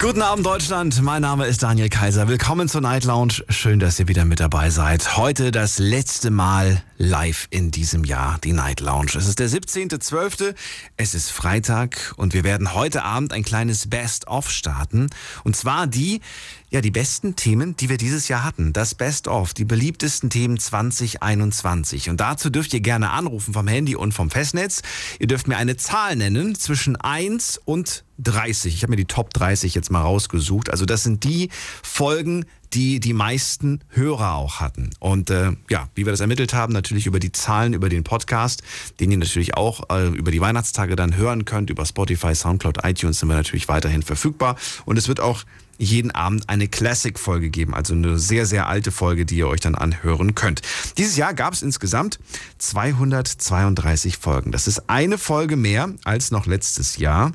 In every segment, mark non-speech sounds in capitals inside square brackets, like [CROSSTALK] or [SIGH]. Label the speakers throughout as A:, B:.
A: Guten Abend Deutschland, mein Name ist Daniel Kaiser. Willkommen zur Night Lounge. Schön, dass ihr wieder mit dabei seid. Heute das letzte Mal live in diesem Jahr, die Night Lounge. Es ist der 17.12., es ist Freitag und wir werden heute Abend ein kleines Best-of starten. Und zwar die, ja, die besten Themen, die wir dieses Jahr hatten. Das Best-of, die beliebtesten Themen 2021. Und dazu dürft ihr gerne anrufen vom Handy und vom Festnetz. Ihr dürft mir eine Zahl nennen zwischen 1 und 30. Ich habe mir die Top 30 jetzt mal rausgesucht. Also das sind die Folgen, die die meisten Hörer auch hatten. Und äh, ja, wie wir das ermittelt haben, natürlich über die Zahlen, über den Podcast, den ihr natürlich auch äh, über die Weihnachtstage dann hören könnt. Über Spotify, Soundcloud, iTunes sind wir natürlich weiterhin verfügbar. Und es wird auch jeden Abend eine Classic-Folge geben, also eine sehr, sehr alte Folge, die ihr euch dann anhören könnt. Dieses Jahr gab es insgesamt 232 Folgen. Das ist eine Folge mehr als noch letztes Jahr.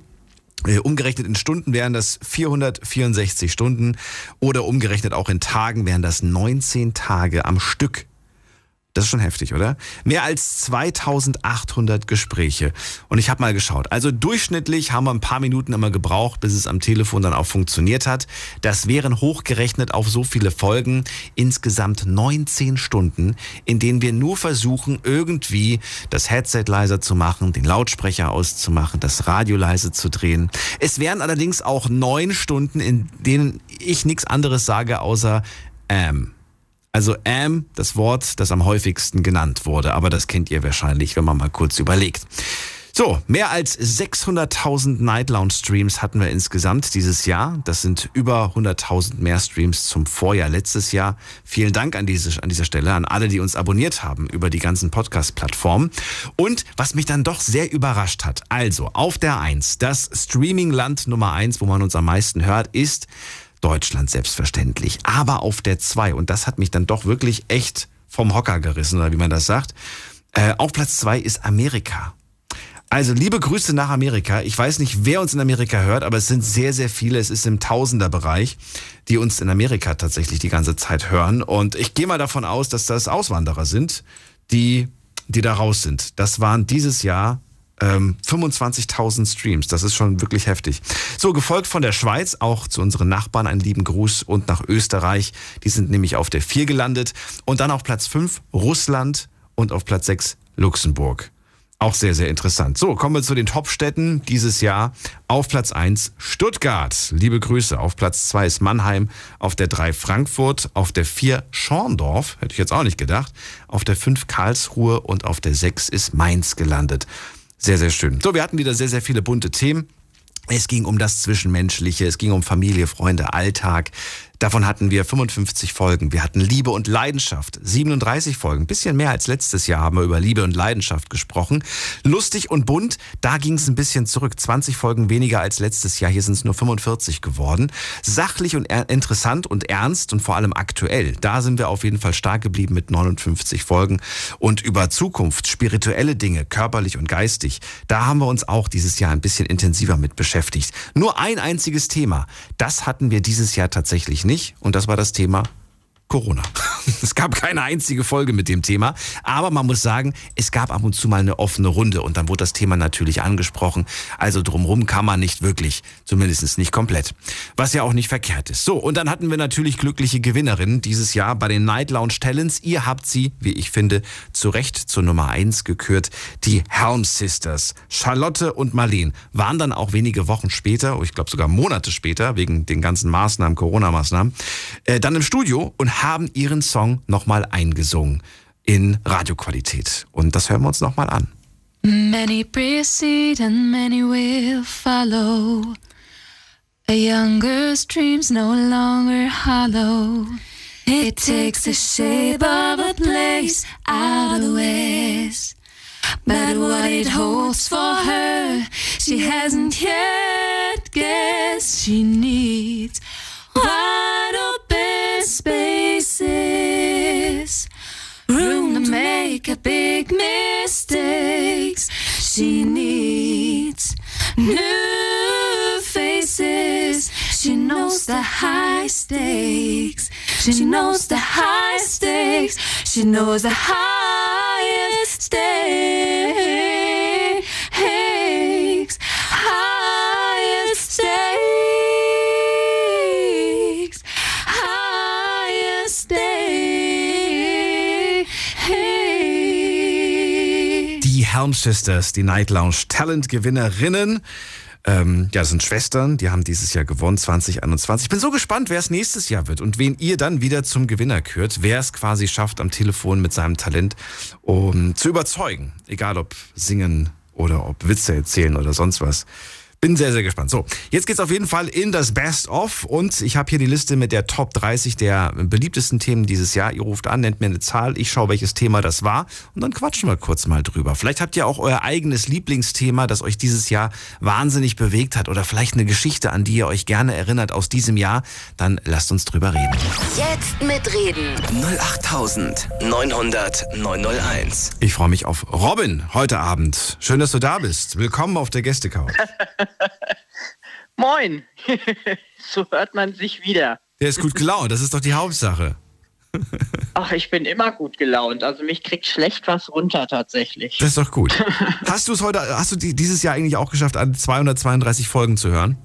A: Äh, umgerechnet in Stunden wären das 464 Stunden oder umgerechnet auch in Tagen wären das 19 Tage am Stück das ist schon heftig, oder? Mehr als 2800 Gespräche. Und ich habe mal geschaut. Also durchschnittlich haben wir ein paar Minuten immer gebraucht, bis es am Telefon dann auch funktioniert hat. Das wären hochgerechnet auf so viele Folgen insgesamt 19 Stunden, in denen wir nur versuchen, irgendwie das Headset leiser zu machen, den Lautsprecher auszumachen, das Radio leise zu drehen. Es wären allerdings auch neun Stunden, in denen ich nichts anderes sage, außer ähm. Also am, das Wort, das am häufigsten genannt wurde, aber das kennt ihr wahrscheinlich, wenn man mal kurz überlegt. So, mehr als 600.000 Night Lounge Streams hatten wir insgesamt dieses Jahr. Das sind über 100.000 mehr Streams zum Vorjahr letztes Jahr. Vielen Dank an, diese, an dieser Stelle an alle, die uns abonniert haben über die ganzen Podcast-Plattformen. Und was mich dann doch sehr überrascht hat, also auf der Eins, das Streaming-Land Nummer eins, wo man uns am meisten hört, ist Deutschland selbstverständlich. Aber auf der 2, und das hat mich dann doch wirklich echt vom Hocker gerissen, oder wie man das sagt, äh, auf Platz 2 ist Amerika. Also liebe Grüße nach Amerika. Ich weiß nicht, wer uns in Amerika hört, aber es sind sehr, sehr viele. Es ist im Tausenderbereich, die uns in Amerika tatsächlich die ganze Zeit hören. Und ich gehe mal davon aus, dass das Auswanderer sind, die, die da raus sind. Das waren dieses Jahr ähm, 25.000 Streams, das ist schon wirklich heftig. So, gefolgt von der Schweiz, auch zu unseren Nachbarn einen lieben Gruß und nach Österreich. Die sind nämlich auf der 4 gelandet. Und dann auf Platz 5 Russland und auf Platz 6 Luxemburg. Auch sehr, sehr interessant. So, kommen wir zu den Top-Städten dieses Jahr. Auf Platz 1 Stuttgart. Liebe Grüße. Auf Platz 2 ist Mannheim. Auf der 3 Frankfurt. Auf der 4 Schorndorf. Hätte ich jetzt auch nicht gedacht. Auf der 5 Karlsruhe. Und auf der 6 ist Mainz gelandet. Sehr, sehr schön. So, wir hatten wieder sehr, sehr viele bunte Themen. Es ging um das Zwischenmenschliche, es ging um Familie, Freunde, Alltag. Davon hatten wir 55 Folgen. Wir hatten Liebe und Leidenschaft. 37 Folgen. Bisschen mehr als letztes Jahr haben wir über Liebe und Leidenschaft gesprochen. Lustig und bunt, da ging es ein bisschen zurück. 20 Folgen weniger als letztes Jahr. Hier sind es nur 45 geworden. Sachlich und interessant und ernst und vor allem aktuell. Da sind wir auf jeden Fall stark geblieben mit 59 Folgen. Und über Zukunft, spirituelle Dinge, körperlich und geistig, da haben wir uns auch dieses Jahr ein bisschen intensiver mit beschäftigt. Nur ein einziges Thema. Das hatten wir dieses Jahr tatsächlich nicht. Und das war das Thema Corona. [LAUGHS] Es gab keine einzige Folge mit dem Thema, aber man muss sagen, es gab ab und zu mal eine offene Runde und dann wurde das Thema natürlich angesprochen. Also drumherum kann man nicht wirklich, zumindest nicht komplett. Was ja auch nicht verkehrt ist. So, und dann hatten wir natürlich glückliche Gewinnerinnen dieses Jahr bei den Night Lounge Talents. Ihr habt sie, wie ich finde, zu Recht zur Nummer eins gekürt. Die Helm Sisters, Charlotte und Marleen, waren dann auch wenige Wochen später, ich glaube sogar Monate später, wegen den ganzen Maßnahmen, Corona-Maßnahmen, äh, dann im Studio und haben ihren Song nochmal eingesungen in Radioqualität. Und das hören wir uns nochmal an.
B: Many precede and many will follow. A younger dreams no longer hollow. It takes the shape of a place out of the west. But what it holds for her, she hasn't yet guessed. She needs open spaces, room to make a big mistakes. She needs new faces. She knows the high stakes. She knows the high stakes. She knows the highest stakes.
A: Helm Sisters, die Night Lounge Talent-Gewinnerinnen. Ähm, ja, das sind Schwestern, die haben dieses Jahr gewonnen, 2021. Ich bin so gespannt, wer es nächstes Jahr wird und wen ihr dann wieder zum Gewinner kürt, wer es quasi schafft, am Telefon mit seinem Talent um zu überzeugen. Egal ob singen oder ob Witze erzählen oder sonst was. Bin sehr, sehr gespannt. So, jetzt geht's auf jeden Fall in das Best of und ich habe hier die Liste mit der Top 30 der beliebtesten Themen dieses Jahr. Ihr ruft an, nennt mir eine Zahl, ich schaue, welches Thema das war und dann quatschen wir kurz mal drüber. Vielleicht habt ihr auch euer eigenes Lieblingsthema, das euch dieses Jahr wahnsinnig bewegt hat oder vielleicht eine Geschichte, an die ihr euch gerne erinnert aus diesem Jahr. Dann lasst uns drüber reden.
C: Jetzt mitreden. 08900 901.
A: Ich freue mich auf Robin heute Abend. Schön, dass du da bist. Willkommen auf der Gästecouch. [LAUGHS] [LAUGHS]
D: Moin. [LAUGHS] so hört man sich wieder.
A: Der ist gut gelaunt, das ist doch die Hauptsache. [LAUGHS]
D: Ach, ich bin immer gut gelaunt. Also mich kriegt schlecht was runter tatsächlich.
A: Das ist doch gut. Hast du es heute, hast du dieses Jahr eigentlich auch geschafft, an 232 Folgen zu hören?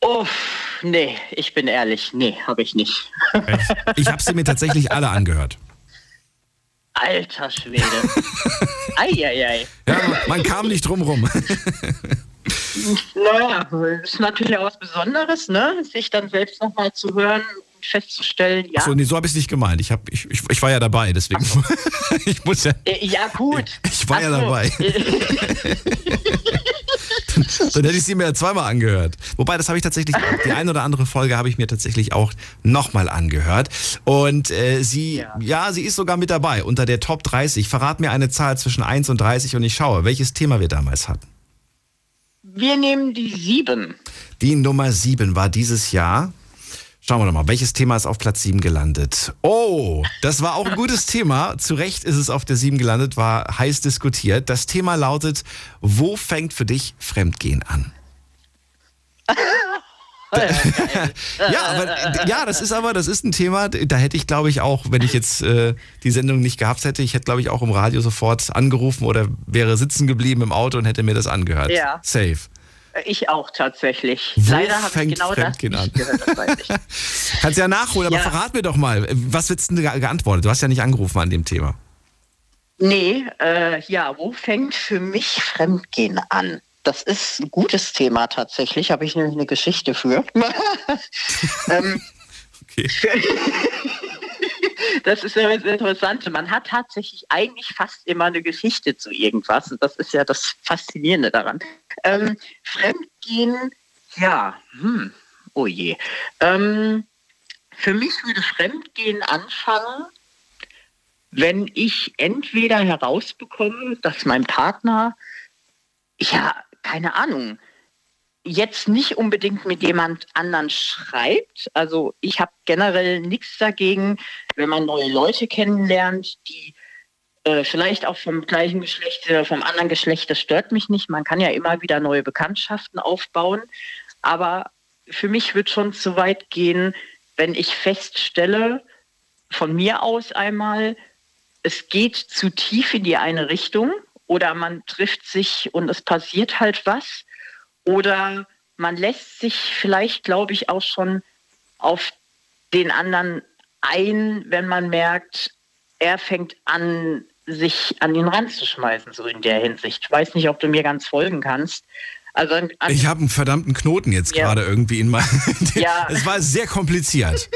D: Uff, nee, ich bin ehrlich, nee, habe ich nicht.
A: Ich habe sie mir tatsächlich alle angehört.
D: Alter Schwede. Eieiei.
A: Ja, man kam nicht drum rum.
D: Naja, ist natürlich auch was Besonderes, ne? Sich dann selbst nochmal zu hören und festzustellen, ja.
A: So, nee, so habe ich es nicht gemeint. Ich, hab, ich, ich, ich war ja dabei, deswegen. So. [LAUGHS] ich muss ja.
D: Äh, ja, gut.
A: Ich war Ach ja so. dabei. dann, [LAUGHS] dann hätte ich sie mir ja zweimal angehört. Wobei, das habe ich tatsächlich, die eine oder andere Folge habe ich mir tatsächlich auch nochmal angehört. Und äh, sie, ja. ja, sie ist sogar mit dabei unter der Top 30. Verrat mir eine Zahl zwischen 1 und 30 und ich schaue, welches Thema wir damals hatten.
D: Wir nehmen die 7.
A: Die Nummer 7 war dieses Jahr. Schauen wir doch mal, welches Thema ist auf Platz 7 gelandet? Oh, das war auch ein gutes [LAUGHS] Thema. Zu Recht ist es auf der 7 gelandet, war heiß diskutiert. Das Thema lautet, wo fängt für dich Fremdgehen an? [LAUGHS] [LAUGHS] ja, aber ja, das ist aber, das ist ein Thema, da hätte ich, glaube ich, auch, wenn ich jetzt äh, die Sendung nicht gehabt hätte, ich hätte, glaube ich, auch im Radio sofort angerufen oder wäre sitzen geblieben im Auto und hätte mir das angehört. Ja. Safe.
D: Ich auch tatsächlich.
A: Wo Leider habe ich genau das nicht an? gehört, das. [LAUGHS] Kannst ja nachholen, ja. aber verrat mir doch mal, was wird denn geantwortet? Du hast ja nicht angerufen an dem Thema.
D: Nee, äh, ja, wo fängt für mich Fremdgehen an? Das ist ein gutes Thema tatsächlich, habe ich nämlich eine Geschichte für. [LAUGHS] ähm, okay. [LAUGHS] das ist ja das Interessante. Man hat tatsächlich eigentlich fast immer eine Geschichte zu irgendwas. Und das ist ja das Faszinierende daran. Ähm, Fremdgehen, ja, hm, oh je. Ähm, für mich würde Fremdgehen anfangen, wenn ich entweder herausbekomme, dass mein Partner ja keine Ahnung, jetzt nicht unbedingt mit jemand anderen schreibt. Also ich habe generell nichts dagegen, wenn man neue Leute kennenlernt, die äh, vielleicht auch vom gleichen Geschlecht oder vom anderen Geschlecht, das stört mich nicht. Man kann ja immer wieder neue Bekanntschaften aufbauen. Aber für mich wird schon zu weit gehen, wenn ich feststelle, von mir aus einmal, es geht zu tief in die eine Richtung oder man trifft sich und es passiert halt was oder man lässt sich vielleicht, glaube ich, auch schon auf den anderen ein, wenn man merkt, er fängt an, sich an ihn ranzuschmeißen, so in der Hinsicht. Ich weiß nicht, ob du mir ganz folgen kannst.
A: Also an, ich habe einen verdammten Knoten jetzt ja. gerade irgendwie in meinem. [LAUGHS] ja. Es war sehr kompliziert.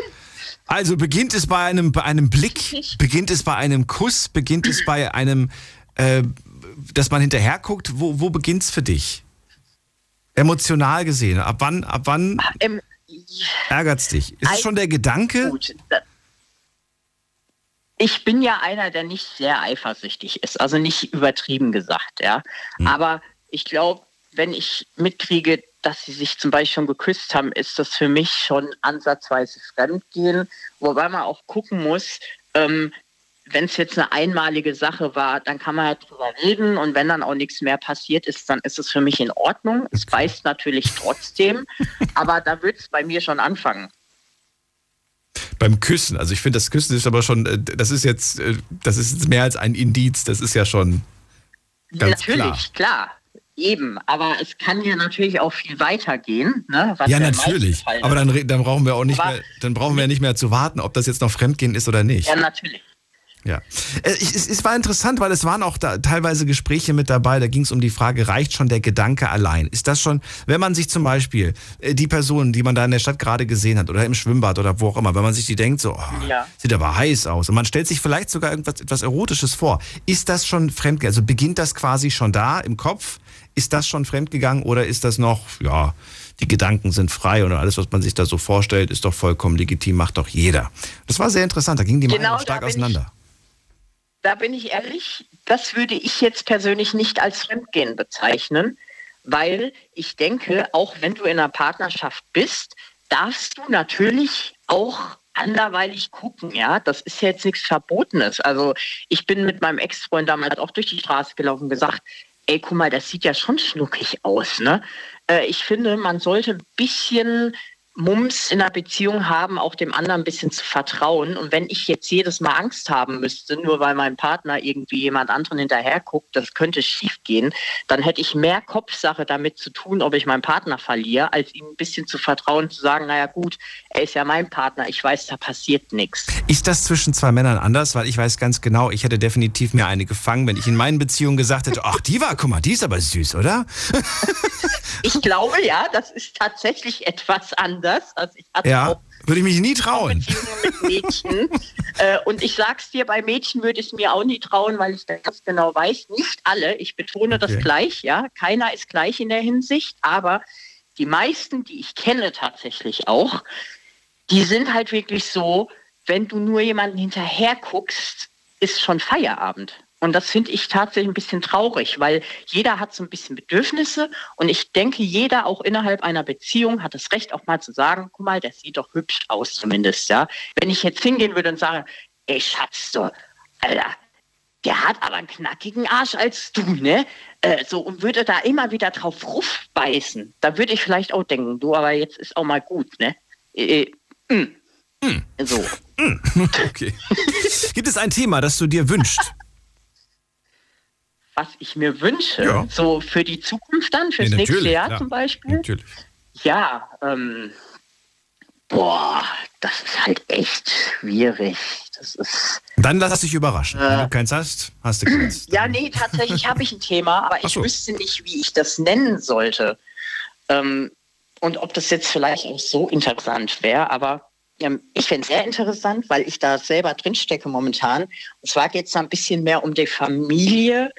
A: Also beginnt es bei einem, bei einem Blick, [LAUGHS] beginnt es bei einem Kuss, beginnt es bei einem äh, dass man hinterher guckt, wo, wo beginnt es für dich? Emotional gesehen. Ab wann, ab wann ähm, ärgert es dich? Ist es schon der Gedanke? Gut,
D: ich bin ja einer, der nicht sehr eifersüchtig ist, also nicht übertrieben gesagt, ja. Hm. Aber ich glaube, wenn ich mitkriege, dass sie sich zum Beispiel schon geküsst haben, ist das für mich schon ansatzweise Fremdgehen, wobei man auch gucken muss, ähm, wenn es jetzt eine einmalige Sache war, dann kann man ja drüber reden und wenn dann auch nichts mehr passiert ist, dann ist es für mich in Ordnung. Es beißt natürlich trotzdem, [LAUGHS] aber da wird es bei mir schon anfangen.
A: Beim Küssen, also ich finde, das Küssen ist aber schon, äh, das ist jetzt, äh, das ist mehr als ein Indiz, das ist ja schon ganz
D: Natürlich, klar. klar. Eben, aber es kann ja natürlich auch viel weiter gehen. Ne,
A: ja, natürlich. Aber dann, dann brauchen wir auch nicht aber mehr, dann brauchen wir ja nicht mehr zu warten, ob das jetzt noch Fremdgehen ist oder nicht.
D: Ja, natürlich.
A: Ja, äh, es, es war interessant, weil es waren auch da teilweise Gespräche mit dabei. Da ging es um die Frage: Reicht schon der Gedanke allein? Ist das schon, wenn man sich zum Beispiel äh, die Person, die man da in der Stadt gerade gesehen hat oder im Schwimmbad oder wo auch immer, wenn man sich die denkt, so oh, ja. sieht aber heiß aus und man stellt sich vielleicht sogar irgendwas etwas Erotisches vor, ist das schon fremdgegangen? Also beginnt das quasi schon da im Kopf? Ist das schon fremdgegangen oder ist das noch ja? die Gedanken sind frei und alles, was man sich da so vorstellt, ist doch vollkommen legitim, macht doch jeder. Das war sehr interessant, da gingen die genau, Meinungen stark auseinander.
D: Ich, da bin ich ehrlich, das würde ich jetzt persönlich nicht als Fremdgehen bezeichnen, weil ich denke, auch wenn du in einer Partnerschaft bist, darfst du natürlich auch anderweilig gucken, ja. Das ist jetzt nichts Verbotenes. Also ich bin mit meinem Ex-Freund damals auch durch die Straße gelaufen und gesagt, ey, guck mal, das sieht ja schon schnuckig aus, ne? Äh, ich finde, man sollte ein bisschen Mums in einer Beziehung haben, auch dem anderen ein bisschen zu vertrauen. Und wenn ich jetzt jedes Mal Angst haben müsste, nur weil mein Partner irgendwie jemand anderen hinterher guckt, das könnte schief gehen, dann hätte ich mehr Kopfsache damit zu tun, ob ich meinen Partner verliere, als ihm ein bisschen zu vertrauen, zu sagen, naja gut, er ist ja mein Partner, ich weiß, da passiert nichts.
A: Ist das zwischen zwei Männern anders? Weil ich weiß ganz genau, ich hätte definitiv mir eine gefangen, wenn ich in meinen Beziehungen gesagt hätte, ach, die war, guck mal, die ist aber süß, oder? [LAUGHS]
D: ich glaube ja, das ist tatsächlich etwas anders. Also ich
A: hatte ja, auch würde ich mich nie trauen.
D: mit Mädchen. [LAUGHS] äh, und ich sag's dir, bei Mädchen würde ich es mir auch nie trauen, weil ich ganz genau weiß, nicht alle, ich betone okay. das gleich, ja, keiner ist gleich in der Hinsicht, aber die meisten, die ich kenne tatsächlich auch, die sind halt wirklich so, wenn du nur jemanden hinterher guckst, ist schon Feierabend. Und das finde ich tatsächlich ein bisschen traurig, weil jeder hat so ein bisschen Bedürfnisse und ich denke, jeder auch innerhalb einer Beziehung hat das Recht auch mal zu sagen, guck mal, der sieht doch hübsch aus zumindest, ja. Wenn ich jetzt hingehen würde und sage, ey Schatz, so, Alter, der hat aber einen knackigen Arsch als du, ne? Äh, so, und würde da immer wieder drauf ruff beißen, da würde ich vielleicht auch denken, du, aber jetzt ist auch mal gut, ne? Äh, äh, mm.
A: Mm. So. Mm. [LAUGHS] Okay. Gibt es ein Thema, das du dir wünschst?
D: Was ich mir wünsche. Ja. So für die Zukunft dann, fürs nee, nächste Jahr ja. zum Beispiel. Natürlich. Ja, ähm, boah, das ist halt echt schwierig. Das ist.
A: Dann lass dich überraschen. Äh, Wenn du keins hast, hast du keins. [LAUGHS]
D: Ja, nee, tatsächlich habe ich ein Thema, aber ich so. wüsste nicht, wie ich das nennen sollte. Ähm, und ob das jetzt vielleicht auch so interessant wäre, aber ich finde es sehr interessant, weil ich da selber drinstecke momentan. Und zwar geht es ein bisschen mehr um die Familie,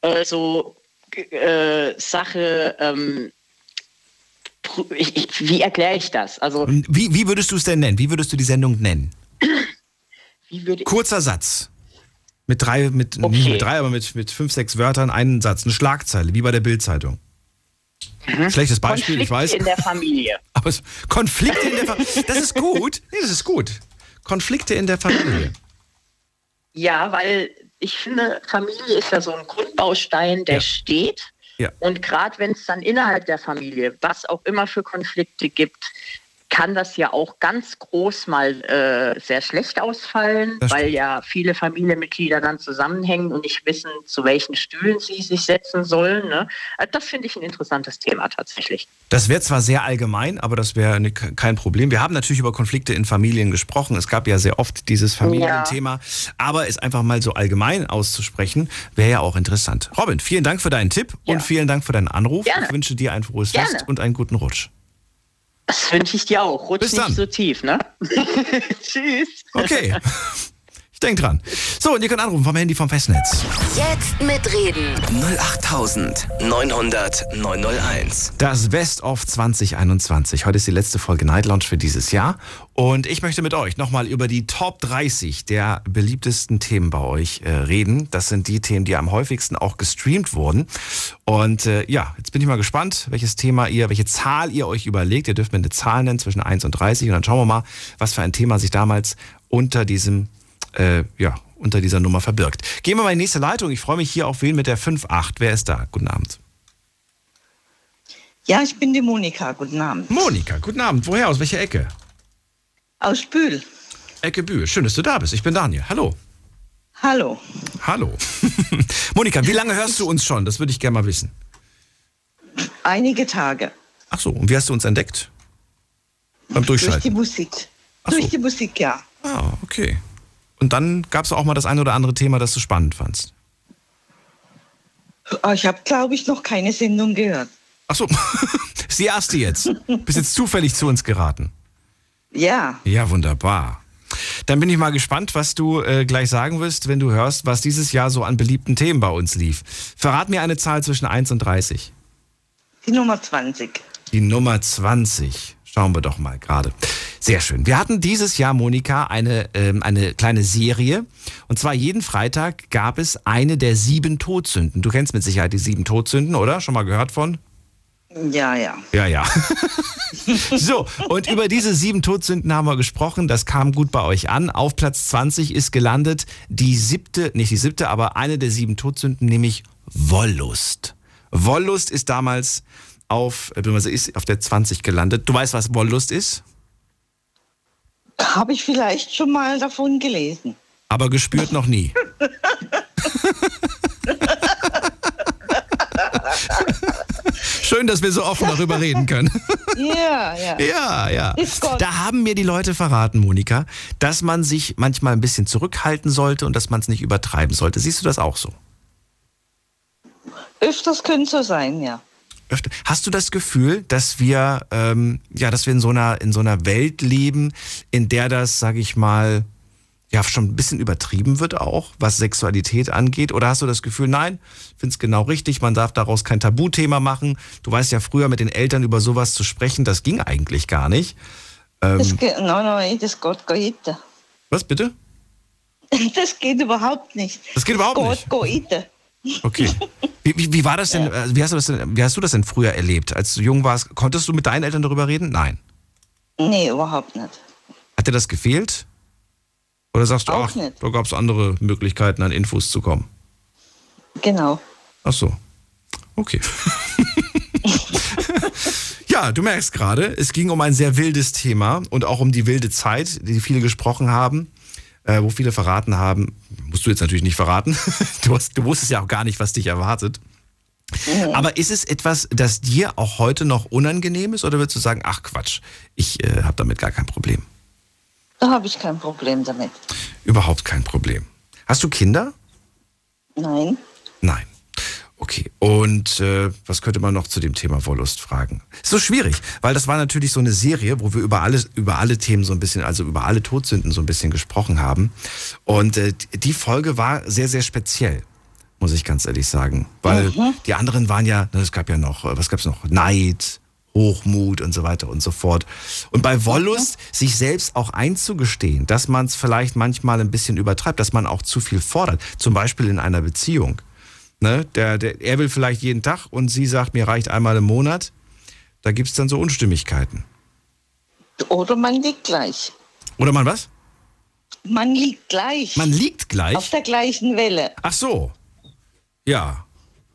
D: äh, so äh, Sache. Ähm, ich, ich, wie erkläre ich das? Also
A: wie, wie würdest du es denn nennen? Wie würdest du die Sendung nennen? Kurzer Satz. Mit drei, mit, okay. nicht mit drei, aber mit, mit fünf, sechs Wörtern einen Satz, eine Schlagzeile, wie bei der Bildzeitung. Mhm. Schlechtes Beispiel,
D: Konflikte
A: ich weiß.
D: in der Familie. [LAUGHS]
A: Aber es, Konflikte in der Familie. Das ist gut. Nee, [LAUGHS] das ist gut. Konflikte in der Familie.
D: Ja, weil ich finde, Familie ist ja so ein Grundbaustein, der ja. steht. Ja. Und gerade wenn es dann innerhalb der Familie, was auch immer für Konflikte gibt, kann das ja auch ganz groß mal äh, sehr schlecht ausfallen, weil ja viele Familienmitglieder dann zusammenhängen und nicht wissen, zu welchen Stühlen sie sich setzen sollen. Ne? Also das finde ich ein interessantes Thema tatsächlich.
A: Das wäre zwar sehr allgemein, aber das wäre ne, kein Problem. Wir haben natürlich über Konflikte in Familien gesprochen. Es gab ja sehr oft dieses Familienthema, ja. aber es einfach mal so allgemein auszusprechen, wäre ja auch interessant. Robin, vielen Dank für deinen Tipp ja. und vielen Dank für deinen Anruf. Gerne. Ich wünsche dir ein frohes Gerne. Fest und einen guten Rutsch. [LAUGHS]
D: Das wünsche ich dir auch. Rutsch nicht so tief, ne? [LAUGHS] Tschüss.
A: Okay. [LAUGHS] Ich denke dran. So, und ihr könnt anrufen vom Handy vom Festnetz.
C: Jetzt mitreden. 08900 901.
A: Das Best of 2021. Heute ist die letzte Folge Night Lounge für dieses Jahr. Und ich möchte mit euch nochmal über die Top 30 der beliebtesten Themen bei euch äh, reden. Das sind die Themen, die am häufigsten auch gestreamt wurden. Und äh, ja, jetzt bin ich mal gespannt, welches Thema ihr, welche Zahl ihr euch überlegt. Ihr dürft mir eine Zahl nennen zwischen 1 und 30 und dann schauen wir mal, was für ein Thema sich damals unter diesem äh, ja, unter dieser Nummer verbirgt. Gehen wir mal in die nächste Leitung. Ich freue mich hier auf wen mit der 5.8. Wer ist da? Guten Abend.
E: Ja, ich bin die Monika. Guten Abend.
A: Monika, guten Abend. Woher? Aus welcher Ecke?
E: Aus Bühl.
A: Ecke Bühl. Schön, dass du da bist. Ich bin Daniel. Hallo.
E: Hallo.
A: Hallo. [LAUGHS] Monika, wie lange hörst du uns schon? Das würde ich gerne mal wissen.
E: Einige Tage.
A: Ach so, und wie hast du uns entdeckt? Beim Durchschalten?
E: Durch die Musik. Durch die Musik, ja.
A: Ah, okay. Und dann gab es auch mal das ein oder andere Thema, das du spannend fandst.
E: Ah, Ich habe, glaube ich, noch keine Sendung gehört.
A: Ach so, [LAUGHS] ist die erste jetzt. Bist jetzt zufällig zu uns geraten.
E: Ja,
A: Ja, wunderbar. Dann bin ich mal gespannt, was du äh, gleich sagen wirst, wenn du hörst, was dieses Jahr so an beliebten Themen bei uns lief. Verrat mir eine Zahl zwischen 1 und 30.
E: die Nummer 20.
A: Die Nummer 20. Schauen wir doch mal gerade. Sehr schön. Wir hatten dieses Jahr, Monika, eine, ähm, eine kleine Serie. Und zwar jeden Freitag gab es eine der sieben Todsünden. Du kennst mit Sicherheit die sieben Todsünden, oder? Schon mal gehört von?
E: Ja, ja.
A: Ja, ja. [LAUGHS] so, und über diese sieben Todsünden haben wir gesprochen. Das kam gut bei euch an. Auf Platz 20 ist gelandet die siebte, nicht die siebte, aber eine der sieben Todsünden, nämlich Wollust. Wollust ist damals auf, äh, beziehungsweise ist auf der 20 gelandet. Du weißt, was Wollust ist?
E: Habe ich vielleicht schon mal davon gelesen.
A: Aber gespürt noch nie. Schön, dass wir so offen darüber reden können.
E: Ja, ja.
A: Ja, ja. Da haben mir die Leute verraten, Monika, dass man sich manchmal ein bisschen zurückhalten sollte und dass man es nicht übertreiben sollte. Siehst du das auch so?
E: Öfters könnte so sein, ja.
A: Öfter. Hast du das Gefühl, dass wir, ähm, ja, dass wir in so einer in so einer Welt leben, in der das, sage ich mal, ja, schon ein bisschen übertrieben wird auch, was Sexualität angeht? Oder hast du das Gefühl, nein, finde es genau richtig, man darf daraus kein Tabuthema machen. Du weißt ja früher mit den Eltern über sowas zu sprechen, das ging eigentlich gar nicht.
E: Das
A: Ähm,
E: geht, nein, nein, das geht gar nicht.
A: was bitte? [LAUGHS]
E: Das geht überhaupt nicht.
A: Das geht überhaupt nicht.
E: Geht gar nicht.
A: Okay. Wie, wie, wie war das denn, äh, wie hast, du das denn, wie hast du das denn früher erlebt? Als du jung warst, konntest du mit deinen Eltern darüber reden? Nein.
E: Nee, überhaupt nicht.
A: Hat dir das gefehlt? Oder sagst du,
E: Auch
A: ach,
E: nicht.
A: da gab es andere Möglichkeiten, an Infos zu kommen?
E: Genau.
A: Ach so. Okay. [LAUGHS] ja, du merkst gerade, es ging um ein sehr wildes Thema und auch um die wilde Zeit, die viele gesprochen haben, äh, wo viele verraten haben. Musst du jetzt natürlich nicht verraten. [LAUGHS] Du, hast, du wusstest ja auch gar nicht, was dich erwartet. Aber ist es etwas, das dir auch heute noch unangenehm ist oder würdest du sagen, ach Quatsch, ich äh, habe damit gar kein Problem?
E: Da habe ich kein Problem damit.
A: Überhaupt kein Problem. Hast du Kinder?
E: Nein.
A: Nein. Okay. Und äh, was könnte man noch zu dem Thema Wollust fragen? Ist so schwierig, weil das war natürlich so eine Serie, wo wir über alles, über alle Themen so ein bisschen, also über alle Todsünden so ein bisschen gesprochen haben. Und äh, die Folge war sehr, sehr speziell, muss ich ganz ehrlich sagen. Weil die anderen waren ja, es gab ja noch, äh, was gab's noch? Neid, Hochmut und so weiter und so fort. Und bei Wollust sich selbst auch einzugestehen, dass man es vielleicht manchmal ein bisschen übertreibt, dass man auch zu viel fordert. Zum Beispiel in einer Beziehung. Ne? Der, der, er will vielleicht jeden Tag und sie sagt, mir reicht einmal im Monat. Da gibt es dann so Unstimmigkeiten.
E: Oder man liegt gleich.
A: Oder man was?
E: Man liegt gleich.
A: Man liegt
E: auf
A: gleich.
E: der gleichen Welle.
A: Ach so. Ja.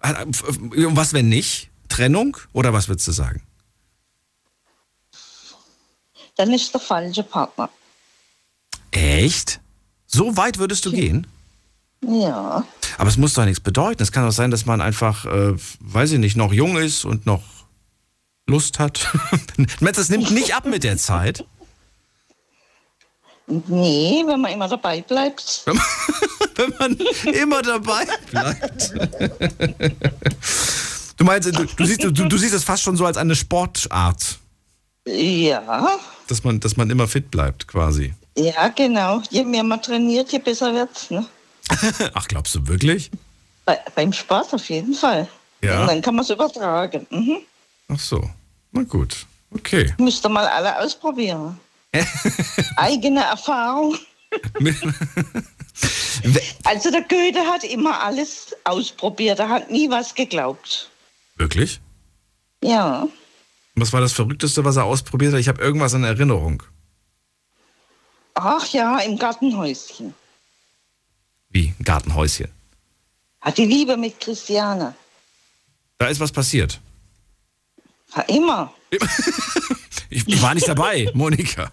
A: Und was, wenn nicht? Trennung? Oder was würdest du sagen?
E: Dann ist der falsche Partner.
A: Echt? So weit würdest du gehen?
E: Ja.
A: Aber es muss doch nichts bedeuten. Es kann doch sein, dass man einfach, äh, weiß ich nicht, noch jung ist und noch Lust hat. [LAUGHS] Du, das nimmt nicht ab mit der Zeit?
E: Nee, wenn man immer dabei bleibt. [LAUGHS]
A: Wenn man immer dabei bleibt. [LAUGHS] Du meinst, du, du, siehst, du, du siehst es fast schon so als eine Sportart,
E: Ja.
A: dass man, dass man immer fit bleibt, quasi.
E: Ja, genau. Je mehr man trainiert, je besser wird's. Ne? [LAUGHS]
A: Ach, glaubst du wirklich?
E: Bei, beim Sport auf jeden Fall.
A: Ja.
E: Und dann kann man es übertragen. Mhm.
A: Ach so. Na gut. Okay. [LAUGHS]
E: Müsst ihr mal alle ausprobieren. [LAUGHS] Eigene Erfahrung. Also der Goethe hat immer alles ausprobiert. Er hat nie was geglaubt.
A: Wirklich?
E: Ja.
A: Was war das Verrückteste, was er ausprobiert hat? Ich habe irgendwas in Erinnerung.
E: Ach ja, im Gartenhäuschen.
A: Wie? Ein Gartenhäuschen.
E: Hat die Liebe mit Christiane.
A: Da ist was passiert.
E: Ja, immer. [LAUGHS]
A: Ich, ich war nicht dabei, Monika.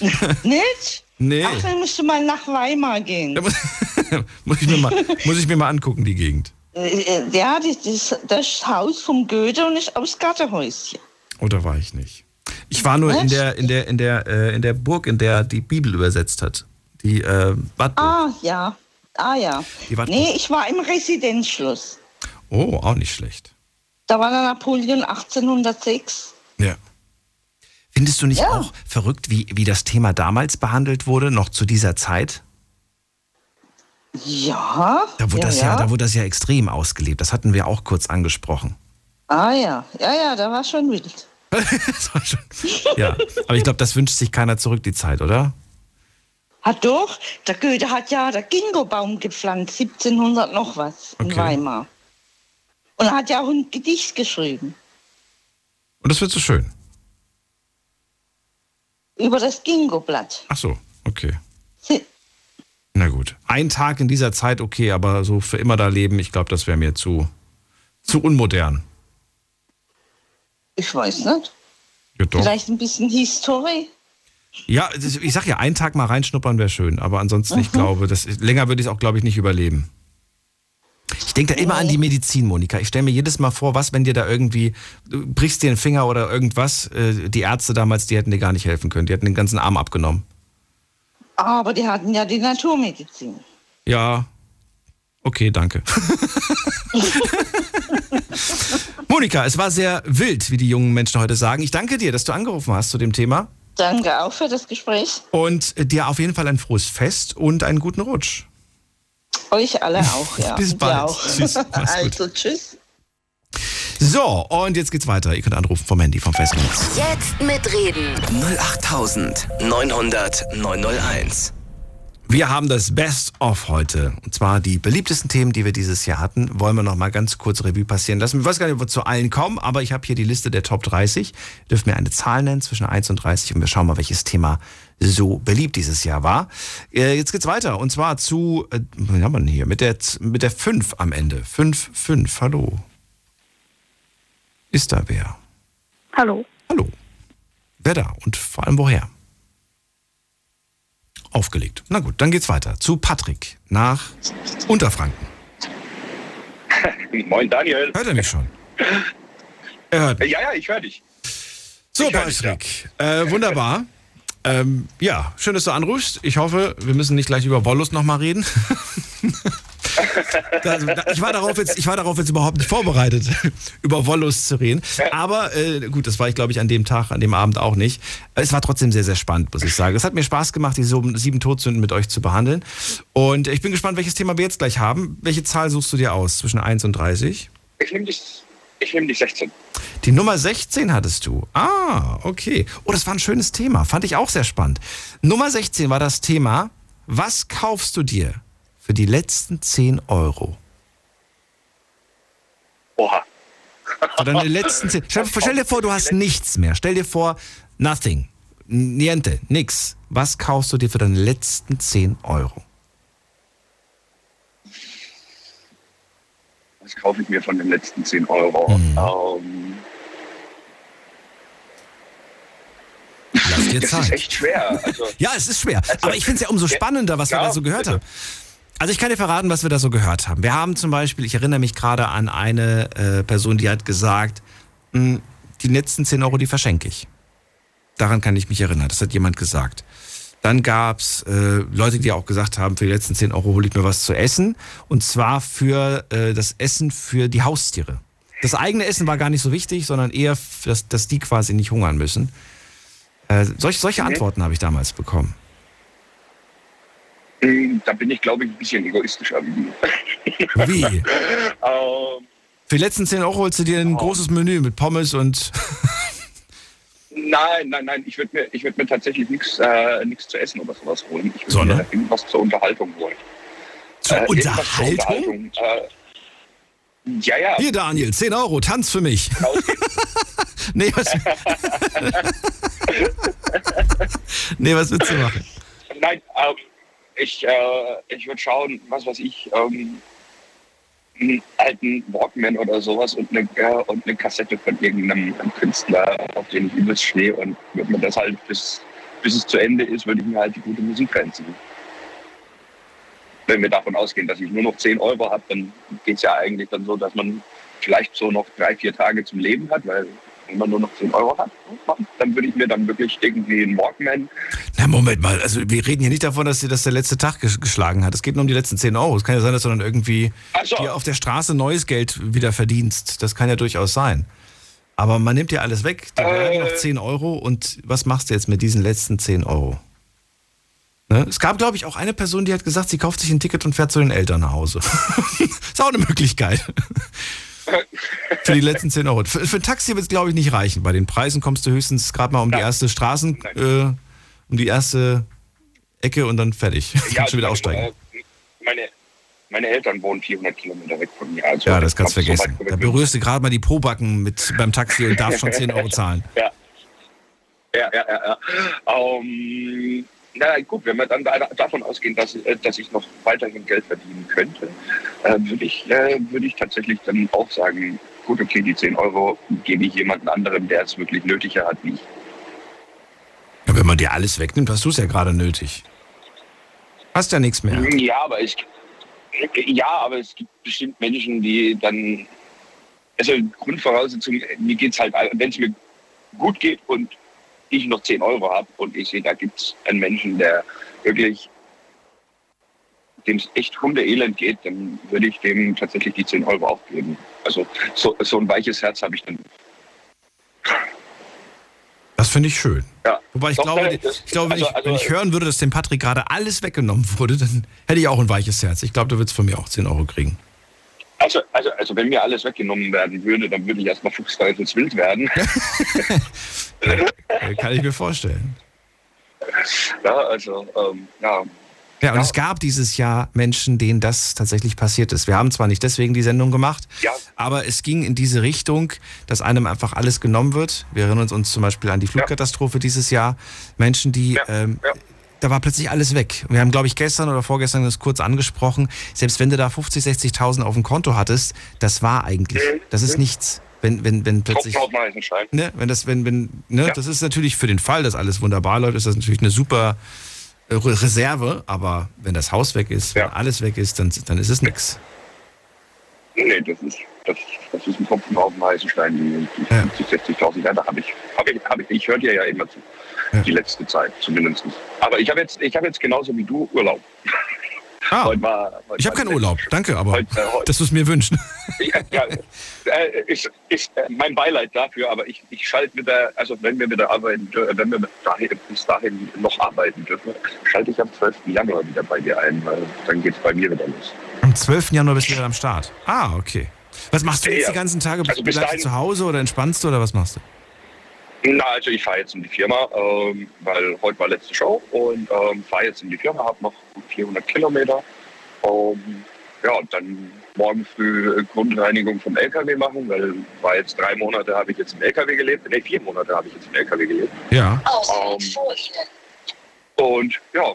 A: [LAUGHS]
E: Nicht?
A: Nee.
E: Ach, dann musst du mal nach Weimar gehen.
A: Muss, [LAUGHS] muss, ich mir mal, muss ich mir mal angucken, die Gegend.
E: Äh, äh, Ja, das, das, das Haus vom Goethe und ist aus Gartenhäuschen.
A: Oder war ich nicht? Ich war nur in der, in der, in der, äh, in der Burg, in der die Bibel übersetzt hat. Die äh, Wartburg.
E: Ah, ja. Ah, ja. Nee, ich war im Residenzschloss.
A: Oh, auch nicht schlecht.
E: Da war der Napoleon 1806.
A: Ja. Findest du nicht
E: Ja.
A: auch verrückt, wie, wie das Thema damals behandelt wurde, noch zu dieser Zeit?
E: Ja.
A: Da wurde,
E: ja,
A: das ja. da wurde das ja extrem ausgelebt. Das hatten wir auch kurz angesprochen.
E: Ah, ja. Ja, ja, da war schon wild. [LAUGHS]
A: War schon, ja, aber ich glaube, das wünscht sich keiner zurück, die Zeit, oder?
E: Hat doch, der Goethe hat ja den Gingobaum gepflanzt, 1700 noch was in
A: Okay.
E: Weimar. Und er hat ja auch ein Gedicht geschrieben
A: Und das wird so schön.
E: über das Gingoblatt.
A: Ach so, okay. Na gut. Ein Tag in dieser Zeit, okay, aber so für immer da leben, ich glaube, das wäre mir zu, zu unmodern.
E: Ich weiß nicht.
A: Ja, doch.
E: Vielleicht ein bisschen Historie.
A: Ja, ich sag ja, einen Tag mal reinschnuppern wäre schön, aber ansonsten, ich
E: Mhm.
A: glaube, das, länger würde ich es auch, glaube ich, nicht überleben. Ich denke da immer an die Medizin, Monika. Ich stelle mir jedes Mal vor, was, wenn dir da irgendwie, du brichst dir einen Finger oder irgendwas, äh, die Ärzte damals, die hätten dir gar nicht helfen können. Die hätten den ganzen Arm abgenommen.
E: Aber die hatten ja die Naturmedizin.
A: Ja, okay, danke. [LAUGHS] Monika, es war sehr wild, wie die jungen Menschen heute sagen. Ich danke dir, dass du angerufen hast zu dem Thema.
E: Danke auch für das Gespräch.
A: Und dir auf jeden Fall ein frohes Fest und einen guten Rutsch.
E: Euch alle auch, ja. [LAUGHS]
A: Bis bald.
E: Auch.
A: Tschüss.
E: Also, tschüss.
A: So, und jetzt geht's weiter. Ihr könnt anrufen vom Handy, vom Festnetz.
C: Jetzt mitreden. 08900 901.
A: Wir haben das Best of heute. Und zwar die beliebtesten Themen, die wir dieses Jahr hatten. Wollen wir noch mal ganz kurz Revue passieren lassen. Ich weiß gar nicht, ob wir zu allen kommen, aber ich habe hier die Liste der Top 30. Ihr dürft mir eine Zahl nennen zwischen 1 und 30 und wir schauen mal, welches Thema so beliebt dieses Jahr war. Äh, Jetzt geht's weiter. Und zwar zu, äh, was haben wir denn hier? Mit der, mit der 5 am Ende. 5, 5. Hallo. Ist da wer?
F: Hallo.
A: Hallo. Wer da? Und vor allem woher? Aufgelegt. Na gut, dann geht's weiter. Zu Patrick nach Unterfranken. [LAUGHS]
G: Moin Daniel.
A: Hört er mich schon? Er hört mich.
G: Ja, ja, ich höre dich.
A: So,
G: ich hör dich,
A: Patrick. Äh, wunderbar. Ähm, ja, schön, dass du anrufst. Ich hoffe, wir müssen nicht gleich über Wollust nochmal reden. [LAUGHS] Ich, war darauf jetzt, ich war darauf jetzt überhaupt nicht vorbereitet, [LAUGHS] über Wollust zu reden. Aber äh, gut, das war ich, glaube ich, an dem Tag, an dem Abend auch nicht. Es war trotzdem sehr, sehr spannend, muss ich sagen. Es hat mir Spaß gemacht, die sieben Todsünden mit euch zu behandeln. Und ich bin gespannt, welches Thema wir jetzt gleich haben. Welche Zahl suchst du dir aus? Zwischen 1 und 30?
G: Ich nehme dich, ich nehm dich 16.
A: Die Nummer 16 hattest du. Ah, okay. Oh, das war ein schönes Thema. Fand ich auch sehr spannend. Nummer 16 war das Thema, was kaufst du dir für die letzten 10 Euro?
G: Oha.
A: Für deine letzten 10. Stell, stell dir vor, du hast nichts mehr. Stell dir vor, nothing. Niente, nix. Was kaufst du dir für deine letzten 10 Euro?
G: Was kaufe ich mir von den letzten 10 Euro?
A: Mhm.
G: Ähm,
A: Lass dir [LAUGHS]
G: das ist
A: Zeit.
G: echt schwer. Also,
A: Ja, es ist schwer. Aber ich finde es ja umso spannender, was wir
G: Ja,
A: da so gehört
G: bitte.
A: haben. Also ich kann dir verraten, was wir da so gehört haben. Wir haben zum Beispiel, ich erinnere mich gerade an eine äh, Person, die hat gesagt, "Mh, die letzten 10 Euro, die verschenke ich. Daran kann ich mich erinnern. Das hat jemand gesagt. Dann gab es äh, Leute, die auch gesagt haben, für die letzten 10 Euro hole ich mir was zu essen. Und zwar für äh, das Essen für die Haustiere. Das eigene Essen war gar nicht so wichtig, sondern eher, dass, dass die quasi nicht hungern müssen. Äh, solche solche. Antworten habe ich damals bekommen.
G: Mh, da bin ich, glaube ich, ein bisschen egoistischer wie du.
A: Wie? [LAUGHS]
G: Ähm,
A: Für die letzten 10 Euro holst du dir ein
G: Oh.
A: großes Menü mit Pommes und.
G: nein, nein, nein, ich würde mir, ich würd mir tatsächlich nichts äh, nix zu essen oder sowas holen. Ich würde mir irgendwas zur Unterhaltung holen.
A: Zur
G: Äh,
A: Unterhaltung?
G: Unterhaltung. Äh, ja, ja.
A: Hier, Daniel, 10 Euro, tanz für mich. [LAUGHS] Nee, was. [LAUGHS] nee, was willst du machen?
G: Nein, ähm, ich, äh, ich würde schauen, was weiß ich, ähm, einen alten Walkman oder sowas und eine, äh, und eine Kassette von irgendeinem Künstler, auf den ich übelst stehe und würde mir das halt bis, bis es zu Ende ist, würde ich mir halt die gute Musik reinziehen. Wenn wir davon ausgehen, dass ich nur noch 10 Euro habe, dann geht es ja eigentlich dann so, dass man vielleicht so noch drei, vier Tage zum Leben hat, weil wenn man nur noch 10 Euro hat, dann würde ich mir dann wirklich irgendwie einen Walkman.
A: Na, Moment mal, also wir reden hier nicht davon, dass dir das der letzte Tag geschlagen hat. Es geht nur um die letzten 10 Euro. Es kann ja sein, dass du dann irgendwie so. dir auf der Straße neues Geld wieder verdienst. Das kann ja durchaus sein. Aber man nimmt ja alles weg. Da äh, noch 10 Euro und was machst du jetzt mit diesen letzten 10 Euro? Ne? Es gab, glaube ich, auch eine Person, die hat gesagt, sie kauft sich ein Ticket und fährt zu den Eltern nach Hause. [LAUGHS] ist auch eine Möglichkeit. Für die letzten 10 Euro. Für, für ein Taxi wird es, glaube ich, nicht reichen. Bei den Preisen kommst du höchstens gerade mal um die erste Straßen, äh, um die erste Ecke und dann fertig. [LAUGHS] Ja, kannst du wieder aussteigen. Äh,
G: meine, meine Eltern wohnen 400 Kilometer weg von mir. Also
A: ja, das kannst du vergessen. So da berührst du gerade mal die Probacken mit beim Taxi und darfst schon 10 Euro [LAUGHS] zahlen.
G: Ja. Ja, ja, ja. ja. Um, ähm, na gut, wenn wir dann davon ausgehen, dass, äh, dass ich noch weiterhin Geld verdienen könnte, äh, würde ich, äh, würd ich tatsächlich dann auch sagen, gut, okay, die 10 Euro gebe ich jemandem anderen, der es wirklich nötiger hat wie ich.
A: Ja, wenn man dir alles wegnimmt, hast du es ja gerade nötig. Hast ja nichts mehr.
G: Ja, aber ich, ja, aber es gibt bestimmt Menschen, die dann, also Grundvoraussetzung, mir geht es halt, wenn es mir gut geht und ich noch 10 Euro habe und ich sehe, da gibt es einen Menschen, der wirklich dem es echt hundeelend geht, dann würde ich dem tatsächlich die 10 Euro auch geben. Also so, so ein weiches Herz habe ich dann.
A: Das finde ich schön. Ja. Wobei ich Doch, glaube, das, ich glaube wenn, also, ich, wenn ich also, hören würde, dass dem Patrick gerade alles weggenommen [LAUGHS] wurde, dann hätte ich auch ein weiches Herz. Ich glaube, du würdest von mir auch 10 Euro kriegen.
G: Also, also, also wenn mir alles weggenommen werden würde, dann würde ich erstmal fuchsteufelswild werden. [LAUGHS] [LAUGHS]
A: Kann ich mir vorstellen.
G: Ja, also, ähm, ja.
A: Ja, und ja. es gab dieses Jahr Menschen, denen das tatsächlich passiert ist. Wir haben zwar nicht deswegen die Sendung gemacht, ja. aber es ging in diese Richtung, dass einem einfach alles genommen wird. Wir erinnern uns zum Beispiel an die Flugkatastrophe ja. dieses Jahr. Menschen, die ähm, da war plötzlich alles weg. Wir haben, glaube ich, gestern oder vorgestern das kurz angesprochen. Selbst wenn du da 50, 60.000 auf dem Konto hattest, das war eigentlich, mhm. das ist nichts. Wenn, wenn, wenn plötzlich. Ne, wenn das, wenn, wenn, ne, ja. das ist natürlich für den Fall, dass alles wunderbar läuft, ist das natürlich eine super äh, Reserve, aber wenn das Haus weg ist, ja. wenn alles weg ist, dann, dann ist es nichts.
G: Nee, das ist, das, das ist ein Tropfen auf dem heißen Stein, die, die ja. 50, 60.000, ja, da habe ich, hab ich, hab ich, ich höre dir ja immer zu ja. die letzte Zeit zumindest. Aber ich habe jetzt, hab jetzt genauso wie du Urlaub.
A: Ah, heute war, heute ich habe keinen Urlaub, danke, aber heute, äh, dass du es mir wünschst. [LAUGHS]
G: Ja, ja, äh, ist, ist äh, mein Beileid dafür, aber ich, ich schalte wieder, also wenn wir wieder arbeiten, wenn wir dahin, bis dahin noch arbeiten dürfen, schalte ich am 12. Januar wieder bei dir ein, weil dann geht es bei mir wieder los.
A: Am 12. Januar bist du wieder am Start. Ah, okay. Was machst du jetzt ja, die ganzen Tage? Also bist du zu Hause oder entspannst du oder was machst du?
G: Na, also ich fahre jetzt in die Firma, ähm, weil heute war letzte Show und ähm, fahre jetzt in die Firma, habe noch 400 Kilometer. Ähm, ja, und dann morgen früh Grundreinigung vom LKW machen, weil war jetzt drei Monate habe ich jetzt im LKW gelebt, ne, vier Monate habe ich jetzt im LKW gelebt.
A: Ja.
G: Ähm, und ja,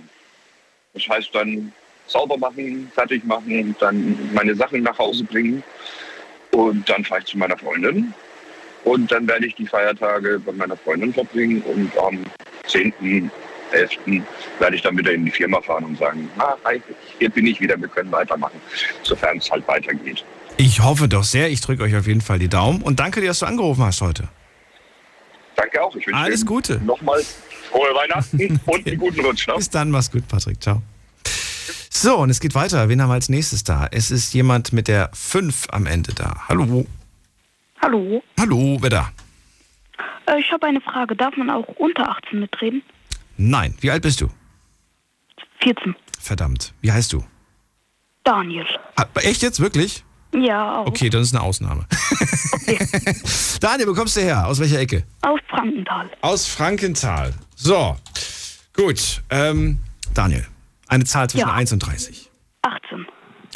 G: das heißt dann sauber machen, fertig machen, dann meine Sachen nach Hause bringen und dann fahre ich zu meiner Freundin und dann werde ich die Feiertage bei meiner Freundin verbringen und am 10., 11. werde ich dann wieder in die Firma fahren und sagen, ah, hier bin ich wieder, wir können weitermachen, sofern es halt weitergeht.
A: Ich hoffe doch sehr, ich drücke euch auf jeden Fall die Daumen und danke dir, dass du angerufen hast heute.
G: Danke auch. Ich
A: wünsche Alles Gute.
G: Nochmal frohe Weihnachten [LAUGHS] und einen guten Rutsch. Ne?
A: Bis dann, mach's gut, Patrick. Ciao. So, und es geht weiter. Wen haben wir als nächstes da? Es ist jemand mit der 5 am Ende da. Hallo.
F: Hallo.
A: Hallo, wer da?
F: Äh, ich habe eine Frage. Darf man auch unter 18 mitreden?
A: Nein. Wie alt bist du?
F: 14.
A: Verdammt. Wie heißt du?
F: Daniel.
A: Ha, echt jetzt? Wirklich?
F: Ja, auch.
A: Okay, dann ist eine Ausnahme. Okay. [LAUGHS] Daniel, wo kommst du her? Aus welcher Ecke?
F: Aus Frankenthal.
A: Aus Frankenthal. So, gut. Ähm, Daniel, eine Zahl zwischen ja. 1 und 30.
F: 18.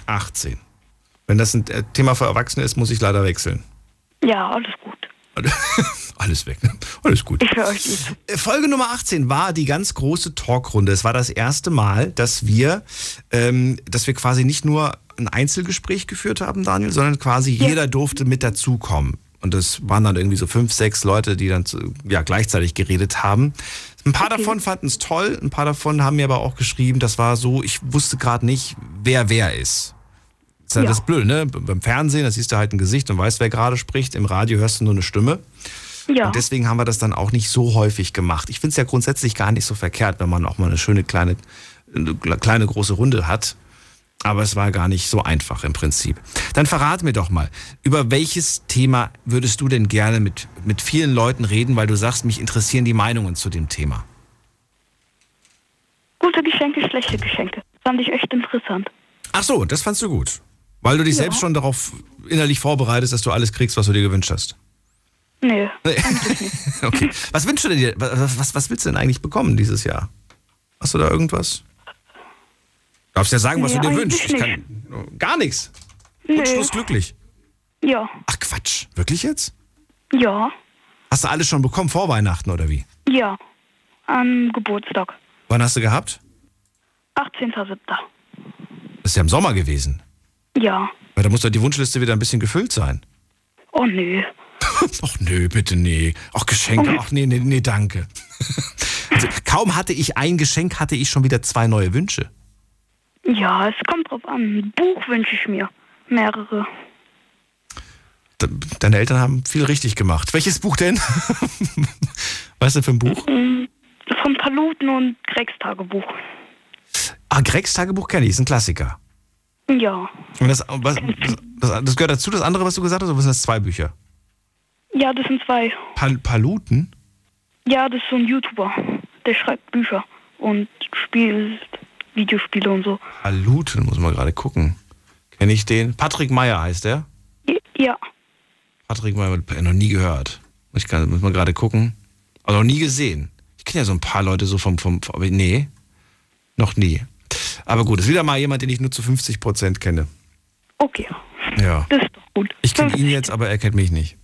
A: 18. Wenn das ein äh, Thema für Erwachsene ist, muss ich leider wechseln.
F: Ja, alles gut. [LAUGHS]
A: Alles weg, ne? Alles gut.
F: Ich höre euch nicht.
A: Äh, Folge Nummer 18 war die ganz große Talkrunde. Es war das erste Mal, dass wir, ähm, dass wir quasi nicht nur ein Einzelgespräch geführt haben, Daniel, sondern quasi ja. jeder durfte mit dazukommen. Und es waren dann irgendwie so fünf, sechs Leute, die dann zu, ja, gleichzeitig geredet haben. Ein paar okay. davon fanden es toll, ein paar davon haben mir aber auch geschrieben, das war so, ich wusste gerade nicht, wer wer ist. Das ist ja. das Blöde, ne? Beim Fernsehen, da siehst du halt ein Gesicht und weißt, wer gerade spricht. Im Radio hörst du nur eine Stimme.
F: Ja.
A: Und deswegen haben wir das dann auch nicht so häufig gemacht. Ich finde es ja grundsätzlich gar nicht so verkehrt, wenn man auch mal eine schöne kleine, eine kleine große Runde hat. Aber es war gar nicht so einfach im Prinzip. Dann verrat mir doch mal, über welches Thema würdest du denn gerne mit, mit vielen Leuten reden, weil du sagst, mich interessieren die Meinungen zu dem Thema.
F: Gute Geschenke, schlechte Geschenke. Fand ich echt interessant.
A: Ach so, das fandst du gut. Weil du dich
F: Ja.
A: selbst schon darauf innerlich vorbereitest, dass du alles kriegst, was du dir gewünscht hast.
F: Nee. [LAUGHS]
A: Okay. Was wünschst du denn dir? Was, was, was willst du denn eigentlich bekommen dieses Jahr? Hast du da irgendwas? Darfst ja sagen, was
F: Nee,
A: du dir wünschst. Ich kann, gar nichts.
F: Nee.
A: Wunschlos glücklich.
F: Ja.
A: Ach Quatsch. Wirklich jetzt?
F: Ja.
A: Hast du alles schon bekommen vor Weihnachten oder wie?
F: Ja. Am Geburtstag.
A: Wann hast du gehabt?
F: 18.07.
A: Das ist ja im Sommer gewesen.
F: Ja.
A: Weil da muss doch die Wunschliste wieder ein bisschen gefüllt sein.
F: Oh nö. [LAUGHS]
A: Ach nö, bitte nee. Ach Geschenke, ach nee, nee, nee, danke. [LAUGHS] Also, kaum hatte ich ein Geschenk, hatte ich schon wieder zwei neue Wünsche.
F: Ja, es kommt drauf an. Ein Buch wünsche ich mir. Mehrere.
A: De- Deine Eltern haben viel richtig gemacht. Welches Buch denn? [LAUGHS] Was ist denn für ein Buch?
F: Mm, Von Paluten und Gregs Tagebuch.
A: Ah, Gregs Tagebuch kenne ich, ist ein Klassiker.
F: Ja.
A: Und das, was, das, das gehört dazu, das andere, was du gesagt hast, oder sind das zwei Bücher?
F: Ja, das sind zwei.
A: Pal Paluten?
F: Ja, das ist so ein YouTuber. Der schreibt Bücher und spielt Videospiele und so.
A: Paluten, muss man gerade gucken. Kenne ich den? Patrick Meyer heißt der.
F: Ja.
A: Patrick Meyer, noch nie gehört. Ich kann, muss mal gerade gucken. Also noch nie gesehen. Ich kenne ja so ein paar Leute so vom, vom, aber nee, noch nie. Aber gut, ist wieder mal jemand, den ich nur zu 50 Prozent kenne.
F: Okay.
A: Ja.
F: Das ist doch gut.
A: Ich kenne ihn jetzt, aber er kennt mich nicht.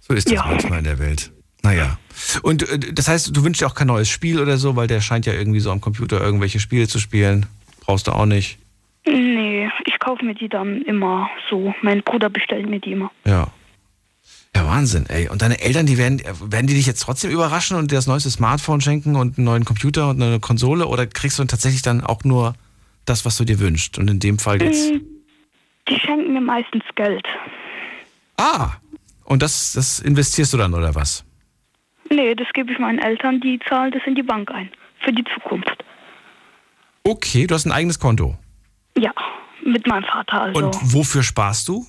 A: So ist das
F: Ja.
A: manchmal in der Welt. Naja. Und äh, das heißt, du wünschst dir auch kein neues Spiel oder so, weil der scheint ja irgendwie so am Computer irgendwelche Spiele zu spielen. Brauchst du auch nicht.
F: Nee, ich kaufe mir die dann immer so. Mein Bruder bestellt mir die immer.
A: Ja. Ja, Wahnsinn, ey. Und deine Eltern, die werden, werden die dich jetzt trotzdem überraschen und dir das neueste Smartphone schenken und einen neuen Computer und eine Konsole? Oder kriegst du dann tatsächlich dann auch nur das, was du dir wünschst? Und in dem Fall jetzt.
F: Mm, Die schenken mir meistens Geld.
A: Ah! Und das, das investierst du dann, oder was?
F: Nee, das gebe ich meinen Eltern, die zahlen das in die Bank ein. Für die Zukunft.
A: Okay, du hast ein eigenes Konto.
F: Ja, mit meinem Vater also.
A: Und wofür sparst du?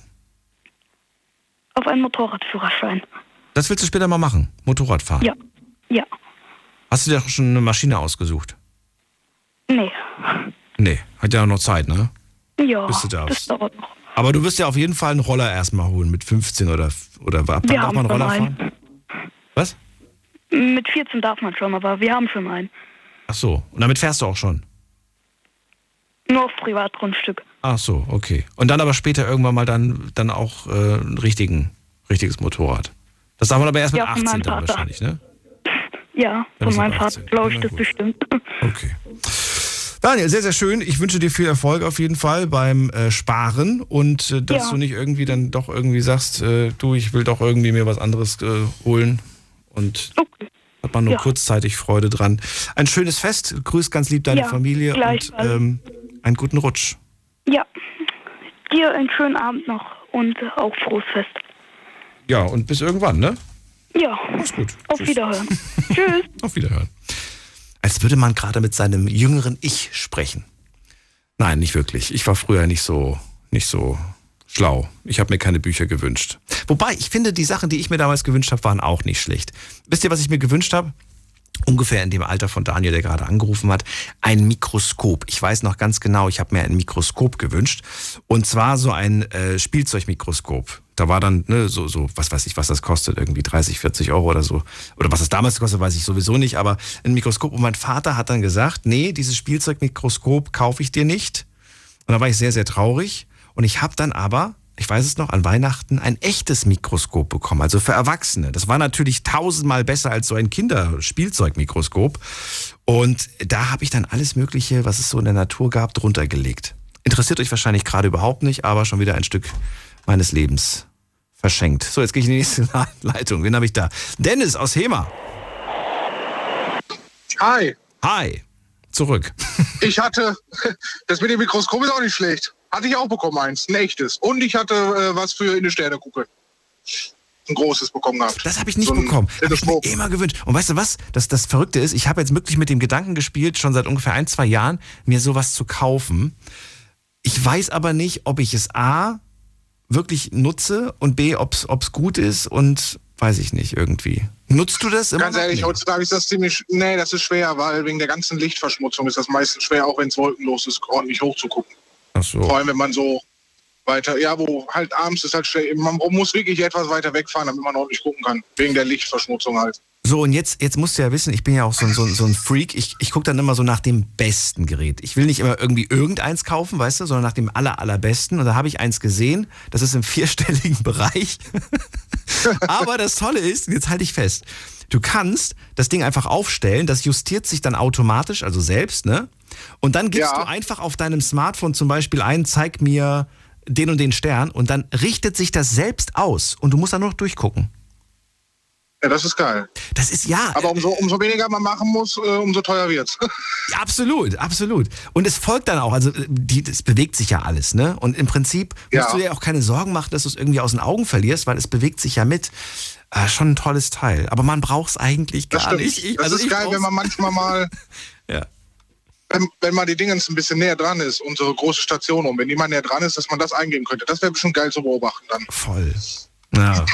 F: Auf einen Motorradführerschein.
A: Das willst du später mal machen. Motorrad fahren.
F: Ja. Ja.
A: Hast du dir auch schon eine Maschine ausgesucht?
F: Nee.
A: Nee, hat ja noch Zeit, ne?
F: Ja,
A: Bis du darfst.
F: das dauert noch.
A: Aber du wirst ja auf jeden Fall einen Roller erstmal holen mit 15 oder oder ab wann
F: Wir
A: darf
F: haben
A: man
F: schon
A: Roller
F: einen.
A: fahren? Was?
F: Mit 14 darf man schon, aber wir haben schon einen.
A: Ach so, und damit fährst du auch schon.
F: Nur auf Privatgrundstück.
A: Ach so, okay. Und dann aber später irgendwann mal dann dann auch äh, ein richtigen richtiges Motorrad. Das darf man aber erst mit
F: Ja, von
A: 18
F: meinem
A: dann wahrscheinlich, ne?
F: Ja,
A: Dann
F: von meinem
A: er
F: Vater
A: 18.
F: glaube ich das
A: gut.
F: bestimmt.
A: Okay. Daniel, sehr, sehr schön. Ich wünsche dir viel Erfolg auf jeden Fall beim äh, Sparen und äh, dass
F: Ja.
A: du nicht irgendwie dann doch irgendwie sagst, äh, du, ich will doch irgendwie mir was anderes äh, holen und
F: Okay.
A: hat man nur
F: Ja.
A: kurzzeitig Freude dran. Ein schönes Fest, grüß ganz lieb deine
F: Ja,
A: Familie und ähm, einen guten Rutsch.
F: Ja. Dir einen schönen Abend noch und auch frohes Fest.
A: Ja, und bis irgendwann, ne?
F: Ja.
A: Mach's gut.
F: Auf
A: Tschüss.
F: Wiederhören. [LAUGHS] Tschüss.
A: Auf Wiederhören. Als würde man gerade mit seinem jüngeren Ich sprechen. Nein, nicht wirklich. Ich war früher nicht so, nicht so schlau. Ich habe mir keine Bücher gewünscht. Wobei, ich finde, die Sachen, die ich mir damals gewünscht habe, waren auch nicht schlecht. Wisst ihr, was ich mir gewünscht habe? Ungefähr in dem Alter von Daniel, der gerade angerufen hat, ein Mikroskop. Ich weiß noch ganz genau, ich habe mir ein Mikroskop gewünscht. Und zwar so ein äh, Spielzeugmikroskop. Da war dann, ne, so, so, was weiß ich, was das kostet, irgendwie 30, 40 Euro oder so. Oder was es damals kostet, weiß ich sowieso nicht, aber ein Mikroskop. Und mein Vater hat dann gesagt, nee, dieses Spielzeugmikroskop kaufe ich dir nicht. Und da war ich sehr, sehr traurig. Und ich habe dann aber, ich weiß es noch, an Weihnachten ein echtes Mikroskop bekommen, also für Erwachsene. Das war natürlich tausendmal besser als so ein Kinderspielzeugmikroskop. Und da habe ich dann alles Mögliche, was es so in der Natur gab, drunter gelegt. Interessiert euch wahrscheinlich gerade überhaupt nicht, aber schon wieder ein Stück meines Lebens verschenkt. So, jetzt gehe ich in die nächste [LAUGHS] Leitung. Wen habe ich da? Dennis aus Hema.
H: Hi,
A: Hi. Zurück. [LAUGHS]
H: ich hatte, [LAUGHS] das mit dem Mikroskop ist auch nicht schlecht. Hatte ich auch bekommen eins, ein echtes. Und ich hatte äh, was für in die Sterne gucken. ein großes bekommen gehabt.
A: Das habe ich nicht
H: So ein
A: bekommen. Hab ich mir immer gewünscht. Und weißt du was? Das, das Verrückte ist, ich habe jetzt wirklich mit dem Gedanken gespielt, schon seit ungefähr ein, zwei Jahren, mir sowas zu kaufen. Ich weiß aber nicht, ob ich es A wirklich nutze und B, ob es gut ist und weiß ich nicht irgendwie. Nutzt du das immer
H: Ganz ehrlich,
A: Nee.
H: heutzutage ist das ziemlich, nee, das ist schwer, weil wegen der ganzen Lichtverschmutzung ist das meistens schwer, auch wenn es wolkenlos ist, ordentlich hochzugucken.
A: So.
H: Vor allem, wenn man so weiter, ja, wo halt abends ist halt schwer, man muss wirklich etwas weiter wegfahren, damit man ordentlich gucken kann. Wegen der Lichtverschmutzung halt.
A: So, und jetzt, jetzt musst du ja wissen, ich bin ja auch so, ein- so, so ein Freak. Ich, ich gucke dann immer so nach dem besten Gerät. Ich will nicht immer irgendwie irgendeins kaufen, weißt du, sondern nach dem aller, allerbesten. Und da habe ich eins gesehen, das ist im vierstelligen [LAUGHS] Bereich. [LAUGHS] Aber das Tolle ist, jetzt halte ich fest, du kannst das Ding einfach aufstellen, das justiert sich dann automatisch, also selbst, ne? Und dann gibst
H: Ja.
A: du einfach auf deinem Smartphone zum Beispiel ein, zeig mir den und den Stern und dann richtet sich das selbst aus und du musst dann nur noch durchgucken.
H: Ja, das ist geil.
A: Das ist ja.
H: Aber umso, umso weniger man machen muss, äh, umso teuer wird's. [LAUGHS]
A: Ja, absolut, absolut. Und es folgt dann auch, also äh, die, es bewegt sich ja alles, ne? Und im Prinzip musst
H: Ja.
A: du dir auch keine Sorgen machen, dass du es irgendwie aus den Augen verlierst, weil es bewegt sich ja mit. Äh, schon ein tolles Teil. Aber man braucht es eigentlich
H: Das
A: gar
H: stimmt.
A: nicht. Ich-
H: das
A: also
H: ist
A: ich
H: geil,
A: brauch's-
H: wenn man manchmal mal, [LAUGHS]
A: Ja.
H: wenn, wenn mal die Dingens ein bisschen näher dran ist, unsere große Station um, wenn die mal näher dran ist, dass man das eingeben könnte. Das wäre bestimmt geil zu beobachten dann.
A: Voll. Ja.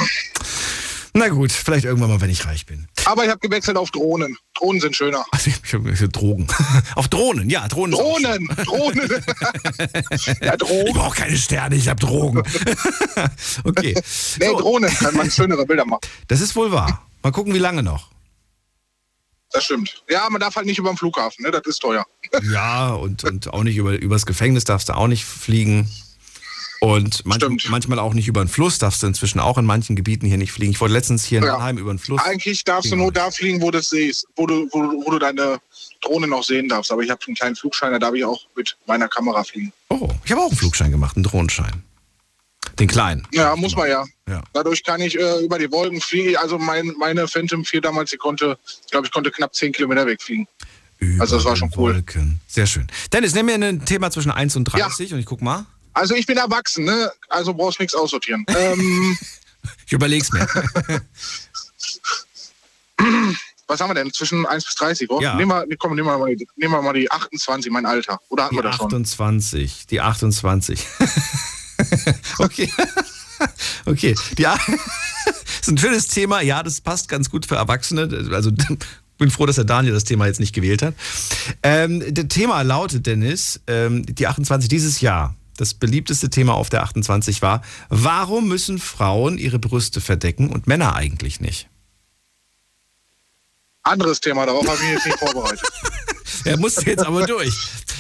A: Na gut, vielleicht irgendwann mal, wenn ich reich bin.
H: Aber ich habe gewechselt auf Drohnen. Drohnen sind schöner.
A: Also ich habe hab Drogen. [LAUGHS] Auf Drohnen, ja, Drohnen.
H: Drohnen, Drohnen. [LAUGHS] ja,
A: Ich
H: Drohnen.
A: brauche keine Sterne, ich habe Drogen. [LAUGHS] okay.
H: Nee,
A: So,
H: Drohnen kann man schönere Bilder machen.
A: das ist wohl wahr. Mal gucken, wie lange noch.
H: Das stimmt. Ja, man darf halt nicht über den Flughafen, ne? Das ist teuer.
A: Ja, und, und auch nicht über, übers Gefängnis darfst du auch nicht fliegen. Und manch,
H: Stimmt.
A: manchmal auch nicht über den Fluss darfst du inzwischen auch in manchen Gebieten hier nicht fliegen. Ich wollte letztens hier in
H: Ja.
A: Mannheim über den Fluss.
H: Eigentlich darfst du
A: Ja.
H: nur da fliegen, wo du es siehst, wo du, wo, wo du deine Drohne noch sehen darfst. Aber ich habe einen kleinen Flugschein, da darf ich auch mit meiner Kamera fliegen.
A: Oh, ich habe auch einen Flugschein gemacht, einen Drohnenschein. Den kleinen.
H: Ja, muss man ja.
A: Ja.
H: Dadurch kann ich äh, über die Wolken fliegen. Also mein, meine Phantom 4 damals, die konnte, ich glaube, ich konnte knapp 10 Kilometer wegfliegen.
A: Über
H: Also das war schon cool.
A: Wolken. Sehr schön. Dennis, nimm mir ein Thema zwischen 1 und 30 und ich guck mal.
H: Also ich bin erwachsen, ne? Also brauchst nichts aussortieren. [LAUGHS] ähm,
A: Ich überleg's mir. [LAUGHS]
H: was haben wir denn? Zwischen 1 bis 30, oder?
A: Ja.
H: Nehmen wir, komm, nehmen wir, mal die, nehmen wir mal die 28, mein Alter. Oder hatten
A: Die
H: wir das schon?
A: 28. Die 28. [LAUGHS] okay. okay. Die A ist ein schönes Thema. Ja, das passt ganz gut für Erwachsene. Also bin froh, dass der Daniel das Thema jetzt nicht gewählt hat. Ähm, das Thema lautet, Dennis, ähm, die 28 dieses Jahr. Das beliebteste Thema auf der 28 war, warum müssen Frauen ihre Brüste verdecken und Männer eigentlich nicht?
H: Anderes Thema, darauf habe ich mich jetzt nicht vorbereitet. [LAUGHS]
A: Er musste jetzt aber durch.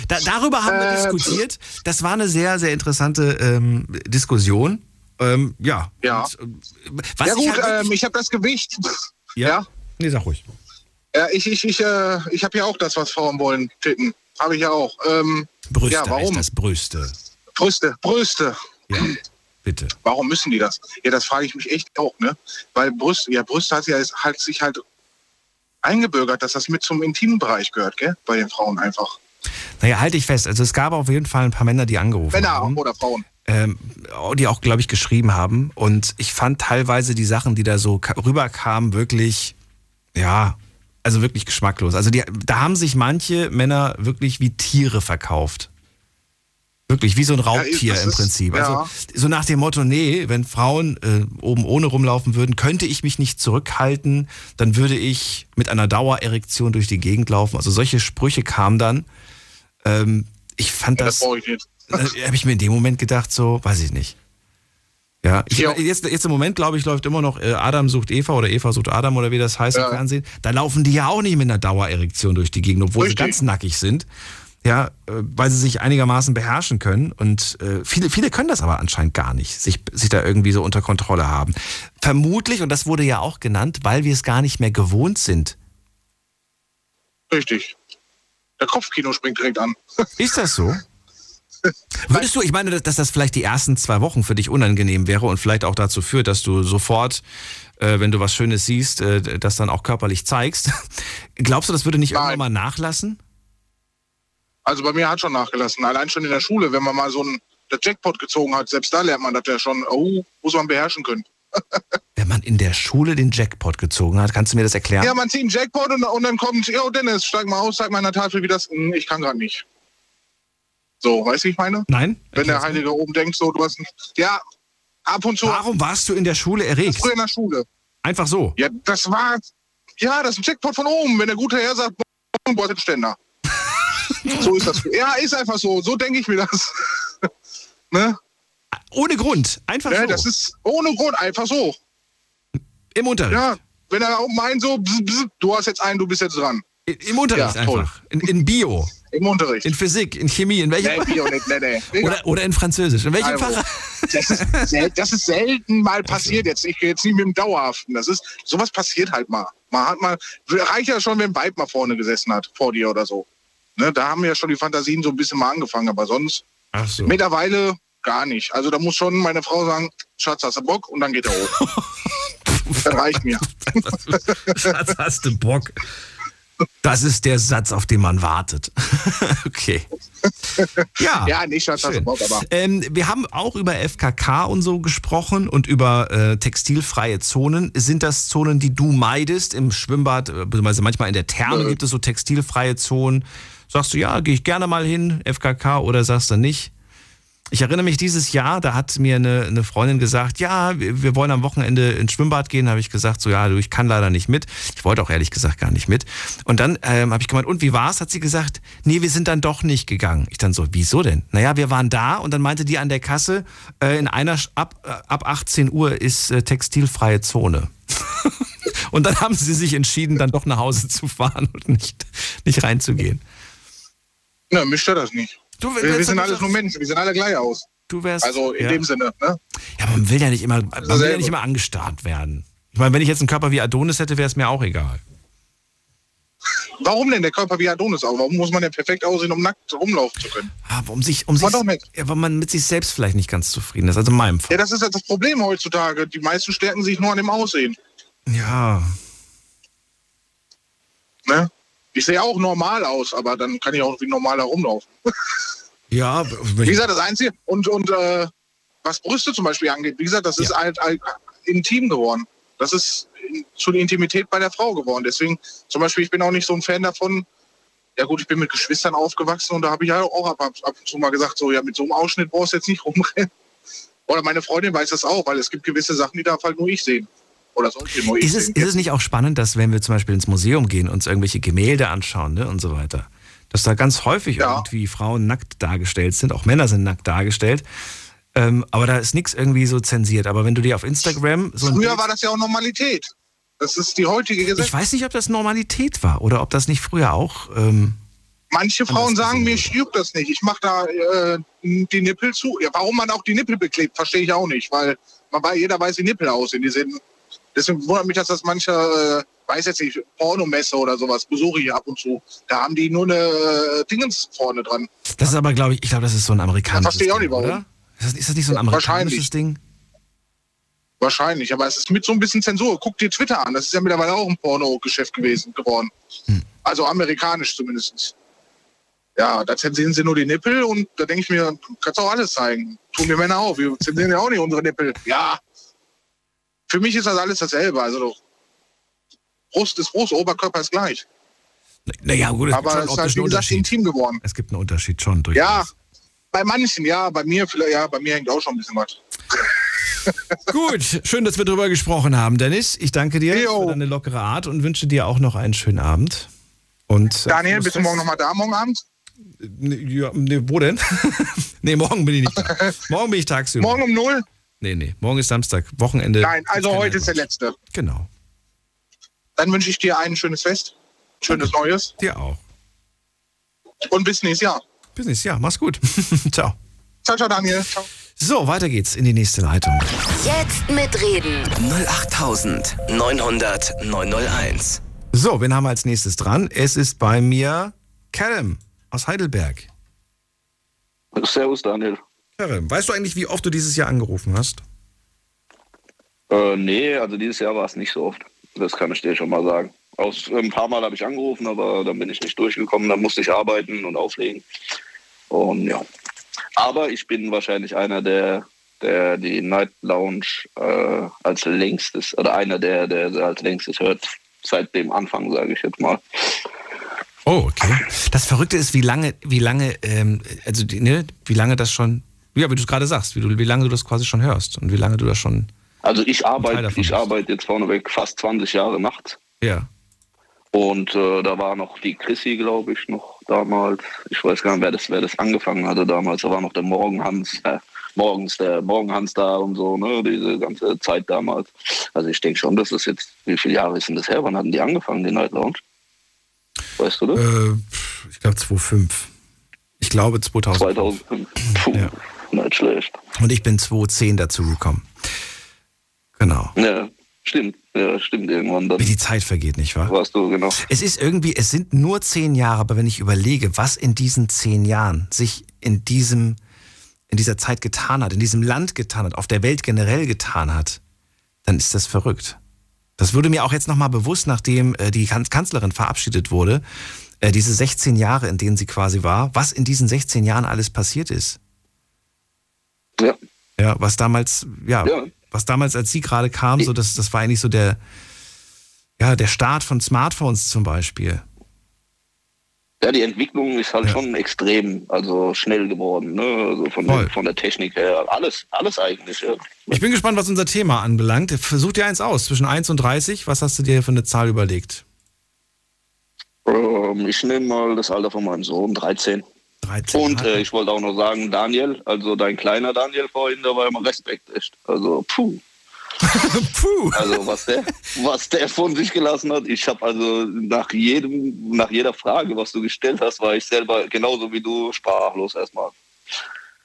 A: Da, darüber haben wir
H: Äh,
A: diskutiert. Das war eine sehr, sehr interessante ähm, Diskussion. Ähm, ja.
H: Ja.
A: Und, äh, was
H: ja
A: ich
H: gut,
A: halt
H: ähm, ich habe das Gewicht.
A: ja?
H: ja.
A: Nee, sag ruhig.
H: Ja, ich, ich, ich, äh, ich habe ja auch das, was Frauen wollen. Titten. Habe ich ja auch. Ähm,
A: Brüste
H: ja, warum?
A: das, Brüste.
H: Brüste, Brüste.
A: Ja, bitte.
H: Warum müssen die das? Ja, das frage ich mich echt auch, ne? Weil Brüste, ja, Brüste hat, ja, hat sich halt eingebürgert, dass das mit zum Intimbereich gehört, gell? Bei den Frauen einfach.
A: Naja, halte ich fest. Also es gab auf jeden Fall ein paar Männer, die angerufen
H: Männer
A: haben.
H: oder Frauen.
A: ähm, die auch, glaube ich, geschrieben haben. Und ich fand teilweise die Sachen, die da so ka- rüberkamen, wirklich, ja, also wirklich geschmacklos. Also die, da haben sich manche Männer wirklich wie Tiere verkauft. Wirklich, wie so ein Raubtier
H: das
A: im
H: ist-
A: Prinzip.
H: ja.
A: Also so nach dem Motto, nee, wenn Frauen äh, oben ohne rumlaufen würden, könnte ich mich nicht zurückhalten, dann würde ich mit einer Dauererektion durch die Gegend laufen. Also solche Sprüche kamen dann. Ähm, ich fand
H: Ja, das
A: das äh, habe ich mir in dem Moment gedacht, so, weiß ich nicht. Ja, ich,
H: Ja.
A: jetzt, jetzt im Moment, glaube ich, läuft immer noch äh, Adam sucht Eva oder Eva sucht Adam oder wie das heißt
H: Ja.
A: im Fernsehen. Da laufen die ja auch nicht mit einer Dauererektion durch die Gegend, obwohl
H: Richtig.
A: sie ganz nackig sind. Ja, äh, weil sie sich einigermaßen beherrschen können. Und äh, viele, viele können das aber anscheinend gar nicht, sich, sich da irgendwie so unter Kontrolle haben. Vermutlich, und das wurde ja auch genannt, weil wir es gar nicht mehr gewohnt sind.
H: Richtig. Der Kopfkino springt direkt an. [LAUGHS]
A: Ist das so? Würdest du, ich meine, dass, dass das vielleicht die ersten zwei Wochen für dich unangenehm wäre und vielleicht auch dazu führt, dass du sofort, äh, wenn du was Schönes siehst, äh, das dann auch körperlich zeigst. [LAUGHS] Glaubst du, das würde nicht
H: Nein.
A: irgendwann mal nachlassen?
H: Also bei mir hat schon nachgelassen. Allein schon in der Schule, wenn man mal so ein der Jackpot gezogen hat, selbst da lernt man das ja schon, oh, muss man beherrschen können. [LAUGHS]
A: Wenn man in der Schule den Jackpot gezogen hat, kannst du mir das erklären?
H: Ja, man zieht einen Jackpot und, und dann kommt, yo Dennis, steig mal aus, zeig mal an der Tafel, wie das, Hm, ich kann gerade nicht. So, weißt du, wie ich meine?
A: Nein?
H: Wenn der. Heilige oben denkt, so, du hast, ein- ja, ab und zu,
A: Warum warst du in der Schule erregt?
H: früher in der Schule.
A: Einfach so.
H: Ja, das war, ja, das ist ein Jackpot von oben. Wenn der gute Herr sagt, Beutelständer. [LAUGHS] so ist das. Ja, ist einfach so. So denke ich mir das. [LAUGHS] ne?
A: Ohne Grund. Einfach
H: Ja,
A: so.
H: das ist ohne Grund einfach so.
A: Im Unterricht.
H: Ja, wenn er meint so, bzz, bzz, du hast jetzt einen, du bist jetzt dran.
A: Im Unterricht
H: Ja,
A: einfach. In, in Bio,
H: Im Unterricht.
A: in Physik, in Chemie, in welchem
H: nee, Bio nicht, nee, nee. [LAUGHS]
A: Oder, oder in Französisch. In welchem
H: Also,
A: Fach?
H: Das ist, sel das ist selten mal passiert. Jetzt, ich gehe jetzt nicht mit dem Dauerhaften. Das ist, sowas passiert halt mal. Man hat mal, reicht ja schon, wenn ein Weib mal vorne gesessen hat, vor dir oder so. Ne, da haben ja schon die Fantasien so ein bisschen mal angefangen, aber sonst
A: so.
H: mittlerweile gar nicht. Also da muss schon meine Frau sagen, Schatz, hast du Bock? Und dann geht er hoch. [LAUGHS] das reicht mir. [LAUGHS]
A: Schatz, hast du Bock? Das ist der Satz, auf den man wartet. [LAUGHS] okay. Ja.
H: Ja, nicht Schatz, hast du. Bock, aber
A: Ähm, wir haben auch über FKK und so gesprochen und über äh, textilfreie Zonen. Sind das Zonen, die du meidest im Schwimmbad, äh, beziehungsweise manchmal in der Therme gibt es so textilfreie Zonen? Sagst du, ja, gehe ich gerne mal hin, FKK, oder sagst du nicht? Ich erinnere mich dieses Jahr, da hat mir eine, eine Freundin gesagt, ja, wir, wollen am Wochenende ins Schwimmbad gehen. Da habe ich gesagt, so ja, du, ich kann leider nicht mit. Ich wollte auch ehrlich gesagt gar nicht mit. Und dann ähm, habe ich gemeint, und wie war's? Hat sie gesagt, nee, wir sind dann doch nicht gegangen. Ich dann so, wieso denn? Naja, wir waren da und dann meinte die an der Kasse, äh, in einer ab, äh, ab 18 Uhr ist äh, textilfreie Zone. [LAUGHS] und dann haben sie sich entschieden, dann doch nach Hause zu fahren und nicht, nicht reinzugehen.
H: Ne, mich stört das nicht.
A: Du,
H: Wir, wir sind alles nur Menschen, wir sehen alle gleich aus.
A: Du wärst,
H: Also in
A: ja.
H: dem Sinne, ne?
A: Ja, man will ja nicht immer, man will ja nicht immer angestarrt werden. Ich meine, wenn ich jetzt einen Körper wie Adonis hätte, wäre es mir auch egal.
H: Warum denn der Körper wie Adonis auch? Warum muss man denn perfekt aussehen, um nackt rumlaufen zu können?
A: Aber um sich, um sich, ja, weil man mit sich selbst vielleicht nicht ganz zufrieden ist. Also in meinem Fall.
H: Ja, das ist ja das Problem heutzutage. Die meisten stärken sich nur an dem Aussehen.
A: Ja,
H: Ne? Ich sehe auch normal aus, aber dann kann ich auch wie normal herumlaufen. [LAUGHS]
A: ja,
H: Wie gesagt, das Einzige, und, und äh, was Brüste zum Beispiel angeht, wie gesagt, das ist
A: Ja.
H: halt, halt intim geworden. Das ist zu der Intimität bei der Frau geworden. Deswegen, zum Beispiel, ich bin auch nicht so ein Fan davon. Ja gut, ich bin mit Geschwistern aufgewachsen und da habe ich ja auch ab, ab, ab und zu mal gesagt, so ja, mit so einem Ausschnitt brauchst du jetzt nicht [LAUGHS] rumrennen. Oder meine Freundin weiß das auch, weil es gibt gewisse Sachen, die darf halt nur ich sehen. Oder nur ich
A: ist es, ist es nicht auch spannend, dass wenn wir zum Beispiel ins Museum gehen, uns irgendwelche Gemälde anschauen ne, und so weiter, dass da ganz häufig
H: Ja.
A: irgendwie Frauen nackt dargestellt sind, auch Männer sind nackt dargestellt. Ähm, aber da ist nichts irgendwie so zensiert. Aber wenn du dir auf Instagram so
H: Früher war das ja auch Normalität. Das ist die heutige
A: Ich
H: Gesellschaft.
A: weiß nicht, ob das Normalität war oder ob das nicht früher auch. Ähm,
H: Manche Frauen sagen, mir juckt das nicht. Ich mache da äh, die Nippel zu. Ja, warum man auch die Nippel beklebt, verstehe ich auch nicht. Weil man jeder weiß, die Nippel aussehen. Die sehen, deswegen wundert mich, dass das manche, äh, weiß jetzt nicht, Pornomesse oder sowas, besuche ich ab und zu. Da haben die nur eine äh, Dingens vorne dran.
A: das ist aber, glaube ich, ich glaube, das ist so ein amerikanisches
H: verstehe ich auch nicht, warum.
A: oder? Ist das, ist das nicht so ein amerikanisches. Ding?
H: Wahrscheinlich. Aber es ist mit so ein bisschen Zensur. Guck dir Twitter an. Das ist ja mittlerweile auch ein Porno-Geschäft gewesen, geworden.
A: Hm.
H: Also amerikanisch zumindest. Ja, da zensieren sie nur die Nippel und da denke ich mir, kannst auch alles zeigen. Tun wir Männer auch. Wir zensieren ja auch nicht unsere Nippel. Ja. Für mich ist das alles dasselbe. Also Brust ist Brust, Oberkörper ist gleich.
A: Naja, gut, es
H: Aber
A: gibt
H: es ist halt, wie gesagt, intim geworden.
A: Es gibt einen Unterschied schon durchaus.
H: Ja, bei manchen, ja, bei mir vielleicht, ja, bei mir hängt auch schon ein bisschen was. [LAUGHS] [LAUGHS]
A: Gut, schön, dass wir drüber gesprochen haben, Dennis. Ich danke dir
H: Jo.
A: für deine lockere Art und wünsche dir auch noch einen schönen Abend. Und, äh,
H: Daniel, bist du morgen nochmal da, morgen Abend?
A: Ja, nee, wo denn? [LAUGHS] nee, morgen bin ich nicht da. Morgen bin ich tagsüber.
H: Morgen um null?
A: Nee, nee, morgen ist Samstag, Wochenende.
H: Nein, also heute ist der letzte.
A: Genau,
H: Dann wünsche ich dir ein schönes Fest, schönes Neues
A: dir auch.
H: und bis nächstes Jahr.
A: Bis nächstes Jahr, mach's gut. [LAUGHS] Ciao.
H: Ciao, ciao, Daniel. Ciao.
A: So, weiter geht's in die nächste Leitung.
C: Jetzt mitreden. 08900 901.
A: So, wen haben wir als nächstes dran? Es ist bei mir Callum aus Heidelberg.
I: Servus, Daniel.
A: Weißt du eigentlich, wie oft du dieses Jahr angerufen hast?
I: Äh, nee, also dieses Jahr war es nicht so oft. Das kann ich dir schon mal sagen. Aus, ein paar Mal habe ich angerufen, aber dann bin ich nicht durchgekommen. Dann musste ich arbeiten und auflegen. Und ja. Aber ich bin wahrscheinlich einer der der die Night Lounge äh, als längstes oder einer der, der als längstes hört seit dem Anfang, sage ich jetzt mal.
A: Oh, okay. Das Verrückte ist, wie lange, wie lange, ähm, also ne, wie lange das schon, ja, wie du es gerade sagst, wie, du, wie lange du das quasi schon hörst und wie lange du das schon.
I: Also ich arbeite, ich arbeite jetzt vorneweg fast 20 Jahre nachts.
A: Ja.
I: Und äh, da war noch die Chrissy, glaube ich, noch damals. Ich weiß gar nicht, wer das, wer das angefangen hatte damals. Da war noch der Morgenhans, äh, morgens der Morgenhans da und so, ne, diese ganze Zeit damals. Also ich denke schon, das ist jetzt, wie viele Jahre ist denn das her? Wann hatten die angefangen, die Night Lounge? Weißt du das?
A: Äh, ich glaube 2005. Ich glaube 2000.
I: 2005. Puh,
A: Ja.
I: Nicht schlecht.
A: Und ich bin 2010 dazugekommen. Genau.
I: Ja, stimmt. Ja, stimmt irgendwann. Dann
A: Wie die Zeit vergeht, nicht wahr?
I: warst du, genau.
A: Es ist irgendwie, es sind nur zehn Jahre, aber wenn ich überlege, was in diesen zehn Jahren sich in diesem, in dieser Zeit getan hat, in diesem Land getan hat, auf der Welt generell getan hat, dann ist das verrückt. Das wurde mir auch jetzt nochmal bewusst, nachdem äh, die Kan- Kanzlerin verabschiedet wurde, äh, diese 16 Jahre, in denen sie quasi war, was in diesen 16 Jahren alles passiert ist.
I: Ja.
A: Ja, was damals, ja,
I: Ja.
A: was damals, als sie gerade kam, so das, das war eigentlich so der, ja, der Start von Smartphones zum Beispiel.
I: Ja, die Entwicklung ist halt
A: Ja.
I: schon extrem, also schnell geworden, ne? Also von, der, von der Technik her. Alles, alles eigentlich, ja.
A: Ich bin gespannt, was unser Thema anbelangt. Versuch dir eins aus. Zwischen 1 und 30, was hast du dir für eine Zahl überlegt?
I: Ähm, ich nehme mal das Alter von meinem Sohn, 13.
A: 13.
I: Und äh, ich wollte auch noch sagen, Daniel, also dein kleiner Daniel vorhin, da war immer Respekt, echt. Also, puh. [LAUGHS]
A: Puh.
I: Also was der, was der von sich gelassen hat, ich habe also nach jedem, nach jeder Frage, was du gestellt hast, war ich selber genauso wie du sprachlos erstmal.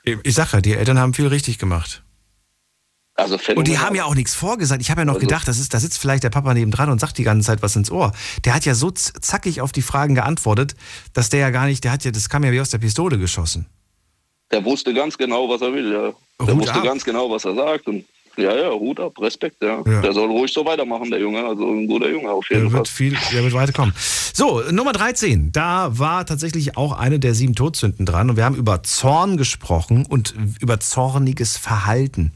A: Ich sag ja, die Eltern haben viel richtig gemacht.
I: Also
A: Und die haben ja auch nichts vorgesagt. Ich habe ja noch
I: Also-
A: gedacht, das ist, da sitzt vielleicht der Papa nebendran und sagt die ganze Zeit was ins Ohr. Der hat ja so zackig auf die Fragen geantwortet, dass der ja gar nicht, der hat ja, das kam ja wie aus der Pistole geschossen.
I: Der wusste ganz genau, was er will, ja. Der
A: Hut
I: wusste
A: ab.
I: ganz genau, was er sagt. Und ja, ja, Hut ab, Respekt, ja.
A: Ja.
I: Der soll ruhig so weitermachen, der Junge. Also ein guter Junge auf jeden
A: Der
I: Fall.
A: wird viel, der wird weiterkommen. So, Nummer 13. Da war tatsächlich auch eine der sieben Todsünden dran und wir haben über Zorn gesprochen und über zorniges Verhalten.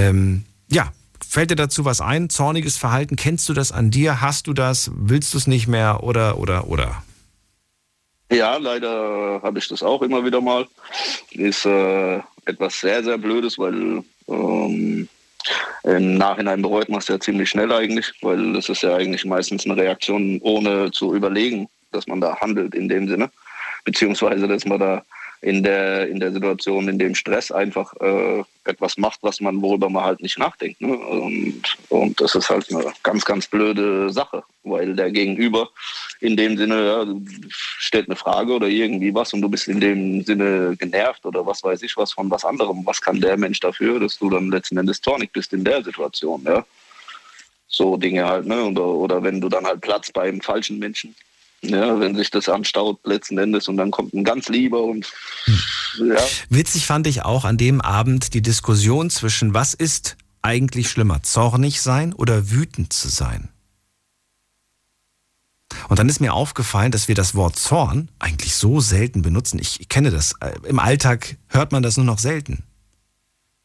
A: Ähm, ja, fällt dir dazu was ein? Zorniges Verhalten, kennst du das an dir? Hast du das? Willst du es nicht mehr? Oder, oder, oder?
I: Ja, leider habe ich das auch immer wieder mal. Ist äh, etwas sehr, sehr Blödes, weil ähm, im Nachhinein bereut man es ja ziemlich schnell eigentlich, weil es ist ja eigentlich meistens eine Reaktion, ohne zu überlegen, dass man da handelt in dem Sinne. Beziehungsweise, dass man da in der, in der Situation, in dem Stress einfach äh, etwas macht, was man, worüber man halt nicht nachdenkt. Ne? Und, und das ist halt eine ganz, ganz blöde Sache, weil der Gegenüber in dem Sinne ja, stellt eine Frage oder irgendwie was und du bist in dem Sinne genervt oder was weiß ich was von was anderem. Was kann der Mensch dafür, dass du dann letzten Endes zornig bist in der Situation? Ja? So Dinge halt, ne? Oder, oder wenn du dann halt Platz beim falschen Menschen, ja, wenn sich das anstaut letzten Endes und dann kommt ein ganz lieber und ja,
A: Witzig fand ich auch an dem Abend die Diskussion zwischen, was ist eigentlich schlimmer, zornig sein oder wütend zu sein? Und dann ist mir aufgefallen, dass wir das Wort Zorn eigentlich so selten benutzen. Ich, ich kenne das. Äh, Im Alltag hört man das nur noch selten.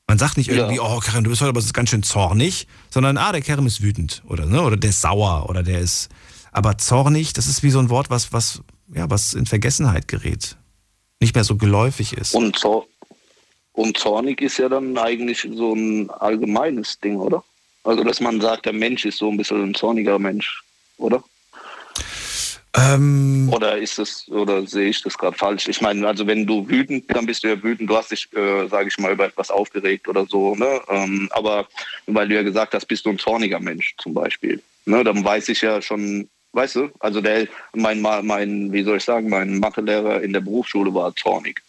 A: Man sagt nicht irgendwie,
I: Ja.
A: oh Kerem, du bist heute aber ganz schön zornig, sondern ah, der Kerem ist wütend oder ne, oder der ist sauer oder der ist. Aber zornig, das ist wie so ein Wort, was was ja was in Vergessenheit gerät, nicht mehr so geläufig ist.
I: Und, Zor und zornig ist ja dann eigentlich so ein allgemeines Ding, oder? Also, dass man sagt, der Mensch ist so ein bisschen ein zorniger Mensch, oder?
A: Ähm,
I: Oder ist das, oder sehe ich das gerade falsch? Ich meine, also wenn du wütend, dann bist du ja wütend, du hast dich, äh, sage ich mal, über etwas aufgeregt oder so, ne? Ähm, aber weil du ja gesagt hast, bist du ein zorniger Mensch zum Beispiel. Ne? Dann weiß ich ja schon, weißt du, also der, mein, mein, wie soll ich sagen, mein Mathelehrer in der Berufsschule war zornig.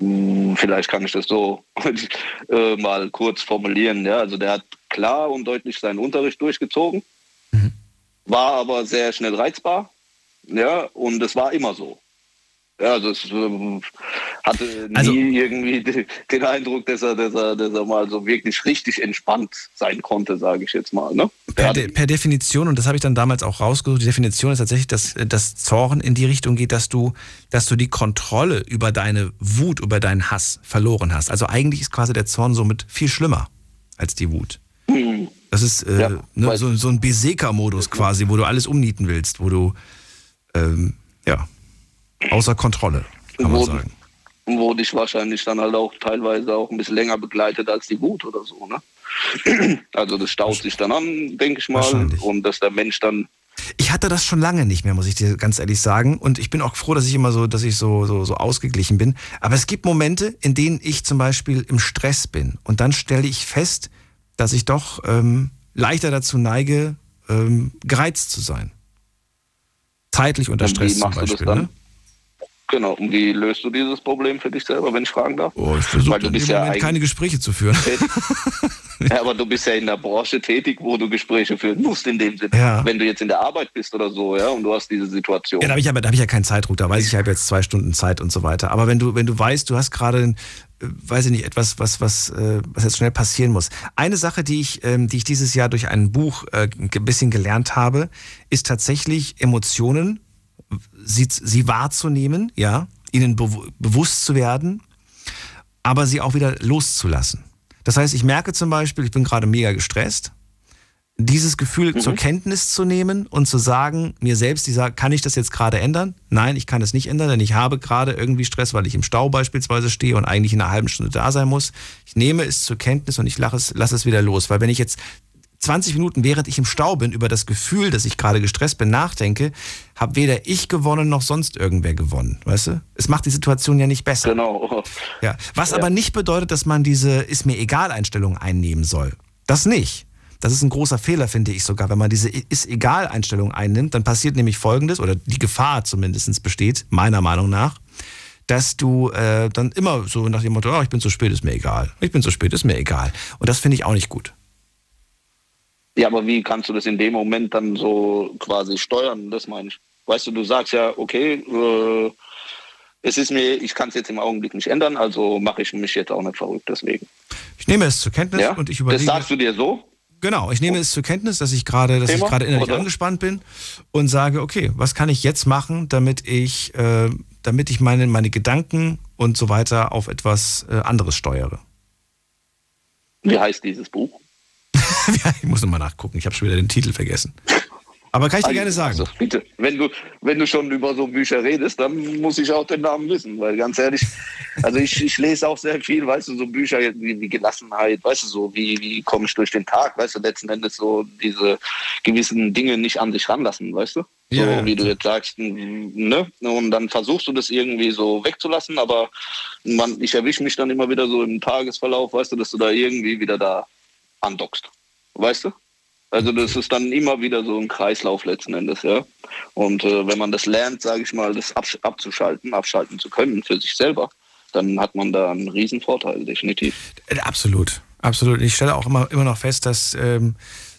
I: Hm, Vielleicht kann ich das so [LAUGHS] äh, mal kurz formulieren. Ja? Also der hat klar und deutlich seinen Unterricht durchgezogen, war aber sehr schnell reizbar. Ja, und es war immer so. Ja, also es ähm, hatte nie
A: Also-
I: irgendwie de- den Eindruck, dass er, dass, er, dass er mal so wirklich richtig entspannt sein konnte, sage ich jetzt mal. Ne?
A: Per, de, per Definition, und das habe ich dann damals auch rausgesucht, die Definition ist tatsächlich, dass das Zorn in die Richtung geht, dass du, dass du die Kontrolle über deine Wut, über deinen Hass verloren hast. Also eigentlich ist quasi der Zorn somit viel schlimmer als die Wut.
I: Hm.
A: Das ist äh,
I: Ja,
A: ne, so, so ein Berserker-Modus quasi, wo du alles umnieten willst, wo du, ähm, ja, außer Kontrolle, kann man sagen.
I: wo dich wahrscheinlich dann halt auch teilweise auch ein bisschen länger begleitet als die Wut oder so. Ne? [CLEARS THROAT] Also das staut sich dann an, denke ich mal, und dass der Mensch dann
A: Ich hatte das schon lange nicht mehr, muss ich dir ganz ehrlich sagen. Und ich bin auch froh, dass ich immer so, dass ich so, so, so ausgeglichen bin. Aber es gibt Momente, in denen ich zum Beispiel im Stress bin. Und dann stelle ich fest, dass ich doch ähm, leichter dazu neige, ähm, gereizt zu sein. Zeitlich unter Stress zum Beispiel.
I: dann?
A: Ne?
I: Genau, und wie löst du dieses Problem für dich selber, wenn ich fragen darf?
A: Oh, ich versuche in
I: bist ja
A: Moment keine Gespräche zu führen. [LAUGHS]
I: Ja, aber du bist ja in der Branche tätig, wo du Gespräche führen musst in dem Sinne.
A: Ja.
I: Wenn du jetzt in der Arbeit bist oder so, ja, und du hast diese Situation.
A: Ja, da habe ich, aber- da hab ich ja keinen Zeitdruck, da weiß ich, ich habe jetzt zwei Stunden Zeit und so weiter. Aber wenn du, wenn du weißt, du hast gerade, äh, weiß ich nicht, etwas, was, was, äh, was jetzt schnell passieren muss. Eine Sache, die ich, ähm, die ich dieses Jahr durch ein Buch äh, ein bisschen gelernt habe, ist tatsächlich Emotionen, sie, sie wahrzunehmen, ja, ihnen bewu- bewusst zu werden, aber sie auch wieder loszulassen. Das heißt, ich merke zum Beispiel, ich bin gerade mega gestresst, dieses Gefühl zur Kenntnis zu nehmen und zu sagen, mir selbst, die sagt, kann ich das jetzt gerade ändern? Nein, ich kann es nicht ändern, denn ich habe gerade irgendwie Stress, weil ich im Stau beispielsweise stehe und eigentlich in einer halben Stunde da sein muss. Ich nehme es zur Kenntnis und ich lasse es, lasse es wieder los, weil wenn ich jetzt 20 Minuten, während ich im Stau bin, über das Gefühl, dass ich gerade gestresst bin, nachdenke, habe weder ich gewonnen noch sonst irgendwer gewonnen. Weißt du? Es macht die Situation ja nicht besser.
I: Genau.
A: Ja. Was aber nicht bedeutet, dass man diese ist mir egal Einstellung einnehmen soll. Das nicht. Das ist ein großer Fehler, finde ich sogar. Wenn man diese ist egal Einstellung einnimmt, dann passiert nämlich Folgendes, oder die Gefahr zumindest besteht, meiner Meinung nach, dass du äh, dann immer so nach dem Motto, oh, ich bin zu spät, ist mir egal. Ich bin zu spät, ist mir egal. Und das finde ich auch nicht gut.
I: Ja, aber wie kannst du das in dem Moment dann so quasi steuern? Das meine ich. Weißt du, du sagst ja, okay, äh, es ist mir, ich kann es jetzt im Augenblick nicht ändern, also mache ich mich jetzt auch nicht verrückt deswegen.
A: Ich nehme es zur Kenntnis
I: Ja?
A: und ich
I: Das
A: überlege.
I: sagst du dir so?
A: Genau, ich nehme es zur Kenntnis, dass ich gerade, dass ich
I: Thema,
A: gerade innerlich
I: oder?
A: angespannt bin und sage, okay, was kann ich jetzt machen, damit ich, äh, damit ich meine, meine Gedanken und so weiter auf etwas äh, anderes steuere.
I: Wie heißt dieses Buch? [LAUGHS]
A: ich muss nochmal nachgucken, ich habe schon wieder den Titel vergessen. Aber kann ich dir gerne sagen.
I: Also, bitte, wenn du, wenn du schon über so Bücher redest, dann muss ich auch den Namen wissen, weil ganz ehrlich, also ich, ich lese auch sehr viel, weißt du, so Bücher wie, wie Gelassenheit, weißt du, so wie, wie komme ich durch den Tag, weißt du, letzten Endes so diese gewissen Dinge nicht an sich ranlassen, weißt du? So
A: Ja, ja.
I: wie du jetzt sagst, ne? Und dann versuchst du das irgendwie so wegzulassen, aber man, ich erwische mich dann immer wieder so im Tagesverlauf, weißt du, dass du da irgendwie wieder da andockst. Weißt du? Also das ist dann immer wieder so ein Kreislauf letzten Endes, ja. Und äh, wenn man das lernt, sage ich mal, das abzuschalten, abschalten zu können für sich selber, dann hat man da einen riesen Vorteil, definitiv.
A: Äh, Absolut, absolut. Ich stelle auch immer, immer noch fest, dass, ähm,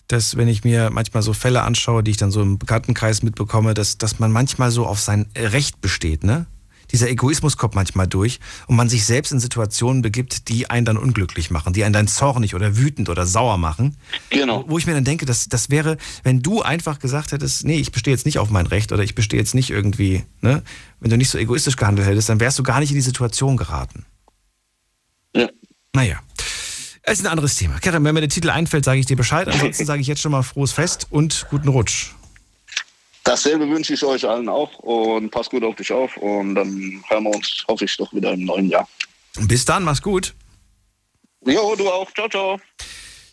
A: dass wenn ich mir manchmal so Fälle anschaue, die ich dann so im Bekanntenkreis mitbekomme, dass, dass man manchmal so auf sein Recht besteht, ne? Dieser Egoismus kommt manchmal durch und man sich selbst in Situationen begibt, die einen dann unglücklich machen, die einen dann zornig oder wütend oder sauer machen.
I: Genau.
A: Wo ich mir dann denke, das, das wäre, wenn du einfach gesagt hättest, nee, ich bestehe jetzt nicht auf mein Recht oder ich bestehe jetzt nicht irgendwie, ne? Wenn du nicht so egoistisch gehandelt hättest, dann wärst du gar nicht in die Situation geraten.
I: Ja.
A: Naja. Es ist ein anderes Thema. Kerem, wenn mir der Titel einfällt, sage ich dir Bescheid. Ansonsten [LAUGHS] sage ich jetzt schon mal frohes Fest und guten Rutsch.
I: Dasselbe wünsche ich euch allen auch und passt gut auf dich auf und dann hören wir uns, hoffe ich, doch wieder im neuen Jahr.
A: Bis dann, mach's gut.
I: Jo, du auch. Ciao, ciao.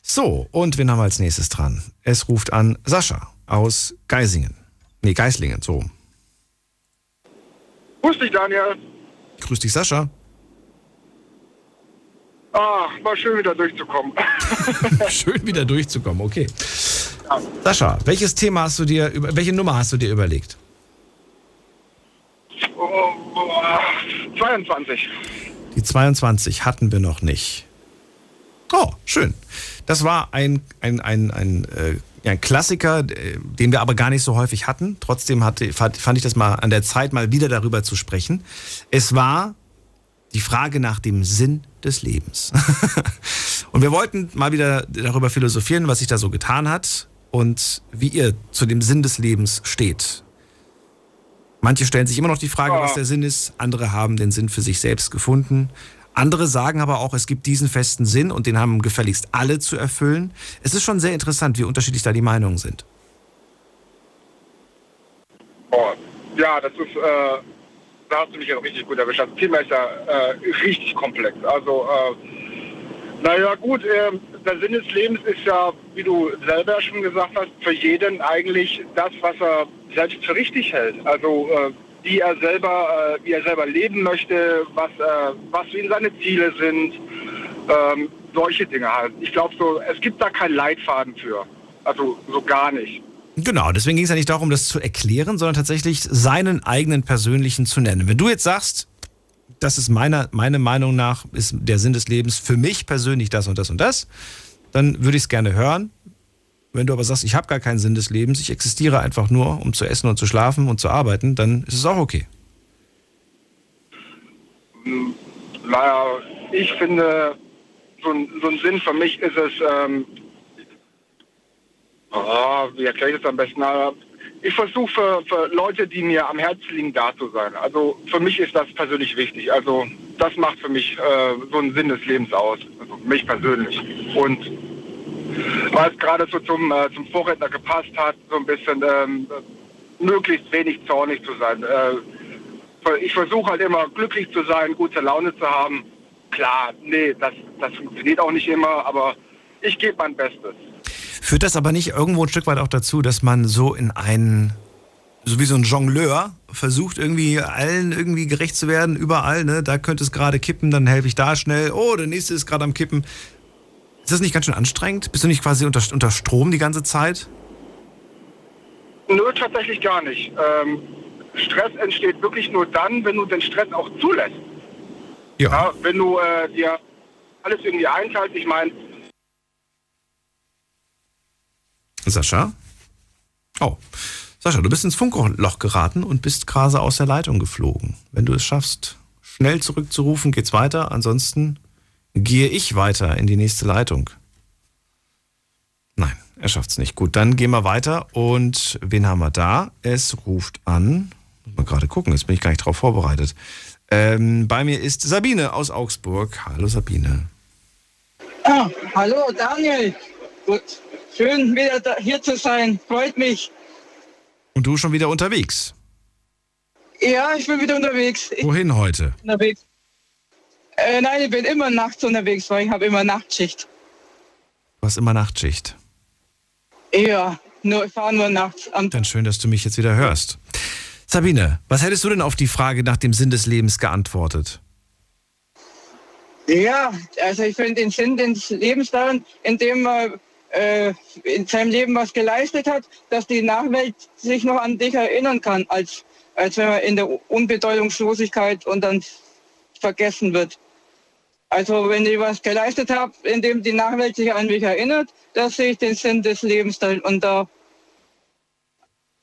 A: So, und wen haben wir als nächstes dran? Es ruft an Sascha aus Geisingen. Nee, Geislingen, so. rum.
J: Grüß dich, Daniel.
A: Grüß dich, Sascha.
J: Ah, war schön wieder durchzukommen. [LAUGHS]
A: Schön wieder durchzukommen, okay. Sascha, welches Thema hast du dir, welche Nummer hast du dir überlegt?
J: Oh, boah, 22.
A: Die 22 hatten wir noch nicht. Oh, schön. Das war ein, ein, ein, ein, äh, ein Klassiker, äh, den wir aber gar nicht so häufig hatten. Trotzdem hatte, fand ich das mal an der Zeit, mal wieder darüber zu sprechen. Es war Die Frage nach dem Sinn des Lebens. [LAUGHS] und wir wollten mal wieder darüber philosophieren, was sich da so getan hat und wie ihr zu dem Sinn des Lebens steht. Manche stellen sich immer noch die Frage, was der Sinn ist. Andere haben den Sinn für sich selbst gefunden. Andere sagen aber auch, es gibt diesen festen Sinn und den haben gefälligst alle zu erfüllen. Es ist schon sehr interessant, wie unterschiedlich da die Meinungen sind.
J: Oh, ja, das ist, äh, da hast du mich ja richtig gut erwischt. Das Thema ist ja äh, richtig komplex. Also, äh, naja, gut, äh, der Sinn des Lebens ist ja, wie du selber schon gesagt hast, für jeden eigentlich das, was er selbst für richtig hält. Also, äh, wie er selber, äh, wie er selber leben möchte, was, äh, was ihm seine Ziele sind, ähm, solche Dinge halt. Ich glaube so, es gibt da keinen Leitfaden für. Also so gar nicht.
A: Genau, deswegen ging es ja nicht darum, das zu erklären, sondern tatsächlich seinen eigenen persönlichen zu nennen. Wenn du jetzt sagst, das ist meiner, meiner Meinung nach, ist der Sinn des Lebens für mich persönlich das und das und das, dann würde ich es gerne hören. Wenn du aber sagst, ich habe gar keinen Sinn des Lebens, ich existiere einfach nur, um zu essen und zu schlafen und zu arbeiten, dann ist es auch okay.
J: Naja, ich finde, so ein, so ein Sinn für mich ist es, ähm, oh, wie erkläre ich das am besten? Ich versuche für, für Leute, die mir am Herzen liegen, da zu sein. Also für mich ist das persönlich wichtig. Also das macht für mich äh, so einen Sinn des Lebens aus. Also mich persönlich. Und weil es gerade so zum, äh, zum Vorredner gepasst hat, so ein bisschen ähm, möglichst wenig zornig zu sein. Äh, ich versuche halt immer glücklich zu sein, gute Laune zu haben. Klar, nee, das, das funktioniert auch nicht immer, aber ich gebe mein Bestes.
A: Führt das aber nicht irgendwo ein Stück weit auch dazu, dass man so in einen, so wie so ein Jongleur, versucht irgendwie allen irgendwie gerecht zu werden, überall, ne? Da könnte es gerade kippen, dann helfe ich da schnell. Oh, der nächste ist gerade am Kippen. Ist das nicht ganz schön anstrengend? Bist du nicht quasi unter, unter Strom die ganze Zeit?
J: Nö, tatsächlich gar nicht. Ähm, Stress entsteht wirklich nur dann, wenn du den Stress auch zulässt.
A: Ja.
J: wenn du äh, dir alles irgendwie einteilst. Ich meine,
A: Sascha? Oh. Sascha, du bist ins Funkloch geraten und bist gerade aus der Leitung geflogen. Wenn du es schaffst, schnell zurückzurufen, geht's weiter. Ansonsten gehe ich weiter in die nächste Leitung. Nein, er schafft's nicht. Gut, dann gehen wir weiter. Und wen haben wir da? Es ruft an. Muss mal gerade gucken, jetzt bin ich gar nicht drauf vorbereitet. Ähm, bei mir ist Sabine aus Augsburg. Hallo Sabine.
K: Ah, hallo Daniel. Gut. Schön wieder da, hier zu sein. Freut mich.
A: Und du schon wieder unterwegs?
K: Ja, ich bin wieder unterwegs.
A: Wohin heute?
K: unterwegs. Äh, nein, ich bin immer nachts unterwegs, weil ich habe immer Nachtschicht.
A: Du hast immer Nachtschicht.
K: Ja, nur, ich fahre nur nachts.
A: Dann schön, dass du mich jetzt wieder hörst. Sabine, was hättest du denn auf die Frage nach dem Sinn des Lebens geantwortet?
K: Ja, also ich finde den Sinn des Lebens darin, indem man äh, in seinem Leben was geleistet hat, dass die Nachwelt sich noch an dich erinnern kann, als, als wenn man in der Unbedeutungslosigkeit und dann vergessen wird. Also wenn ich was geleistet habe, indem die Nachwelt sich an mich erinnert, da sehe ich den Sinn des Lebens darin und da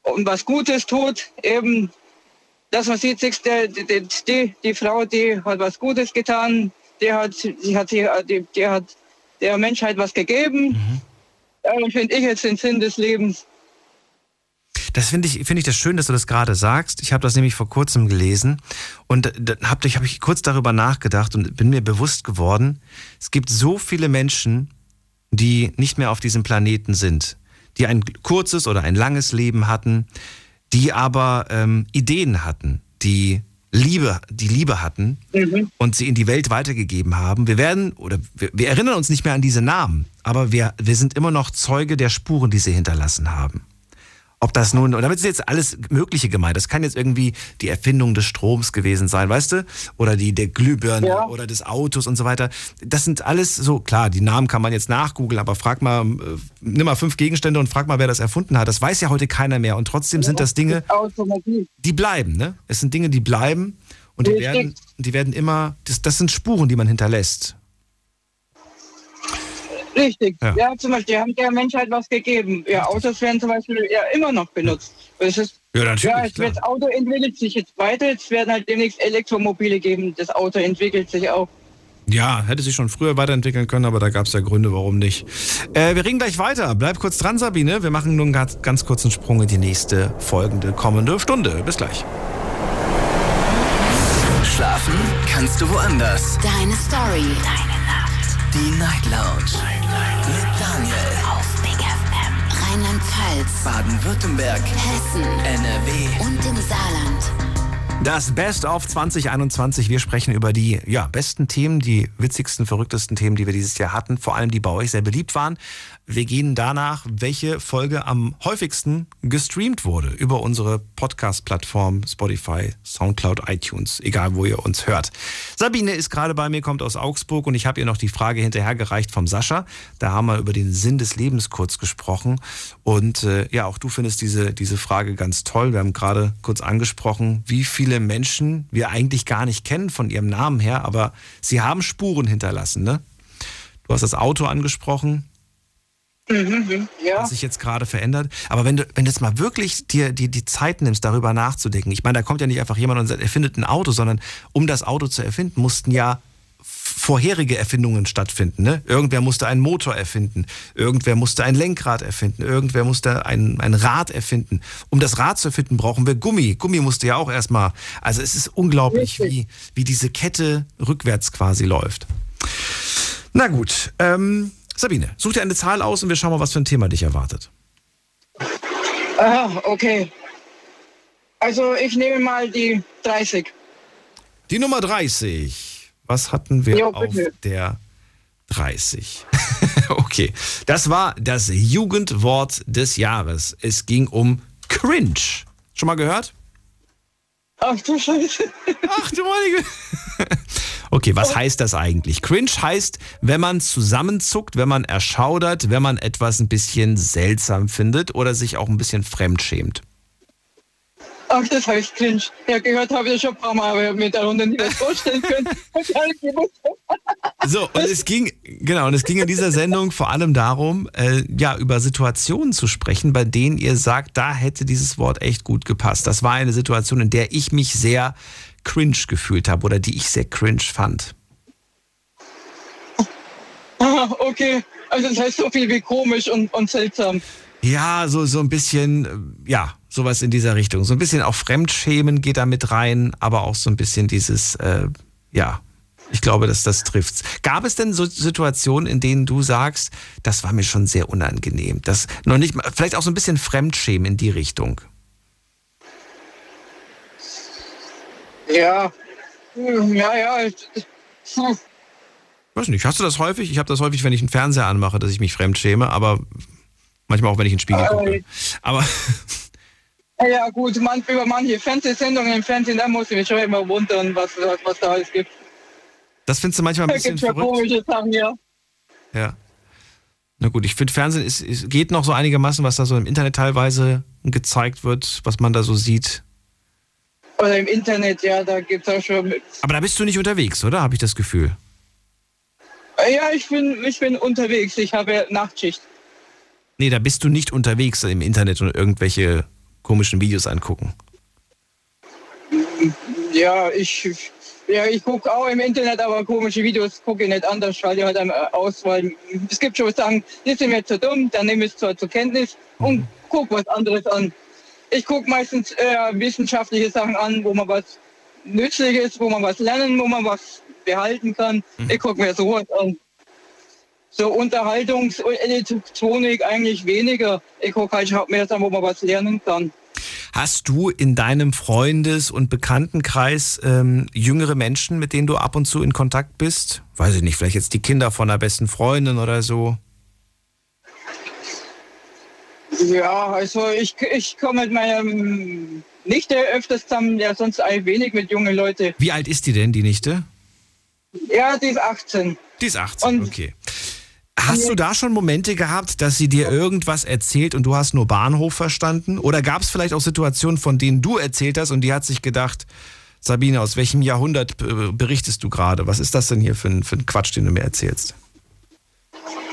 K: und was Gutes tut, eben, dass man sieht, die, die, die Frau, die hat was Gutes getan, die hat, die hat, die, die hat der Menschheit was gegeben. Darum finde ich jetzt den Sinn des Lebens.
A: Das finde ich, finde ich das schön, dass du das gerade sagst. Ich habe das nämlich vor kurzem gelesen und habe hab ich kurz darüber nachgedacht und bin mir bewusst geworden, es gibt so viele Menschen, die nicht mehr auf diesem Planeten sind, die ein kurzes oder ein langes Leben hatten, die aber ähm, Ideen hatten, die Liebe, die Liebe hatten und sie in die Welt weitergegeben haben. Wir werden oder wir, wir erinnern uns nicht mehr an diese Namen, aber wir, wir sind immer noch Zeuge der Spuren, die sie hinterlassen haben. Ob das nun, und damit ist jetzt alles Mögliche gemeint. Das kann jetzt irgendwie die Erfindung des Stroms gewesen sein, weißt du? Oder die der Glühbirne
K: Ja.
A: oder des Autos und so weiter. Das sind alles so, klar, die Namen kann man jetzt nachgoogeln, aber frag mal, äh, nimm mal fünf Gegenstände und frag mal, wer das erfunden hat. Das weiß ja heute keiner mehr. Und trotzdem sind das Dinge, die bleiben, ne? Es sind Dinge, die bleiben und die werden, die werden immer, das, das sind Spuren, die man hinterlässt.
K: Richtig.
A: Ja.
K: Ja. zum Beispiel haben der Menschheit was gegeben. Ja, Autos werden zum Beispiel ja immer noch benutzt. Das ist
A: Ja, natürlich.
K: Ja, es wird, das Auto entwickelt sich jetzt weiter. Es werden halt demnächst Elektromobile geben. Das Auto entwickelt sich auch.
A: Ja, hätte sich schon früher weiterentwickeln können, aber da gab es ja Gründe, warum nicht. Äh, wir reden gleich weiter. Bleib kurz dran, Sabine. Wir machen nun einen ganz, ganz kurzen Sprung in die nächste folgende kommende Stunde. Bis gleich.
C: Schlafen kannst du woanders.
B: Deine Story. Deine Nacht.
C: Die Night Lounge. Baden-Württemberg.
B: Hessen.
C: NRW.
B: Und im Saarland.
A: Das Best of 2021. Wir sprechen über die ja, besten Themen, die witzigsten, verrücktesten Themen, die wir dieses Jahr hatten, vor allem die bei euch sehr beliebt waren. Wir gehen danach, welche Folge am häufigsten gestreamt wurde über unsere Podcast-Plattform Spotify, Soundcloud, iTunes, egal wo ihr uns hört. Sabine ist gerade bei mir, kommt aus Augsburg und ich habe ihr noch die Frage hinterhergereicht vom Sascha. Da haben wir über den Sinn des Lebens kurz gesprochen und äh, ja, auch du findest diese, diese Frage ganz toll. Wir haben gerade kurz angesprochen, wie viele Menschen wir eigentlich gar nicht kennen von ihrem Namen her, aber sie haben Spuren hinterlassen, ne? Du hast das Auto angesprochen,
K: Mhm, ja.
A: was sich jetzt gerade verändert. Aber wenn du, wenn du jetzt mal wirklich dir die, die Zeit nimmst, darüber nachzudenken, ich meine, da kommt ja nicht einfach jemand und sagt, erfindet ein Auto, sondern um das Auto zu erfinden, mussten ja vorherige Erfindungen stattfinden. Ne? Irgendwer musste einen Motor erfinden, irgendwer musste ein Lenkrad erfinden, irgendwer musste ein, ein Rad erfinden. Um das Rad zu erfinden, brauchen wir Gummi. Gummi musste ja auch erstmal. Also es ist unglaublich, wie, wie diese Kette rückwärts quasi läuft. Na gut, ähm, Sabine, such dir eine Zahl aus und wir schauen mal, was für ein Thema dich erwartet.
K: Aha, okay. Also ich nehme mal die 30.
A: Die Nummer 30. Was hatten wir
K: Jo,
A: auf der 30? [LAUGHS] okay, das war das Jugendwort des Jahres. Es ging um Cringe. Schon mal gehört?
K: Ach du Scheiße.
A: Ach du meine Okay, was heißt das eigentlich? Cringe heißt, wenn man zusammenzuckt, wenn man erschaudert, wenn man etwas ein bisschen seltsam findet oder sich auch ein bisschen fremdschämt.
K: Ach, das heißt cringe. Ja, gehört habe ich das schon ein paar Mal, aber mir darunter nicht was vorstellen können. [LAUGHS]
A: So, und es ging, genau, und es ging in dieser Sendung vor allem darum, äh, ja, über Situationen zu sprechen, bei denen ihr sagt, da hätte dieses Wort echt gut gepasst. Das war eine Situation, in der ich mich sehr cringe gefühlt habe oder die ich sehr cringe fand.
K: Ah, [LAUGHS] okay. Also das heißt so viel wie komisch und, und seltsam.
A: Ja, so, so ein bisschen, äh, ja, sowas in dieser Richtung. So ein bisschen auch Fremdschämen geht da mit rein, aber auch so ein bisschen dieses, äh, ja, ich glaube, dass das trifft's. Gab es denn so Situationen, in denen du sagst, das war mir schon sehr unangenehm? Das noch nicht vielleicht auch so ein bisschen Fremdschämen in die Richtung.
K: Ja. Hm, Ja, ja. Hm.
A: Weiß nicht, hast du das häufig? Ich habe das häufig, wenn ich einen Fernseher anmache, dass ich mich fremdschäme, aber manchmal auch, wenn ich in den Spiegel gucke. Aber
K: Ja gut, man, über manche Fernsehsendungen im Fernsehen, da muss ich mich schon immer wundern, was, was, was da alles gibt.
A: das findest du manchmal ein
K: Da
A: bisschen
K: ja
A: verrückt.
K: komische Sachen, ja.
A: Ja. Na gut, ich finde Fernsehen ist, ist, geht noch so einigermaßen, was da so im Internet teilweise gezeigt wird, was man da so sieht.
K: Oder im Internet, ja, da gibt es auch schon.
A: Aber da bist du nicht unterwegs, oder? Habe ich das Gefühl.
K: Ja, ich bin, ich bin unterwegs. Ich habe Nachtschicht.
A: Nee, da bist du nicht unterwegs im Internet und irgendwelche komischen Videos angucken.
K: Ja, ich, ja, ich gucke auch im Internet, aber komische Videos gucke ich nicht anders, schalte ich halt einmal aus, weil es gibt schon Sachen, die sind mir zu dumm, dann nehme ich es zwar zur Kenntnis und gucke was anderes an. Ich gucke meistens äh, wissenschaftliche Sachen an, wo man was Nützliches, wo man was lernen, wo man was behalten kann. Ich gucke mir sowas an. So Unterhaltungs- und Elektronik eigentlich weniger. Ich schau mir das an, wo man was lernen kann.
A: Hast du in deinem Freundes- und Bekanntenkreis ähm, jüngere Menschen, mit denen du ab und zu in Kontakt bist? Weiß ich nicht, vielleicht jetzt die Kinder von einer besten Freundin oder so.
K: Ja, also ich, ich komme mit meiner Nichte öfters zusammen, ja sonst eigentlich wenig mit jungen Leuten.
A: Wie alt ist die denn, die Nichte?
K: Ja, die ist 18.
A: Die ist 18, okay. Hast du da schon Momente gehabt, dass sie dir irgendwas erzählt und du hast nur Bahnhof verstanden? Oder gab es vielleicht auch Situationen, von denen du erzählt hast und die hat sich gedacht, Sabine, aus welchem Jahrhundert äh, berichtest du gerade? Was ist das denn hier für ein, für ein Quatsch, den du mir erzählst?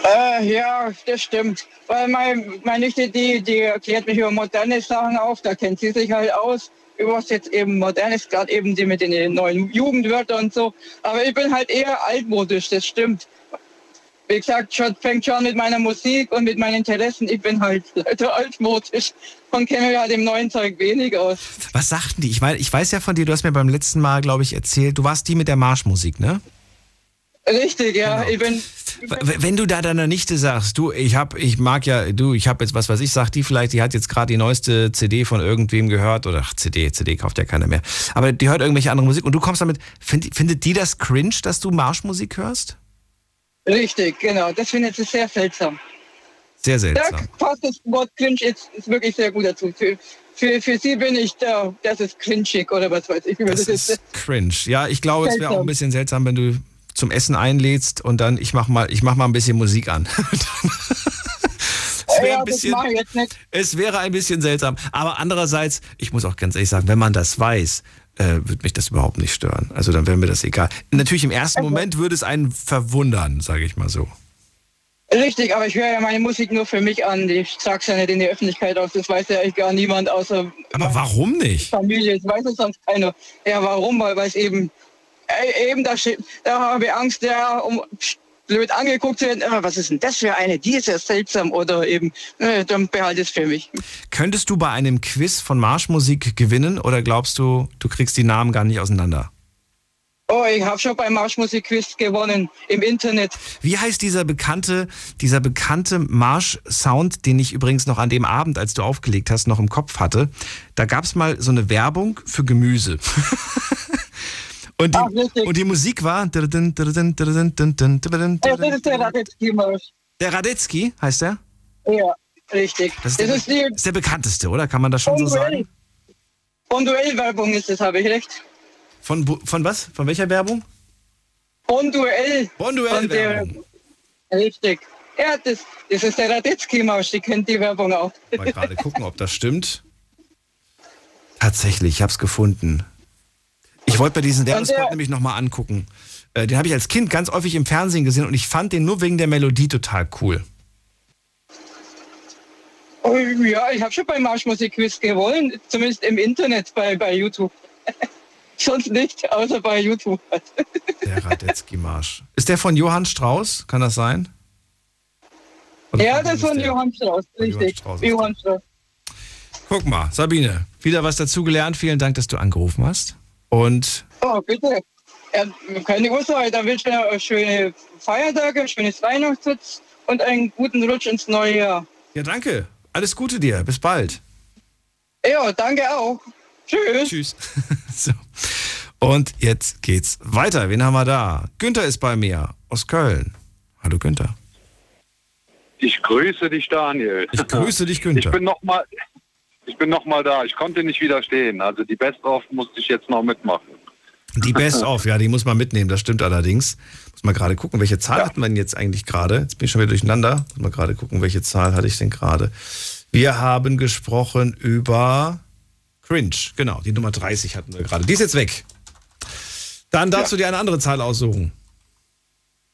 K: Äh, Äh, ja, das stimmt. Weil mein, meine Nichte, die, die erklärt mich über moderne Sachen auf, da kennt sie sich halt aus. Über was jetzt eben modern ist, gerade eben die mit den neuen Jugendwörtern und so. Aber ich bin halt eher altmodisch, das stimmt. Wie gesagt, schon, fängt schon mit meiner Musik und mit meinen Interessen. Ich bin halt leider altmodisch und kenne mich halt im neuen Zeug wenig aus.
A: Was sagten die? Ich, mein, ich weiß ja von dir, du hast mir beim letzten Mal, glaube ich, erzählt, du warst die mit der Marschmusik, ne?
K: Richtig, ja.
A: Genau.
K: Ich bin,
A: Wenn du da deiner Nichte sagst, du, ich hab, ich mag ja, du, ich habe jetzt was, was ich sag, die vielleicht, die hat jetzt gerade die neueste CD von irgendwem gehört oder ach, CD, CD kauft ja keiner mehr. Aber die hört irgendwelche andere Musik und du kommst damit, find, findet die das cringe, dass du Marschmusik hörst?
K: Richtig, genau. Das finde ich jetzt sehr seltsam.
A: Sehr
K: Da
A: seltsam.
K: passt das Wort cringe jetzt ist wirklich sehr gut dazu. Für, für, für sie bin ich da, das ist cringig oder was weiß ich.
A: Das
K: das
A: ist cringe. Ja, ich glaube, es wäre auch ein bisschen seltsam, wenn du zum Essen einlädst und dann ich mach mal, ich mach mal ein bisschen Musik an. [LAUGHS] es wäre
K: ja,
A: ein bisschen, es wäre ein bisschen seltsam. Aber andererseits, ich muss auch ganz ehrlich sagen, wenn man das weiß, äh, würde mich das überhaupt nicht stören. Also dann wäre mir das egal. Natürlich im ersten Moment würde es einen verwundern, sage ich mal so.
K: Richtig, aber ich höre ja meine Musik nur für mich an. Ich sag's ja nicht in die Öffentlichkeit aus. Das weiß ja eigentlich gar niemand außer
A: Aber warum nicht?
K: Familie. Das weiß es sonst keiner. Ja, warum? Weil es eben, eben da, da habe ich Angst, ja, um blöd angeguckt zu werden. Ah, was ist denn das für eine? Die ist ja seltsam. Oder eben, äh, dann behalte es für mich.
A: Könntest du bei einem Quiz von Marschmusik gewinnen oder glaubst du, du kriegst die Namen gar nicht auseinander?
K: Oh, ich habe schon beim Marschmusikquiz gewonnen im Internet.
A: Wie heißt dieser bekannte, dieser bekannte Marsch-Sound, den ich übrigens noch an dem Abend, als du aufgelegt hast, noch im Kopf hatte? Da gab es mal so eine Werbung für Gemüse. [LAUGHS] und, die, und die Musik war.
K: Der.
A: Der Radetzky heißt der?
K: Ja, richtig.
A: Das ist, der,
K: das ist die
A: ist der bekannteste, oder? Kann man das schon so sagen?
K: Bonduell-Werbung ist das, habe ich recht.
A: Von, von was? Von welcher Werbung?
K: Bonduell.
A: Bonduell-Werbung.
K: Richtig. Ja, das, das ist der Radetzky-Marsch, die kennt die Werbung auch.
A: Mal gerade gucken, ob das stimmt. Tatsächlich, ich habe es gefunden. Ich wollte mir diesen Werbespot nämlich nochmal angucken. Äh, Den habe ich als Kind ganz häufig im Fernsehen gesehen und ich fand den nur wegen der Melodie total cool.
K: Oh, ja, ich habe schon beim Marschmusikquiz gewonnen, zumindest im Internet bei, bei YouTube. [LAUGHS] Sonst nicht, außer bei YouTube. [LAUGHS]
A: Der Radetzky-Marsch. Ist der von Johann Strauss? Kann das sein? Oder
K: ja, das ist von
A: der?
K: Johann Strauss, richtig.
A: Strauss ist
K: Johann Strauss.
A: Guck mal, Sabine, wieder was dazugelernt. Vielen Dank, dass du angerufen hast. Und
K: Oh, bitte. Ja, keine Ursache, dann wünsche ich dir schöne Feiertage, ein schönes Weihnachtsfest und einen guten Rutsch ins neue Jahr.
A: ja, danke. Alles Gute dir. Bis bald.
K: Ja, danke auch. Tschüss.
A: Tschüss. [LAUGHS] so. Und jetzt geht's weiter. Wen haben wir da? Günther ist bei mir aus Köln. Hallo Günther.
L: Ich grüße dich, Daniel.
A: Ich grüße dich, Günther.
L: Ich bin noch mal, ich bin noch mal da. Ich konnte nicht widerstehen. Also die Best-of musste ich jetzt noch mitmachen.
A: Die Best-of, ja, die muss man mitnehmen, das stimmt allerdings. Muss mal gerade gucken, welche Zahl hatten wir denn jetzt eigentlich gerade? Jetzt bin ich schon wieder durcheinander. Muss mal gerade gucken, welche Zahl hatte ich denn gerade? Wir haben gesprochen über Cringe, genau, die Nummer 30 hatten wir gerade. Die ist jetzt weg. Dann darfst du dir eine andere Zahl aussuchen.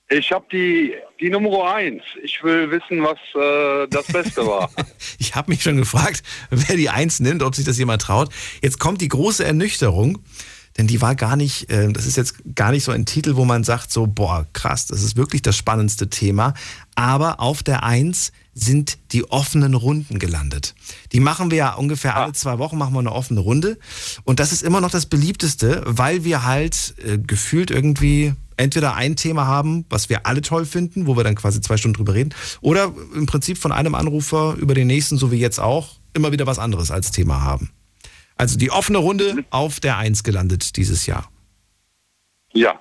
L: Ich habe die, die Nummer eins. Ich will wissen, was äh, das Beste war. [LAUGHS]
A: Ich habe mich schon gefragt, wer die Eins nimmt, ob sich das jemand traut. Jetzt kommt die große Ernüchterung, denn die war gar nicht, äh, das ist jetzt gar nicht so ein Titel, wo man sagt so, boah, krass, das ist wirklich das spannendste Thema. Aber auf der Eins sind die offenen Runden gelandet. Die machen wir ja ungefähr alle zwei Wochen, machen wir eine offene Runde. Und das ist immer noch das beliebteste, weil wir halt äh, gefühlt irgendwie entweder ein Thema haben, was wir alle toll finden, wo wir dann quasi zwei Stunden drüber reden, oder im Prinzip von einem Anrufer über den nächsten, so wie jetzt auch, immer wieder was anderes als Thema haben. Also die offene Runde auf der Eins gelandet dieses Jahr.
L: Ja,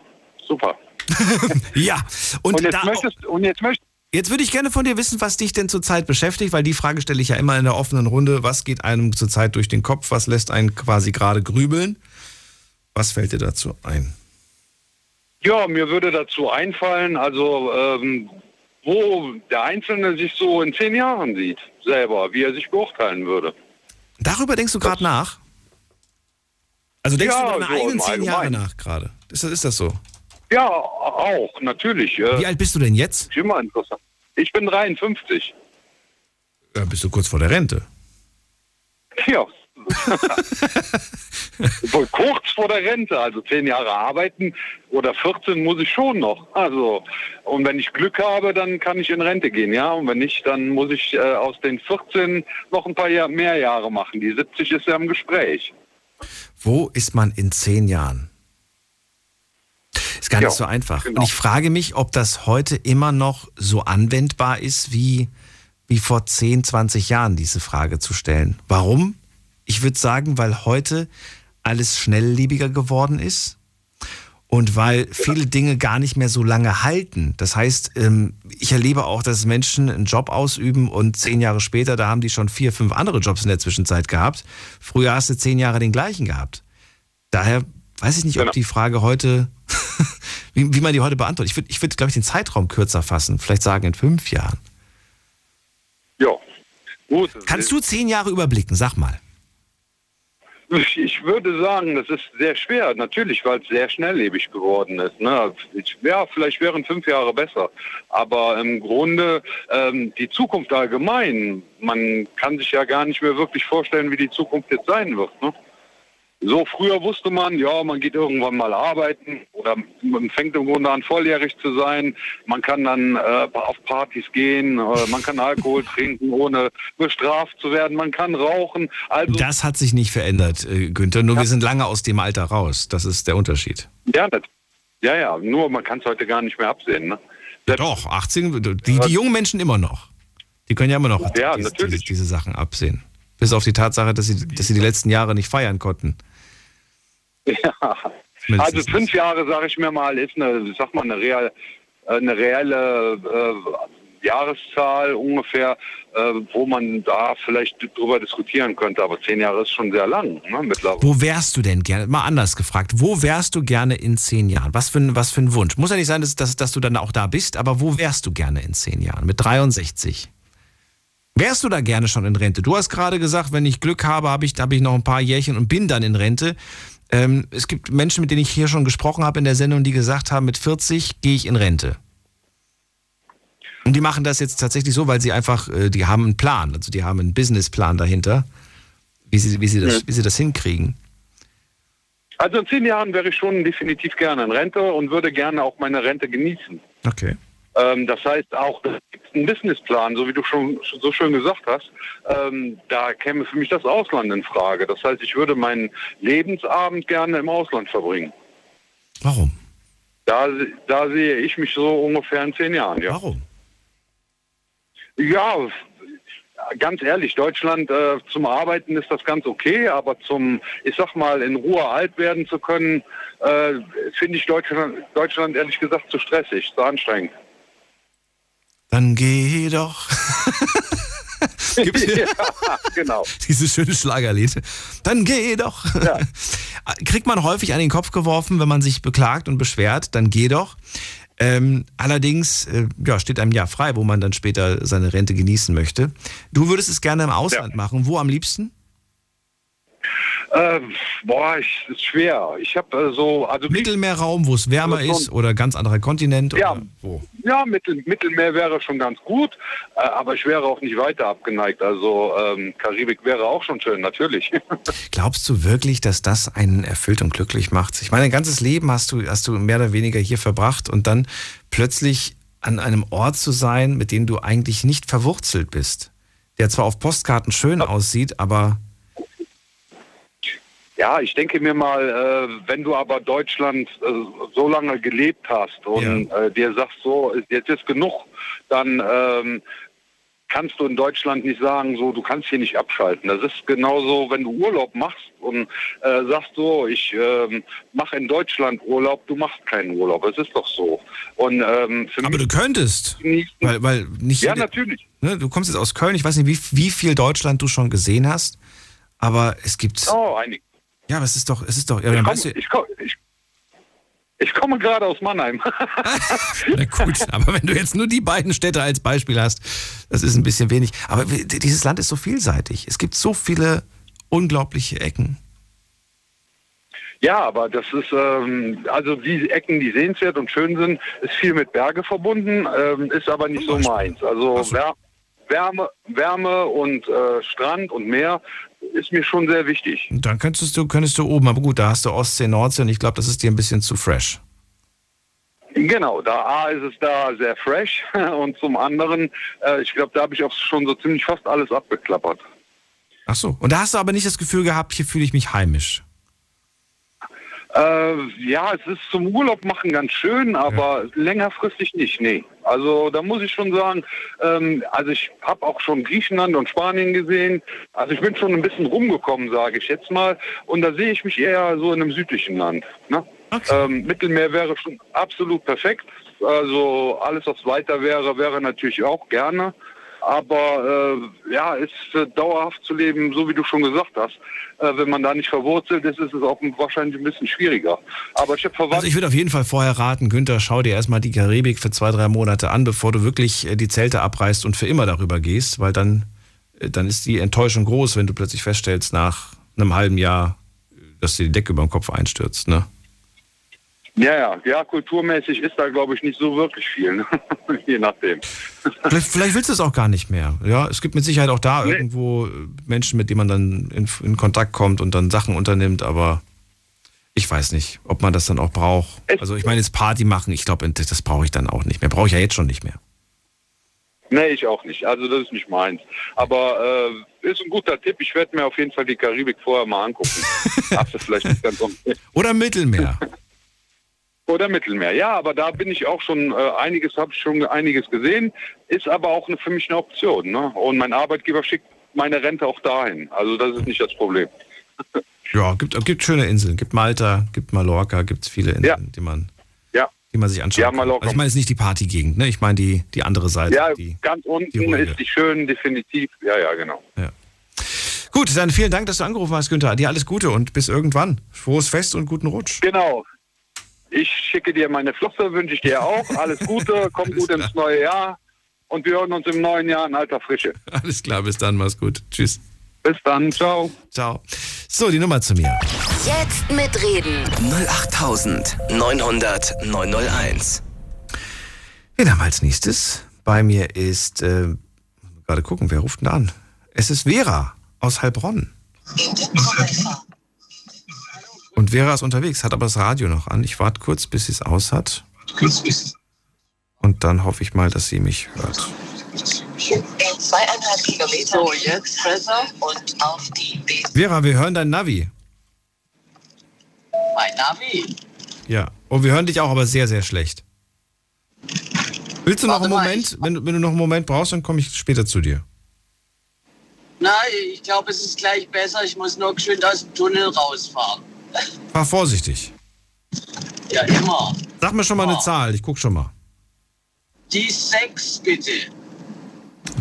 L: super. [LAUGHS]
A: ja, und,
L: Und jetzt
A: da,
L: möchtest, und jetzt möchtest
A: Jetzt würde ich gerne von dir wissen, was dich denn zurzeit beschäftigt, weil die Frage stelle ich ja immer in der offenen Runde. Was geht einem zurzeit durch den Kopf? Was lässt einen quasi gerade grübeln? Was fällt dir dazu ein?
L: Ja, mir würde dazu einfallen, also ähm, wo der Einzelne sich so in zehn Jahren sieht, selber, wie er sich beurteilen würde.
A: Darüber denkst du gerade nach? Also denkst
L: Ja,
A: du über deine
L: so
A: eigenen zehn Jahre nach gerade? Ist das, ist das so?
L: Ja, auch, natürlich. Äh,
A: Wie alt bist du denn jetzt?
L: Ist immer interessant. Ich bin 53.
A: Ja, bist du kurz vor der Rente?
L: Ja. [LAUGHS] Wohl kurz vor der Rente, also zehn Jahre arbeiten oder 14 muss ich schon noch. Also, und wenn ich Glück habe, dann kann ich in Rente gehen, ja. Und wenn nicht, dann muss ich äh, aus den 14 noch ein paar Jahr, mehr Jahre machen. Die 70 ist ja im Gespräch.
A: Wo ist man in zehn Jahren? Ist gar nicht
L: Ja,
A: so einfach.
L: genau.
A: Und ich frage mich, ob das heute immer noch so anwendbar ist, wie, wie vor 10, 20 Jahren, diese Frage zu stellen. Warum? Ich würde sagen, weil heute alles schnelllebiger geworden ist und weil viele Dinge gar nicht mehr so lange halten. Das heißt, ähm, ich erlebe auch, dass Menschen einen Job ausüben und zehn Jahre später, da haben die schon vier, fünf andere Jobs in der Zwischenzeit gehabt. Früher hast du zehn Jahre den gleichen gehabt. Daher weiß ich nicht, ob die Frage heute, [LAUGHS] wie, wie man die heute beantwortet. Ich würde, ich würd, glaube ich, den Zeitraum kürzer fassen. Vielleicht sagen in fünf Jahren.
L: Ja. Gut.
A: Kannst du zehn Jahre überblicken? Sag mal.
L: Ich, würde sagen, das ist sehr schwer, natürlich, weil es sehr schnelllebig geworden ist. Ne? Ich, ja, vielleicht wären fünf Jahre besser. Aber im Grunde ähm, die Zukunft allgemein, man kann sich ja gar nicht mehr wirklich vorstellen, wie die Zukunft jetzt sein wird. Ne? So früher wusste man, ja, man geht irgendwann mal arbeiten oder man fängt im Grunde an volljährig zu sein. Man kann dann äh, auf Partys gehen, äh, man kann Alkohol [LAUGHS] trinken, ohne bestraft zu werden, man kann rauchen. Also
A: Das hat sich nicht verändert, äh, Günther. Nur wir sind lange aus dem Alter raus. Das ist der Unterschied.
L: Ja, das, ja, ja, nur man kann es heute gar nicht mehr absehen. Ne?
A: Ja, doch, 18, die, die jungen Menschen immer noch. Die können ja immer noch
L: Ja,
A: diese, diese Sachen absehen. Bis auf die Tatsache, dass sie, dass sie die letzten Jahre nicht feiern konnten. [LAUGHS]
L: Ja. Also fünf Jahre, sage ich mir mal, ist eine, sag mal, eine, real, äh, eine reelle äh, Jahreszahl ungefähr, äh, wo man da vielleicht drüber diskutieren könnte. Aber zehn Jahre ist schon sehr lang ne, mittlerweile.
A: Wo wärst du denn gerne? Mal anders gefragt. Wo wärst du gerne in zehn Jahren? Was für ein, was für ein Wunsch? Muss ja nicht sein, dass, dass, dass du dann auch da bist, aber wo wärst du gerne in zehn Jahren? Mit 63? Wärst du da gerne schon in Rente? Du hast gerade gesagt, wenn ich Glück habe, habe ich, habe ich noch ein paar Jährchen und bin dann in Rente. Ähm, es gibt Menschen, mit denen ich hier schon gesprochen habe in der Sendung, die gesagt haben, mit 40 gehe ich in Rente. Und die machen das jetzt tatsächlich so, weil sie einfach, äh, die haben einen Plan, also die haben einen Businessplan dahinter, wie sie, wie sie, das,
L: Ja.
A: wie sie das hinkriegen.
L: Also in zehn Jahren wäre ich schon definitiv gerne in Rente und würde gerne auch meine Rente genießen.
A: Okay.
L: Ähm, das heißt auch, einen Businessplan, so wie du schon so schön gesagt hast. Ähm, da käme für mich das Ausland in Frage. Das heißt, ich würde meinen Lebensabend gerne im Ausland verbringen.
A: Warum?
L: Da, da sehe ich mich so ungefähr in zehn Jahren, ja.
A: Warum?
L: Ja, ganz ehrlich, Deutschland äh, zum Arbeiten ist das ganz okay, aber zum, ich sag mal, in Ruhe alt werden zu können, äh, finde ich Deutschland, Deutschland ehrlich gesagt zu stressig, zu anstrengend.
A: Dann geh doch. [LAUGHS] Gibt's
L: ja, genau.
A: Dieses schöne Schlagerlied. Dann geh doch. Kriegt man häufig an den Kopf geworfen, wenn man sich beklagt und beschwert, dann geh doch. Ähm, allerdings äh, ja, steht einem ja frei, wo man dann später seine Rente genießen möchte. Du würdest es gerne im Ausland machen. Wo am liebsten?
L: Äh, boah, ich, ist schwer. Ich habe äh, so, also
A: Mittelmeerraum, wo es wärmer
L: Also schon-
A: ist oder ganz anderer Kontinent?
L: Ja.
A: Oder wo?
L: ja, Mittel, Mittelmeer wäre schon ganz gut, äh, aber ich wäre auch nicht weiter abgeneigt. Also ähm, Karibik wäre auch schon schön, natürlich. [LAUGHS]
A: Glaubst du wirklich, dass das einen erfüllt und glücklich macht? Ich meine, dein ganzes Leben hast du, hast du mehr oder weniger hier verbracht und dann plötzlich an einem Ort zu sein, mit dem du eigentlich nicht verwurzelt bist. Der zwar auf Postkarten schön aussieht, aber
L: Ja, ich denke mir mal, äh, wenn du aber Deutschland äh, so lange gelebt hast und äh, dir sagst, so, jetzt ist genug, dann ähm, kannst du in Deutschland nicht sagen, so, du kannst hier nicht abschalten. Das ist genauso, wenn du Urlaub machst und äh, sagst so, ich ähm, mache in Deutschland Urlaub, du machst keinen Urlaub. Es ist doch so. Und, ähm,
A: aber du könntest. Weil, weil nicht
L: Ja,
A: jede-
L: natürlich.
A: Ne, du kommst jetzt aus Köln, ich weiß nicht, wie, wie viel Deutschland du schon gesehen hast, aber es gibt.
L: Oh, einig.
A: Ja, aber es ist doch, es ist doch. Ja,
L: Ich, komm,
A: weißt du,
L: ich, komm, ich, ich komme gerade aus Mannheim. [LAUGHS] [LAUGHS]
A: Na gut, aber wenn du jetzt nur die beiden Städte als Beispiel hast, das ist ein bisschen wenig. Aber dieses Land ist so vielseitig. Es gibt so viele unglaubliche Ecken.
L: Ja, aber das ist, ähm, also die Ecken, die sehenswert und schön sind, ist viel mit Berge verbunden, ähm, ist aber nicht so meins. Also Wär- Wärme, Wärme und äh, Strand und Meer ist mir schon sehr wichtig.
A: Dann könntest du, könntest du oben, aber gut, da hast du Ostsee, Nordsee und ich glaube, das ist dir ein bisschen zu fresh.
L: Genau, da A ist es da sehr fresh [LAUGHS] und zum anderen, äh, ich glaube, da habe ich auch schon so ziemlich fast alles abgeklappert.
A: Ach so. Und da hast du aber nicht das Gefühl gehabt, hier fühle ich mich heimisch.
L: Äh, ja, es ist zum Urlaub machen ganz schön, aber längerfristig nicht, nee. Also da muss ich schon sagen, ähm, also ich habe auch schon Griechenland und Spanien gesehen. Also ich bin schon ein bisschen rumgekommen, sage ich jetzt mal. Und da sehe ich mich eher so in einem südlichen Land. Ne? Ähm, Mittelmeer wäre schon absolut perfekt. Also alles, was weiter wäre, wäre natürlich auch gerne. Aber äh, ja, ist äh, dauerhaft zu leben, so wie du schon gesagt hast. Äh, wenn man da nicht verwurzelt ist, ist es auch wahrscheinlich ein bisschen schwieriger. Aber ich habe Verwandte.
A: Also ich würde auf jeden Fall vorher raten, Günther, schau dir erstmal die Karibik für zwei, drei Monate an, bevor du wirklich äh, die Zelte abreißt und für immer darüber gehst, weil dann, äh, dann ist die Enttäuschung groß, wenn du plötzlich feststellst, nach einem halben Jahr, dass dir die Decke über den Kopf einstürzt. Ne?
L: Ja, ja, ja, kulturmäßig ist da, glaube ich, nicht so wirklich viel, ne? [LAUGHS] je nachdem.
A: Vielleicht, vielleicht willst du es auch gar nicht mehr. Ja, es gibt mit Sicherheit auch da irgendwo äh, Menschen, mit denen man dann in, in Kontakt kommt und dann Sachen unternimmt, aber ich weiß nicht, ob man das dann auch braucht. Also ich meine, jetzt Party machen, ich glaube, das brauche ich dann auch nicht mehr. Brauche ich ja jetzt schon nicht mehr.
L: Nee, ich auch nicht. Also das ist nicht meins. Aber äh, ist ein guter Tipp. Ich werde mir auf jeden Fall die Karibik vorher mal angucken. [LAUGHS] Hast du vielleicht nicht ganz um.
A: Oder Mittelmeer. [LAUGHS]
L: Oder Mittelmeer. Ja, aber da bin ich auch schon äh, einiges, habe ich schon einiges gesehen. Ist aber auch eine, für mich eine Option. Ne? Und mein Arbeitgeber schickt meine Rente auch dahin. Also das ist nicht das Problem.
A: Ja, gibt, gibt schöne Inseln. Gibt Malta, gibt Mallorca, gibt es viele Inseln, die man
L: Ja.
A: die man sich anschauen
L: Ja,
A: kann.
L: Mallorca.
A: Also ich meine jetzt nicht die Partygegend, ne? Ich meine die, die andere Seite.
L: Ja,
A: die,
L: ganz unten
A: ruhige.
L: ist die schön, definitiv. Ja, ja, genau.
A: Gut, dann vielen Dank, dass du angerufen hast, Günther. Dir alles Gute und bis irgendwann. Frohes Fest und guten Rutsch.
L: Genau. Ich schicke dir meine Flosse, wünsche ich dir auch. Alles Gute, [LAUGHS] komm gut ins neue Jahr. Und wir hören uns im neuen Jahr in alter Frische.
A: Alles klar, bis dann, mach's gut. Tschüss.
L: Bis dann, ciao.
A: Ciao. So, die Nummer zu mir.
C: Jetzt mitreden. 08900 901.
A: Wen haben wir als nächstes? Bei mir ist, äh, gerade gucken, wer ruft denn da an? Es ist Vera aus Heilbronn. Und Vera ist unterwegs, hat aber das Radio noch an. Ich warte kurz, bis sie es aus hat. Und dann hoffe ich mal, dass sie mich hört.
M: In zweieinhalb Kilometer. So, jetzt besser und auf die B.
A: Vera, wir hören dein Navi.
M: Mein Navi.
A: Ja. Und wir hören dich auch, aber sehr, sehr schlecht. Willst du noch einen Moment? Wenn, du- wenn du noch einen Moment brauchst, dann komme ich später zu dir.
M: Nein, ich glaube, es ist gleich besser. Ich muss nur geschwind aus dem Tunnel rausfahren.
A: Fahr vorsichtig.
M: Ja, immer.
A: Sag mir schon mal eine Zahl, ich guck schon mal.
M: Die sechs, bitte.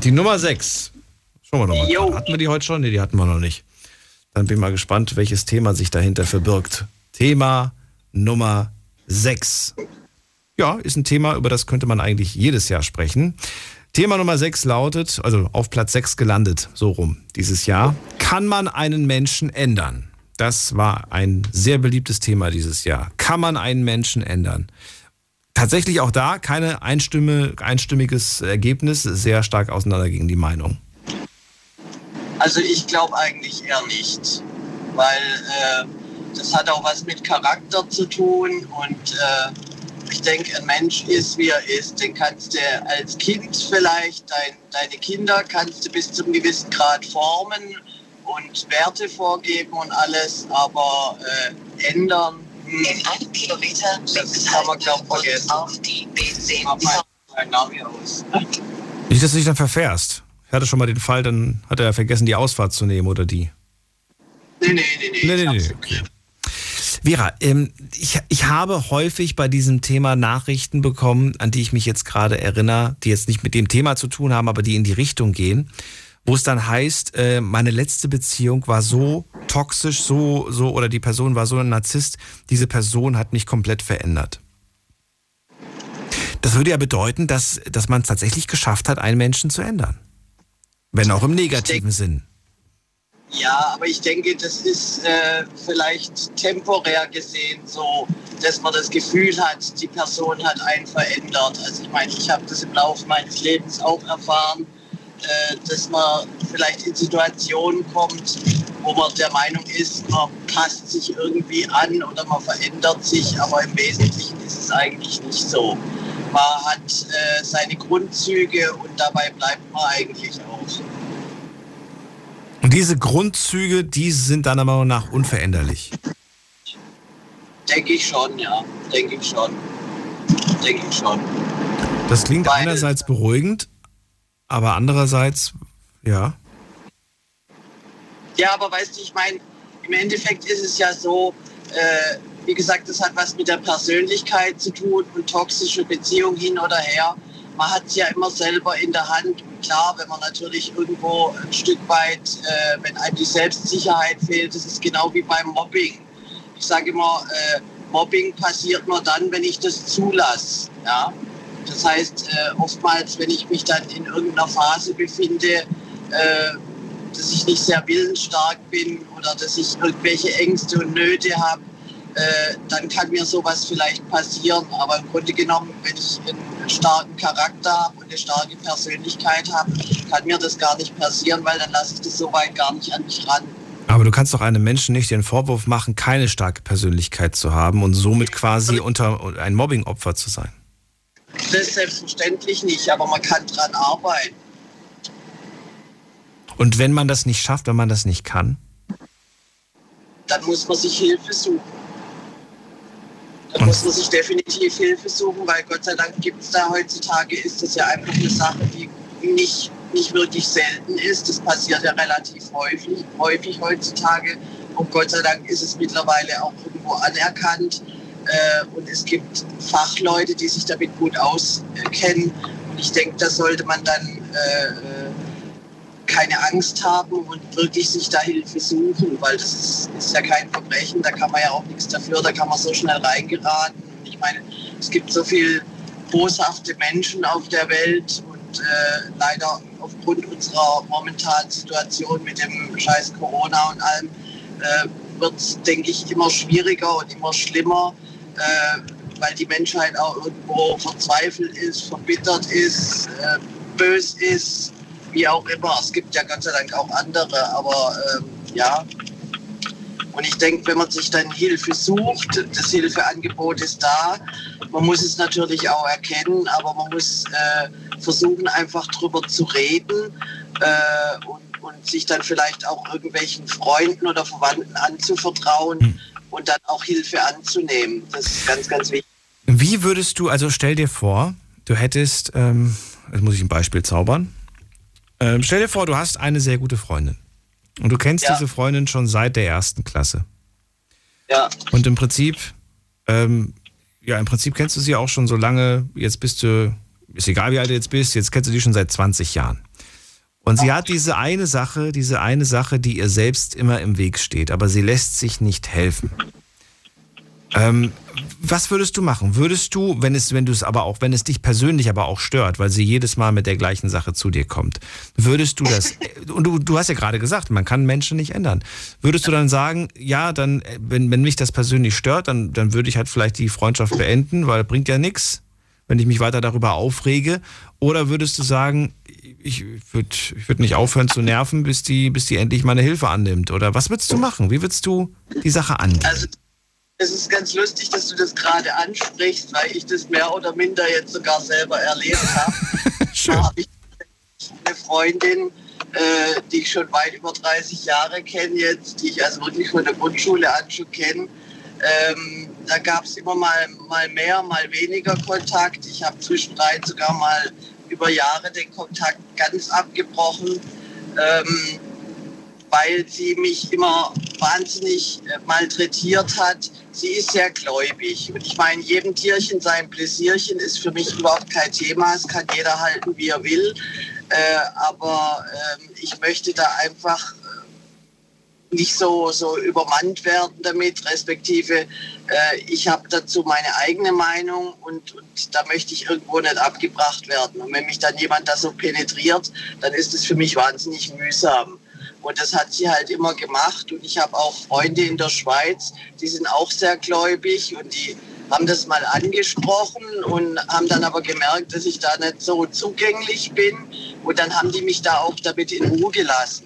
A: Die Nummer 6. Schauen wir doch mal. Hatten wir die heute schon? Nee, die hatten wir noch nicht. Dann bin ich mal gespannt, welches Thema sich dahinter verbirgt. Thema Nummer 6. Ja, ist ein Thema, über das könnte man eigentlich jedes Jahr sprechen. Thema Nummer 6 lautet, also auf Platz 6 gelandet, so rum dieses Jahr. Kann man einen Menschen ändern? Das war ein sehr beliebtes Thema dieses Jahr. Kann man einen Menschen ändern? Tatsächlich auch da keine Einstimme, einstimmiges Ergebnis, sehr stark auseinander gegen die Meinung.
M: Also ich glaube eigentlich eher nicht, weil äh, das hat auch was mit Charakter zu tun und äh, ich denke, ein Mensch ist, wie er ist. Den kannst du als Kind vielleicht, dein, deine Kinder kannst du bis zum gewissen Grad formen und Werte vorgeben und alles, aber äh, ändern. Hm, In einem Kilometer das kann man, glaube ich, vergessen. Auf die B10. Mach mal mein Navi aus.
A: Nicht, dass du dich dann verfährst. Ich hatte schon mal den Fall, dann hat er vergessen, die Ausfahrt zu nehmen oder die.
M: Nee, nee, nee, nee.
A: Nee, nee, nee. Okay. Vera, ähm, ich, ich habe häufig bei diesem Thema Nachrichten bekommen, an die ich mich jetzt gerade erinnere, die jetzt nicht mit dem Thema zu tun haben, aber die in die Richtung gehen, wo es dann heißt, äh, meine letzte Beziehung war so toxisch, so, so, oder die Person war so ein Narzisst, diese Person hat mich komplett verändert. Das würde ja bedeuten, dass, dass man es tatsächlich geschafft hat, einen Menschen zu ändern. Wenn auch im negativen Sinn.
M: Ja, aber ich denke, das ist äh, vielleicht temporär gesehen so, dass man das Gefühl hat, die Person hat einen verändert. Also ich meine, ich habe das im Laufe meines Lebens auch erfahren, äh, dass man vielleicht in Situationen kommt, wo man der Meinung ist, man passt sich irgendwie an oder man verändert sich, aber im Wesentlichen ist es eigentlich nicht so. Man hat äh, seine Grundzüge und dabei bleibt man eigentlich auch.
A: Und diese Grundzüge, die sind deiner Meinung nach unveränderlich?
M: Denke ich schon, ja. Denke ich schon. Denke ich schon.
A: Das klingt Weil, einerseits beruhigend, aber andererseits, ja.
M: Ja, aber weißt du, ich meine, im Endeffekt ist es ja so, äh, wie gesagt, das hat was mit der Persönlichkeit zu tun und toxische Beziehungen hin oder her man hat es ja immer selber in der Hand. Und klar, wenn man natürlich irgendwo ein Stück weit, äh, wenn einem die Selbstsicherheit fehlt, das ist genau wie beim Mobbing. Ich sage immer, äh, Mobbing passiert nur dann, wenn ich das zulasse. Ja? Das heißt, äh, oftmals, wenn ich mich dann in irgendeiner Phase befinde, äh, dass ich nicht sehr willensstark bin oder dass ich irgendwelche Ängste und Nöte habe, äh, dann kann mir sowas vielleicht passieren. Aber im Grunde genommen, wenn ich einen starken Charakter habe und eine starke Persönlichkeit habe, kann mir das gar nicht passieren, weil dann lasse ich das so weit gar nicht an mich ran.
A: Aber du kannst doch einem Menschen nicht den Vorwurf machen, keine starke Persönlichkeit zu haben und somit quasi unter ein Mobbingopfer zu sein.
M: Das selbstverständlich nicht, aber man kann dran arbeiten.
A: Und wenn man das nicht schafft, wenn man das nicht kann?
M: Dann muss man sich Hilfe suchen. Da muss man sich definitiv Hilfe suchen, weil Gott sei Dank gibt es da heutzutage, ist das ja einfach eine Sache, die nicht, nicht wirklich selten ist. Das passiert ja relativ häufig, häufig heutzutage. Und Gott sei Dank ist es mittlerweile auch irgendwo anerkannt. Äh, und es gibt Fachleute, die sich damit gut auskennen. Und ich denke, da sollte man dann äh, keine Angst haben und wirklich sich da Hilfe suchen, weil das ist, ist, ja kein Verbrechen, da kann man ja auch nichts dafür, da kann man so schnell reingeraten. Und ich meine, es gibt so viele boshafte Menschen auf der Welt und äh, leider aufgrund unserer momentanen Situation mit dem scheiß Corona und allem äh, wird es, denke ich, immer schwieriger und immer schlimmer, äh, weil die Menschheit auch irgendwo verzweifelt ist, verbittert ist, äh, bös ist wie auch immer. Es gibt ja Gott sei Dank auch andere, aber ähm, ja. Und ich denke, wenn man sich dann Hilfe sucht, das Hilfeangebot ist da. Man muss es natürlich auch erkennen, aber man muss äh, versuchen, einfach drüber zu reden äh, und, und, sich dann vielleicht auch irgendwelchen Freunden oder Verwandten anzuvertrauen hm. Und dann auch Hilfe anzunehmen. Das ist ganz, ganz wichtig.
A: Wie würdest du, also stell dir vor, du hättest, ähm, jetzt muss ich ein Beispiel zaubern, ähm, stell dir vor, du hast eine sehr gute Freundin. Und du kennst ja. diese Freundin schon seit der ersten Klasse.
M: Ja.
A: Und im Prinzip, ähm, ja, im Prinzip kennst du sie auch schon so lange, jetzt bist du, ist egal wie alt du jetzt bist, jetzt kennst du die schon seit 20 Jahren. Und sie hat diese eine Sache, diese eine Sache, die ihr selbst immer im Weg steht, aber sie lässt sich nicht helfen. Ähm, was würdest du machen? Würdest du, wenn es, wenn du es aber auch, wenn es dich persönlich aber auch stört, weil sie jedes Mal mit der gleichen Sache zu dir kommt, würdest du das, und du, du hast ja gerade gesagt, man kann Menschen nicht ändern. Würdest du dann sagen, ja, dann, wenn, wenn mich das persönlich stört, dann, dann würde ich halt vielleicht die Freundschaft beenden, weil bringt ja nichts, wenn ich mich weiter darüber aufrege? Oder würdest du sagen, ich würde ich würd nicht aufhören zu nerven, bis die, bis die endlich meine Hilfe annimmt? Oder was würdest du machen? Wie würdest du die Sache angehen?
M: Also es ist ganz lustig, dass du das gerade ansprichst, weil ich das mehr oder minder jetzt sogar selber erlebt habe. [LAUGHS] da habe ich eine Freundin, äh, die ich schon weit über 30 Jahre kenne jetzt, die ich also wirklich von der Grundschule an schon kenne. Ähm, da gab es immer mal, mal mehr, mal weniger Kontakt. Ich habe zwischendrin sogar mal über Jahre den Kontakt ganz abgebrochen. Ähm, weil sie mich immer wahnsinnig äh, malträtiert hat. Sie ist sehr gläubig. Und ich meine, jedem Tierchen sein Pläsierchen ist für mich überhaupt kein Thema. Es kann jeder halten, wie er will. Äh, aber äh, ich möchte da einfach nicht so, so übermannt werden damit, respektive äh, ich habe dazu meine eigene Meinung und, und da möchte ich irgendwo nicht abgebracht werden. Und wenn mich dann jemand da so penetriert, dann ist es für mich wahnsinnig mühsam. Und das hat sie halt immer gemacht. Und ich habe auch Freunde in der Schweiz, die sind auch sehr gläubig und die haben das mal angesprochen und haben dann aber gemerkt, dass ich da nicht so zugänglich bin. Und dann haben die mich da auch damit in Ruhe gelassen.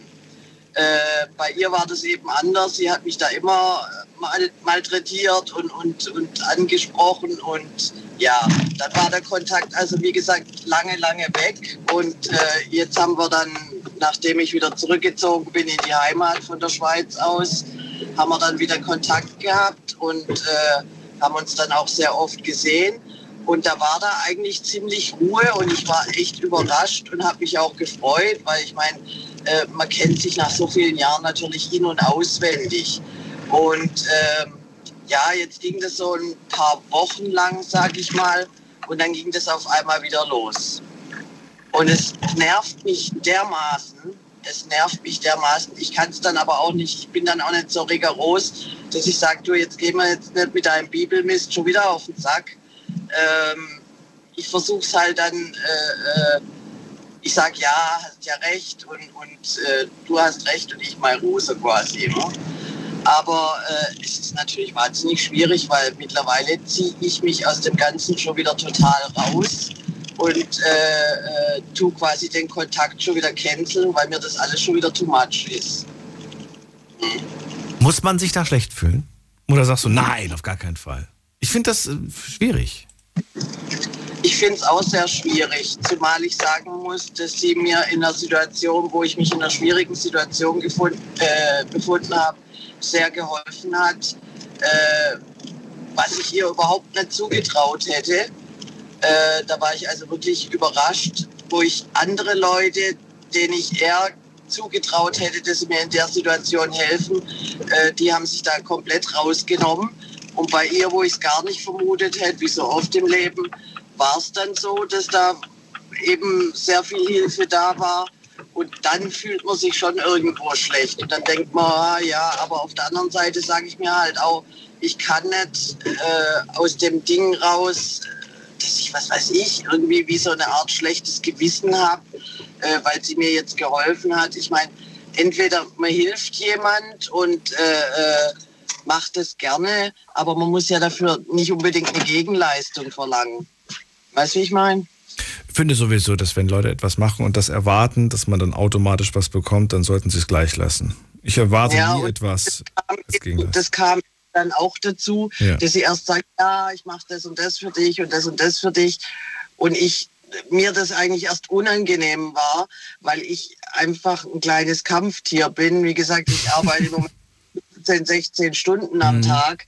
M: Äh, bei ihr war das eben anders. Sie hat mich da immer mal, malträtiert und, und, und angesprochen. Und ja, dann war der Kontakt, also wie gesagt, lange, lange weg. Und äh, jetzt haben wir dann, nachdem ich wieder zurückgezogen bin in die Heimat von der Schweiz aus, haben wir dann wieder Kontakt gehabt und äh, haben uns dann auch sehr oft gesehen. Und da war da eigentlich ziemlich Ruhe und ich war echt überrascht und habe mich auch gefreut, weil ich meine, äh, man kennt sich nach so vielen Jahren natürlich in- und auswendig. Und ähm, ja, jetzt ging das so ein paar Wochen lang, sag ich mal, und dann ging das auf einmal wieder los. Und es nervt mich dermaßen, es nervt mich dermaßen. Ich kann es dann aber auch nicht, ich bin dann auch nicht so rigoros, dass ich sage, du, jetzt gehen wir jetzt nicht mit deinem Bibelmist schon wieder auf den Sack. Ähm, ich versuche es halt dann, äh, äh, ich sage, ja, hast ja recht und, und äh, du hast recht und ich mal Rose quasi immer. Aber äh, es ist natürlich wahnsinnig schwierig, weil mittlerweile ziehe ich mich aus dem Ganzen schon wieder total raus und äh, äh, tu quasi den Kontakt schon wieder canceln, weil mir das alles schon wieder too much ist.
A: Muss man sich da schlecht fühlen? Oder sagst du, nein, auf gar keinen Fall? Ich finde das äh, schwierig.
M: Ich finde es auch sehr schwierig, zumal ich sagen muss, dass sie mir in einer Situation, wo ich mich in einer schwierigen Situation gefunden, äh, befunden habe, sehr geholfen hat, äh, was ich ihr überhaupt nicht zugetraut hätte. Äh, da war ich also wirklich überrascht, wo ich andere Leute, denen ich eher zugetraut hätte, dass sie mir in der Situation helfen, äh, die haben sich da komplett rausgenommen. Und bei ihr, wo ich es gar nicht vermutet hätte, wie so oft im Leben, war es dann so, dass da eben sehr viel Hilfe da war. Und dann fühlt man sich schon irgendwo schlecht. Und dann denkt man, ah, ja, aber auf der anderen Seite sage ich mir halt auch, ich kann nicht äh, aus dem Ding raus, dass ich, was weiß ich, irgendwie wie so eine Art schlechtes Gewissen habe, äh, weil sie mir jetzt geholfen hat. Ich meine, entweder man hilft jemand und äh, äh, macht es gerne, aber man muss ja dafür nicht unbedingt eine Gegenleistung verlangen. Weißt du, wie ich meine?
A: Ich finde sowieso, dass wenn Leute etwas machen und das erwarten, dass man dann automatisch was bekommt, dann sollten sie es gleich lassen. Ich erwarte
M: Ja,
A: nie etwas. als Gegenleistung.
M: Das kam dann auch dazu,
A: Ja.
M: dass sie erst sagt, ja, ich mache das und das für dich und das und das für dich. Und ich mir das eigentlich erst unangenehm war, weil ich einfach ein kleines Kampftier bin. Wie gesagt, ich arbeite im Moment [LAUGHS] 15, 16 Stunden am
N: Mhm.
M: Tag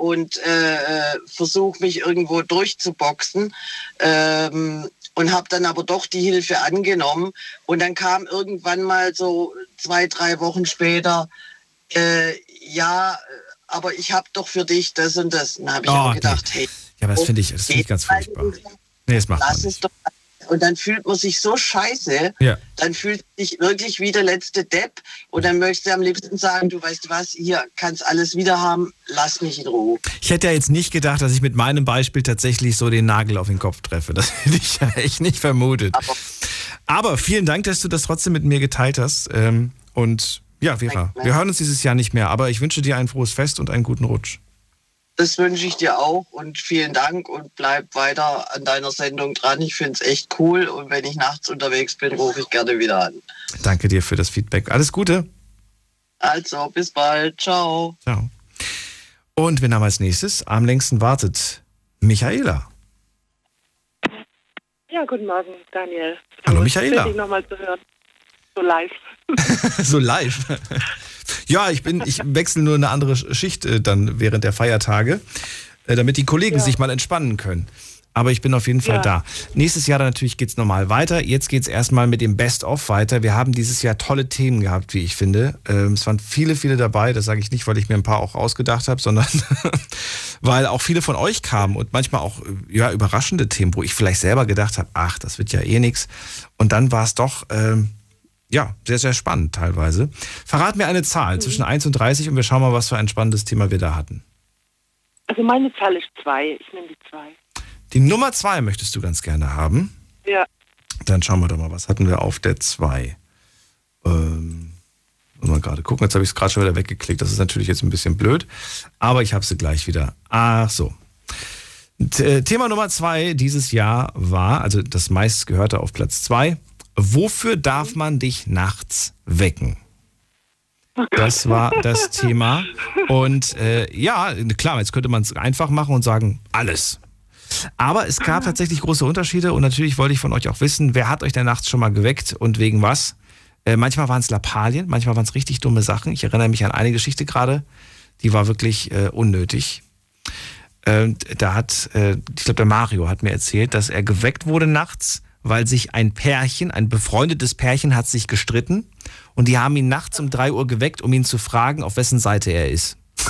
M: und äh, versuche mich irgendwo durchzuboxen. Ähm, und habe dann aber doch die Hilfe angenommen. Und dann kam irgendwann mal so zwei, drei Wochen später, äh, ja, aber ich habe doch für dich das und das. Und dann habe ich
A: Oh,
M: auch
A: nee.
M: gedacht, hey,
A: Ja, aber das finde ich, das finde ich ganz furchtbar. Nee, das macht man
M: lass es
A: nicht.
M: doch. Und dann fühlt man sich so scheiße,
A: Ja.
M: dann fühlt man sich wirklich wie der letzte Depp. Und dann möchtest du am liebsten sagen, du weißt was, hier kannst alles wieder haben, lass mich in Ruhe.
A: Ich hätte ja jetzt nicht gedacht, dass ich mit meinem Beispiel tatsächlich so den Nagel auf den Kopf treffe. Das [LAUGHS] hätte ich ja echt nicht vermutet. Aber, vielen Dank, dass du das trotzdem mit mir geteilt hast. Ähm, Und ja, Vera, wir hören uns dieses Jahr nicht mehr, aber ich wünsche dir ein frohes Fest und einen guten Rutsch.
M: Das wünsche ich dir auch und vielen Dank und bleib weiter an deiner Sendung dran. Ich finde es echt cool und wenn ich nachts unterwegs bin, rufe ich gerne wieder an.
A: Danke dir für das Feedback. Alles Gute.
M: Also, bis bald. Ciao.
A: Ciao. Und wen haben wir als nächstes? Am längsten wartet Michaela.
N: Ja, guten Morgen, Daniel.
A: Hallo,
N: Schön,
A: Michaela.
N: dich nochmal zu hören. So live. [LAUGHS]
A: so live. ja, ich bin, ich wechsle nur eine andere Schicht äh, dann während der Feiertage, äh, damit die Kollegen sich mal entspannen können. Aber ich bin auf jeden Fall
N: Ja.
A: da. Nächstes Jahr dann natürlich geht's normal weiter. Jetzt geht's erstmal mit dem Best-of weiter. Wir haben dieses Jahr tolle Themen gehabt, wie ich finde. Ähm, es waren viele, viele dabei. Das sage ich nicht, weil ich mir ein paar auch ausgedacht habe, sondern [LAUGHS] weil auch viele von euch kamen und manchmal auch äh, ja, überraschende Themen, wo ich vielleicht selber gedacht habe, ach, das wird ja eh nix. Und dann war es doch ähm, ja, sehr, sehr spannend teilweise. Verrat mir eine Zahl zwischen 1 und 30 und wir schauen mal, was für ein spannendes Thema wir da hatten.
N: Also meine Zahl ist zwei. Ich nehme die zwei.
A: Die Nummer 2 möchtest du ganz gerne haben.
N: Ja.
A: Dann schauen wir doch mal, was hatten wir auf der 2? Ähm, Muss man gerade gucken. Jetzt habe ich es gerade schon wieder weggeklickt. Das ist natürlich jetzt ein bisschen blöd. Aber ich habe sie gleich wieder. Ach so. T Thema Nummer zwei dieses Jahr war, also das meistgehörte auf Platz zwei. Wofür darf man dich nachts wecken? Das war das Thema. Und äh, ja, klar, jetzt könnte man es einfach machen und sagen, alles. Aber es gab tatsächlich große Unterschiede und natürlich wollte ich von euch auch wissen, wer hat euch denn nachts schon mal geweckt und wegen was? Äh, manchmal waren es Lappalien, manchmal waren es richtig dumme Sachen. Ich erinnere mich an eine Geschichte gerade, die war wirklich äh, unnötig. Äh, da hat, äh, ich glaube, der Mario hat mir erzählt, dass er geweckt wurde nachts, weil sich ein Pärchen, ein befreundetes Pärchen hat sich gestritten und die haben ihn nachts um drei Uhr geweckt, um ihn zu fragen, auf wessen Seite er ist. [LAUGHS]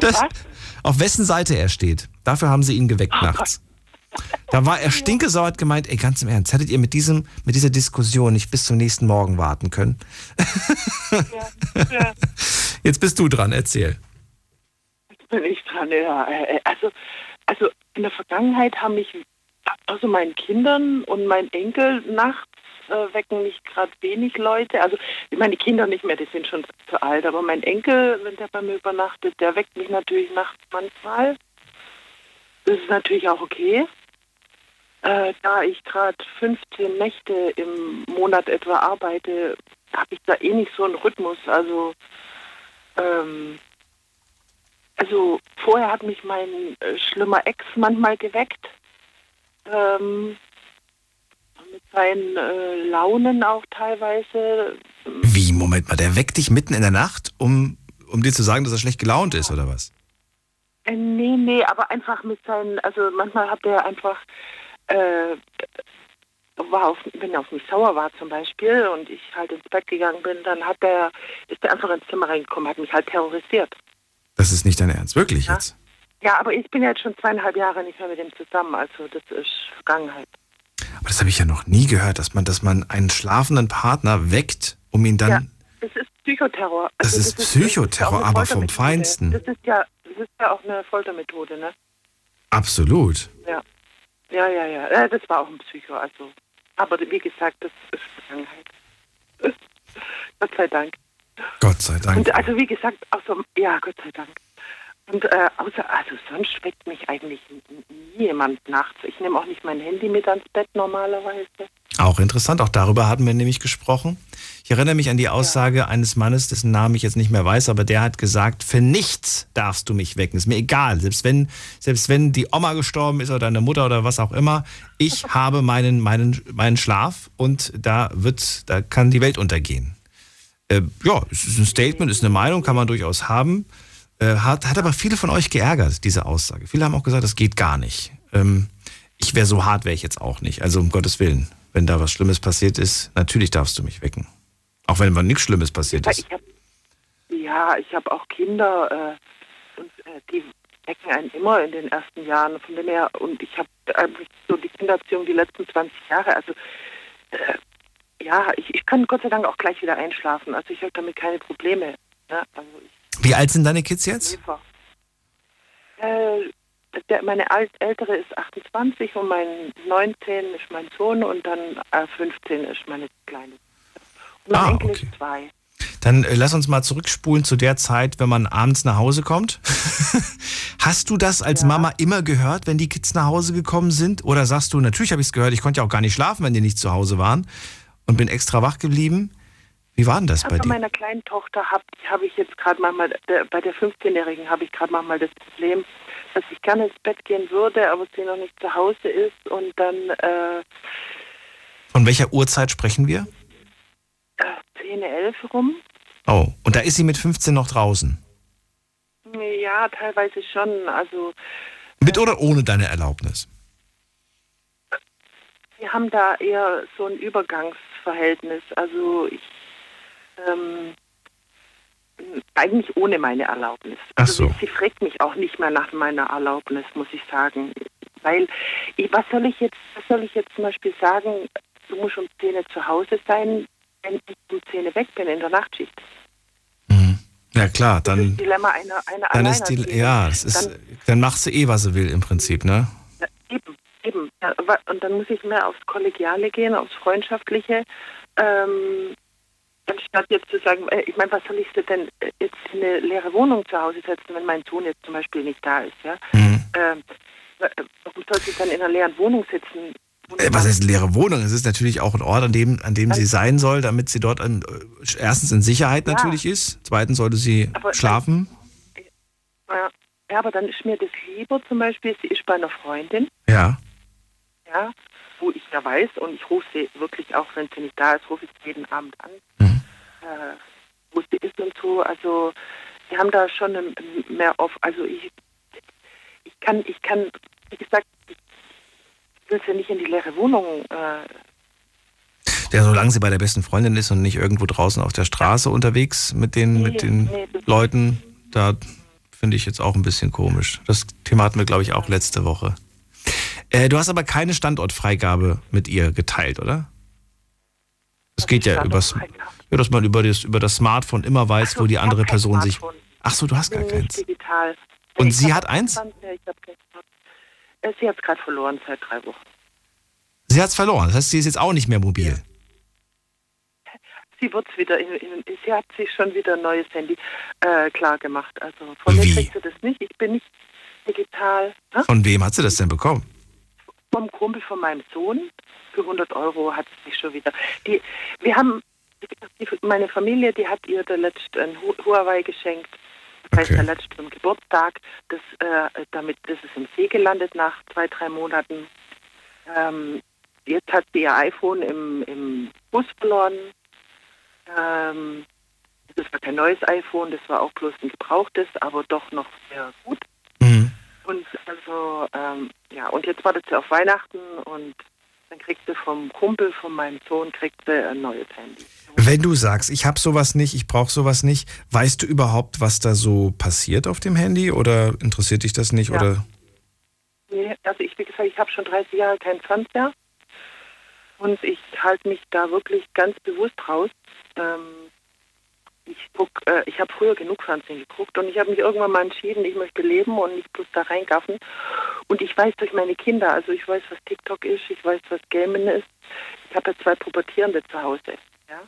A: das, auf wessen Seite er steht. Dafür haben sie ihn geweckt oh nachts. Da war er stinkesauer, hat gemeint, ey, ganz im Ernst, hättet ihr mit, diesem, mit dieser Diskussion nicht bis zum nächsten Morgen warten können? Ja, ja. [LAUGHS] Jetzt bist du dran, erzähl.
N: Jetzt bin ich dran, ja. Äh, also, also in der Vergangenheit haben mich also meinen Kindern und mein Enkel nachts äh, wecken mich gerade wenig Leute. Also meine, Kinder nicht mehr, die sind schon zu alt, aber mein Enkel, wenn der bei mir übernachtet, der weckt mich natürlich nachts manchmal. Das ist natürlich auch okay. Äh, da ich gerade 15 Nächte im Monat etwa arbeite, habe ich da eh nicht so einen Rhythmus. Also, ähm, also vorher hat mich mein äh, schlimmer Ex manchmal geweckt. Ähm, mit seinen äh, Launen auch teilweise.
A: Wie, Moment mal, der weckt dich mitten in der Nacht, um, um dir zu sagen, dass er schlecht gelaunt ist, oder was?
N: Äh, nee, nee, aber einfach mit seinen, also manchmal hat er einfach, äh, war auf, wenn er auf mich sauer war zum Beispiel und ich halt ins Bett gegangen bin, dann hat er, ist er einfach ins Zimmer reingekommen, hat mich halt terrorisiert.
A: Das ist nicht dein Ernst, wirklich
N: ja?
A: jetzt?
N: Ja, aber ich bin jetzt schon zweieinhalb Jahre nicht mehr mit ihm zusammen, also das ist Vergangenheit.
A: Aber das habe ich ja noch nie gehört, dass man, dass man einen schlafenden Partner weckt, um ihn dann.
N: Ja, das ist Psychoterror.
A: Das
N: Also
A: ist Psychoterror,
N: auch
A: aber vom. Feinsten.
N: Das ist ja, das ist ja auch eine Foltermethode, ne?
A: Absolut.
N: Ja. Ja, ja, ja. Das war auch ein Psycho, also. Aber wie gesagt, das ist Vergangenheit. [LAUGHS] Gott sei Dank.
A: Gott sei Dank.
N: Und also wie gesagt, außer, ja, Gott sei Dank. Und äh, außer, also sonst weckt mich eigentlich nie jemand nachts. Ich nehme auch nicht mein Handy mit ans Bett normalerweise.
A: Auch interessant, auch darüber hatten wir nämlich gesprochen. Ich erinnere mich an die Aussage eines Mannes, dessen Namen ich jetzt nicht mehr weiß, aber der hat gesagt, für nichts darfst du mich wecken. Ist mir egal, selbst wenn, selbst wenn die Oma gestorben ist oder deine Mutter oder was auch immer, ich [LAUGHS] habe meinen, meinen, meinen Schlaf und da wird, da kann die Welt untergehen. Äh, ja, es ist ein Statement, ist eine Meinung, kann man durchaus haben. Äh, hat, hat aber viele von euch geärgert, diese Aussage. Viele haben auch gesagt, das geht gar nicht. Ähm, ich wäre so hart, wäre ich jetzt auch nicht. Also um Gottes Willen, wenn da was Schlimmes passiert ist, natürlich darfst du mich wecken. Auch wenn mal nichts Schlimmes passiert ist.
N: ich hab, ja, ich habe auch Kinder äh, und äh, die wecken einen immer in den ersten Jahren. Von dem her, und ich habe eigentlich so die Kindererziehung die letzten 20 Jahre, also äh, ja, ich, ich kann Gott sei Dank auch gleich wieder einschlafen. Also ich habe damit keine Probleme. Ne? Also ich
A: Wie alt sind deine Kids jetzt?
N: Äh, der, meine Alt Ältere ist 28 und mein 19 ist mein Sohn und dann äh, 15 ist meine Kleine. Und mein
A: Ah,
N: Enkel
A: okay.
N: ist zwei.
A: Dann äh, lass uns mal zurückspulen zu der Zeit, wenn man abends nach Hause kommt. [LAUGHS] Hast du das als Mama immer gehört, wenn die Kids nach Hause gekommen sind? Oder sagst du, natürlich habe ich es gehört, ich konnte ja auch gar nicht schlafen, wenn die nicht zu Hause waren und bin extra wach geblieben? Wie war denn das bei dir?
N: meiner kleinen Tochter habe hab ich jetzt gerade manchmal, der, bei der 15-Jährigen habe ich gerade manchmal das Problem, dass ich gerne ins Bett gehen würde, aber sie noch nicht zu Hause ist und dann äh,
A: Von welcher Uhrzeit sprechen wir?
N: 10, 11 rum.
A: Oh, und da ist sie mit 15 noch draußen.
N: Ja, teilweise schon. Also
A: Mit oder ohne deine Erlaubnis?
N: wir haben da eher so ein Übergangsverhältnis. Also ich ähm, eigentlich ohne meine Erlaubnis.
A: Ach
N: Also
A: so.
N: sie, fragt mich auch nicht mehr nach meiner Erlaubnis, muss ich sagen. Weil, ich, was soll ich jetzt, was soll ich jetzt zum Beispiel sagen, du musst um 10 Uhr zu Hause sein, wenn ich um 10 Uhr weg bin in der Nachtschicht.
A: Ja klar, dann,
N: Dilemma einer, einer
A: dann ist die, ja, es ist,
N: Dann,
A: dann macht sie eh, was sie will im Prinzip, ne?
N: Eben, eben. Und dann muss ich mehr aufs Kollegiale gehen, aufs Freundschaftliche. Ähm, anstatt jetzt zu sagen, äh, ich meine, was soll ich denn äh, jetzt in eine leere Wohnung zu Hause setzen, wenn mein Sohn jetzt zum Beispiel nicht da ist, ja?
A: Mhm.
N: Ähm, wa- warum soll sie dann in einer leeren Wohnung sitzen?
A: Äh, Was heißt leere Wohnung? Es ist natürlich auch ein Ort, an dem, an dem sie sein soll, damit sie dort an, äh, erstens in Sicherheit
N: Ja.
A: natürlich ist. Zweitens sollte sie
N: Aber-
A: schlafen.
N: Ja, ja, aber dann ist mir das lieber zum Beispiel, sie ist bei einer Freundin,
A: Ja.
N: ja, wo ich ja weiß und ich rufe sie wirklich auch, wenn sie nicht da ist, rufe ich sie jeden Abend an,
A: Mhm.
N: Äh, wo sie ist und so. Also wir haben da schon mehr auf. Also ich, ich kann, ich kann, wie gesagt, ich will sie nicht in die leere Wohnung. Äh,
A: Ja, solange sie bei der besten Freundin ist und nicht irgendwo draußen auf der Straße unterwegs mit den, mit den
N: nee,
A: Leuten, da finde ich jetzt auch ein bisschen komisch. Das Thema hatten wir, glaube ich, auch letzte Woche. Äh, du hast aber keine Standortfreigabe mit ihr geteilt, oder? Es geht ja übers, ja, dass man über das, über das Smartphone immer weiß, wo die andere Person sich. Ach so, du hast gar
N: bin
A: keins.
N: digital.
A: Und
N: Ich
A: sie hat eins?
N: Ja, ich hab keins. Äh, Sie hat es gerade verloren seit drei Wochen.
A: Sie hat es verloren. Das heißt, sie ist jetzt auch nicht mehr mobil.
N: Sie wird's wieder in, in, sie hat sich schon wieder ein neues Handy äh, klar gemacht. Also von mir kriegt sie das nicht. Ich bin nicht digital. Hä?
A: Von wem hat sie das denn bekommen?
N: Vom Kumpel von meinem Sohn. Für 100 Euro hat sie sich schon wieder. Die, wir haben, meine Familie, die hat ihr der letzte ein Hu- Huawei geschenkt. Das heißt, der letzte zum Geburtstag. Das, äh, damit das ist im See gelandet nach zwei, drei Monaten. Ähm, jetzt hat sie ihr iPhone im, im Bus verloren. Ähm, das war kein neues iPhone, das war auch bloß ein gebrauchtes, aber doch noch sehr gut. Und also, ähm, ja, und jetzt wartet sie auf Weihnachten und dann kriegt sie vom Kumpel von meinem Sohn kriegt sie ein neues Handy.
A: Wenn du sagst, ich habe sowas nicht, ich brauche sowas nicht, weißt du überhaupt, was da so passiert auf dem Handy oder interessiert dich das nicht?
N: Ja.
A: Oder
N: Nee, also ich, wie gesagt, ich habe schon 30 Jahre keinen Fernseher und ich halte mich da wirklich ganz bewusst raus. Ähm, ich guck, äh, ich habe früher genug Fernsehen geguckt und ich habe mich irgendwann mal entschieden, ich möchte leben und nicht bloß da reingaffen. Und ich weiß durch meine Kinder, also ich weiß, was TikTok ist, ich weiß, was Gamen ist. Ich habe ja zwei Pubertierende zu Hause. Ja?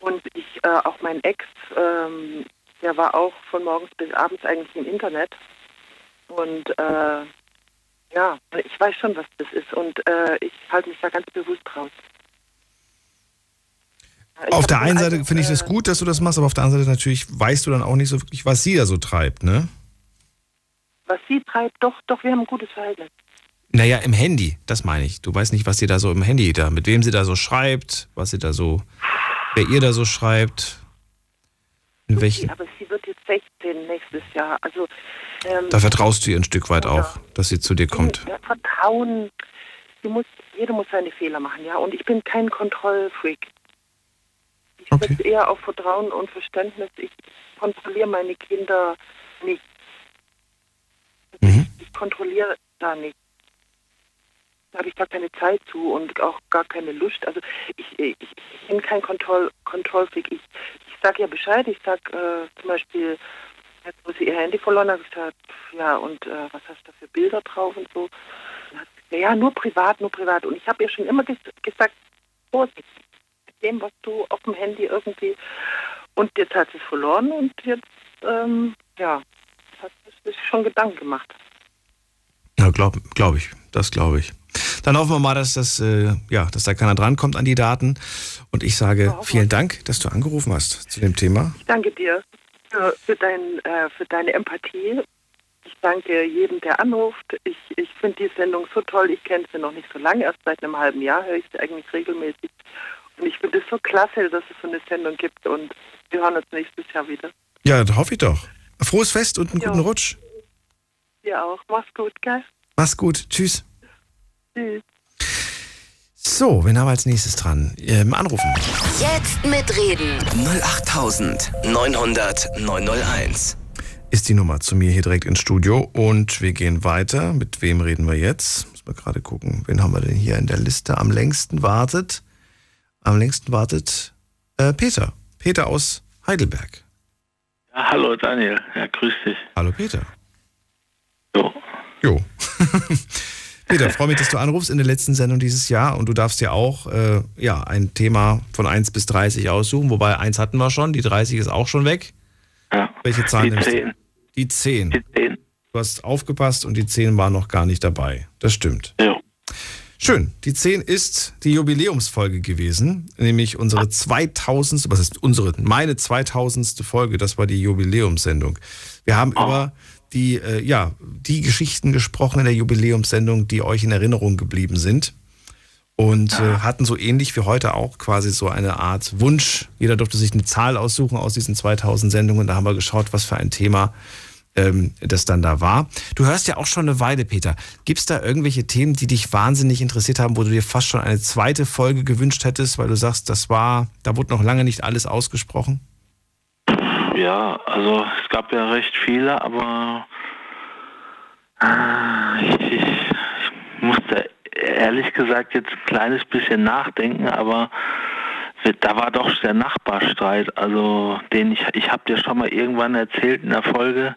N: Und ich, äh, auch mein Ex, ähm, der war auch von morgens bis abends eigentlich im Internet. Und äh, ja, ich weiß schon, was das ist und äh, ich halte mich da ganz bewusst raus. Ich
A: auf der einen
N: ein
A: Seite finde ich das gut, dass du das machst, aber auf der anderen Seite natürlich weißt du dann auch nicht so wirklich, was sie da so treibt, ne?
N: Was sie treibt, doch, doch, wir haben ein gutes Verhältnis.
A: Naja, im Handy, das meine ich. Du weißt nicht, was sie da so im Handy da, mit wem sie da so schreibt, was sie da so, wer ihr da so schreibt. In welchen,
N: Aber sie wird jetzt 16 nächstes Jahr. Also ähm,
A: da vertraust du ihr ein Stück weit auch, dass sie zu dir kommt.
N: Ja, Vertrauen. Sie muss, jeder muss seine Fehler machen, ja. Und ich bin kein Kontrollfreak. Ich setze eher auf Vertrauen und Verständnis. Ich kontrolliere meine Kinder nicht. Ich kontrolliere da nicht. Da habe ich gar keine Zeit zu und auch gar keine Lust. Also ich, ich, ich bin kein Kontroll, Kontrollfreak. Ich, ich sage ja Bescheid. Ich sage äh, zum Beispiel, jetzt wo sie ihr Handy verloren hat, ich pf, ja und äh, was hast du da für Bilder drauf und so. Dann hat ja, nur privat, nur privat. Und ich habe ihr schon immer ges gesagt, Vorsicht mit dem, was du auf dem Handy irgendwie. Und jetzt hat sie es verloren und jetzt, ähm, ja, hat sich schon Gedanken gemacht.
A: Ja, glaube glaub ich. Das glaube ich. Dann hoffen wir mal, dass das, äh, ja, dass da keiner drankommt an die Daten. Und ich sage vielen Dank, dass du angerufen hast zu dem Thema.
N: Ich danke dir für, für, dein, äh, für deine Empathie. Ich danke jedem, der anruft. Ich, ich finde die Sendung so toll. Ich kenne sie noch nicht so lange, erst seit einem halben Jahr höre ich sie eigentlich regelmäßig. Und ich finde es so klasse, dass es so eine Sendung gibt. Und wir hören uns nächstes Jahr wieder.
A: Ja, das hoffe ich doch. Frohes Fest und einen
N: Ja.
A: guten Rutsch.
N: Dir auch. Mach's gut, gell?
A: Mach's gut. Tschüss.
N: Tschüss.
A: So, wen haben wir als nächstes dran? Ähm, anrufen.
C: Jetzt mitreden. 08900 901.
A: Ist die Nummer zu mir hier direkt ins Studio. Und wir gehen weiter. Mit wem reden wir jetzt? Muss man gerade gucken. Wen haben wir denn hier in der Liste? Am längsten wartet. Am längsten wartet äh, Peter. Peter aus Heidelberg.
O: Ja, hallo Daniel, ja, grüß dich.
A: Hallo Peter.
O: Jo.
A: Jo. [LAUGHS] Peter, freue mich, dass du anrufst in der letzten Sendung dieses Jahr und du darfst ja auch äh, ja, ein Thema von 1 bis 30 aussuchen, wobei 1 hatten wir schon, die 30 ist auch schon weg.
O: Ja.
A: Welche Zahl
O: Die
A: nimmst
O: 10.
A: du? Die 10.
O: Die 10.
A: Du hast aufgepasst und die 10 war noch gar nicht dabei. Das stimmt.
O: Ja.
A: Schön. Die 10 ist die Jubiläumsfolge gewesen, nämlich unsere 2000. Was ist unsere? Meine 2000. Folge. Das war die Jubiläumssendung. Wir haben über die, äh, ja, die Geschichten gesprochen in der Jubiläumssendung, die euch in Erinnerung geblieben sind. Und äh, hatten so ähnlich wie heute auch quasi so eine Art Wunsch. Jeder durfte sich eine Zahl aussuchen aus diesen 2000 Sendungen. Da haben wir geschaut, was für ein Thema ähm, das dann da war. Du hörst ja auch schon eine Weile, Peter. Gibt es da irgendwelche Themen, die dich wahnsinnig interessiert haben, wo du dir fast schon eine zweite Folge gewünscht hättest, weil du sagst, das war, da wurde noch lange nicht alles ausgesprochen?
O: Ja, also es gab ja recht viele, aber äh, ich, ich, ich musste ehrlich gesagt jetzt ein kleines bisschen nachdenken, aber da war doch der Nachbarstreit, also den ich, ich habe dir schon mal irgendwann erzählt in der Folge,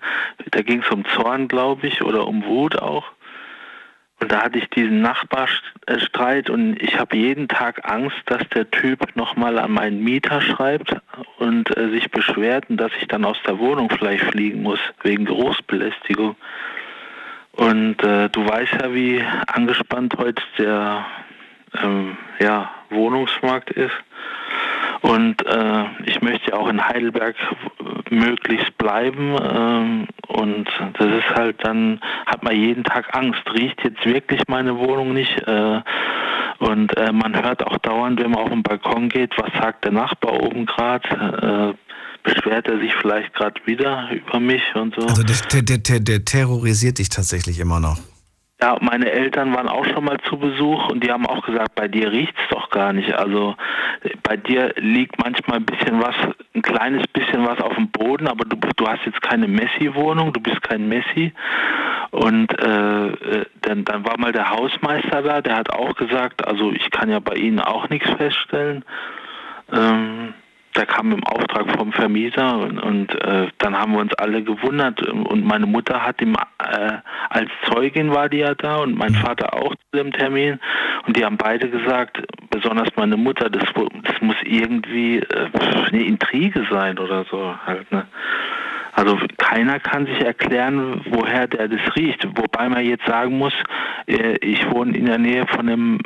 O: da ging es um Zorn, glaube ich, oder um Wut auch. Und da hatte ich diesen Nachbarstreit und ich habe jeden Tag Angst, dass der Typ nochmal an meinen Mieter schreibt und äh, sich beschwert und dass ich dann aus der Wohnung vielleicht fliegen muss, wegen Geruchsbelästigung. Und äh, du weißt ja, wie angespannt heute der ähm, ja, Wohnungsmarkt ist. Und äh, ich möchte ja auch in Heidelberg möglichst bleiben. ähm, und das ist halt dann, hat man jeden Tag Angst. Riecht jetzt wirklich meine Wohnung nicht? Äh, und äh, man hört auch dauernd, wenn man auf den Balkon geht, was sagt der Nachbar oben gerade? Äh, beschwert er sich vielleicht gerade wieder über mich und so.
A: Also der, der, der, der terrorisiert dich tatsächlich immer noch.
O: Ja, meine Eltern waren auch schon mal zu Besuch und die haben auch gesagt, bei dir riecht's doch gar nicht. Also bei dir liegt manchmal ein bisschen was, ein kleines bisschen was auf dem Boden, aber du, du hast jetzt keine Messi-Wohnung, du bist kein Messi. Und äh, äh, dann, dann war mal der Hausmeister da, der hat auch gesagt, also ich kann ja bei Ihnen auch nichts feststellen. Ähm, der kam im Auftrag vom Vermieter und, und äh, dann haben wir uns alle gewundert und meine Mutter hat ihm äh, als Zeugin war die ja da und mein Vater auch zu dem Termin und die haben beide gesagt, besonders meine Mutter, das, das muss irgendwie äh, eine Intrige sein oder so halt, ne? Also keiner kann sich erklären, woher der das riecht. Wobei man jetzt sagen muss, äh, ich wohne in der Nähe von einem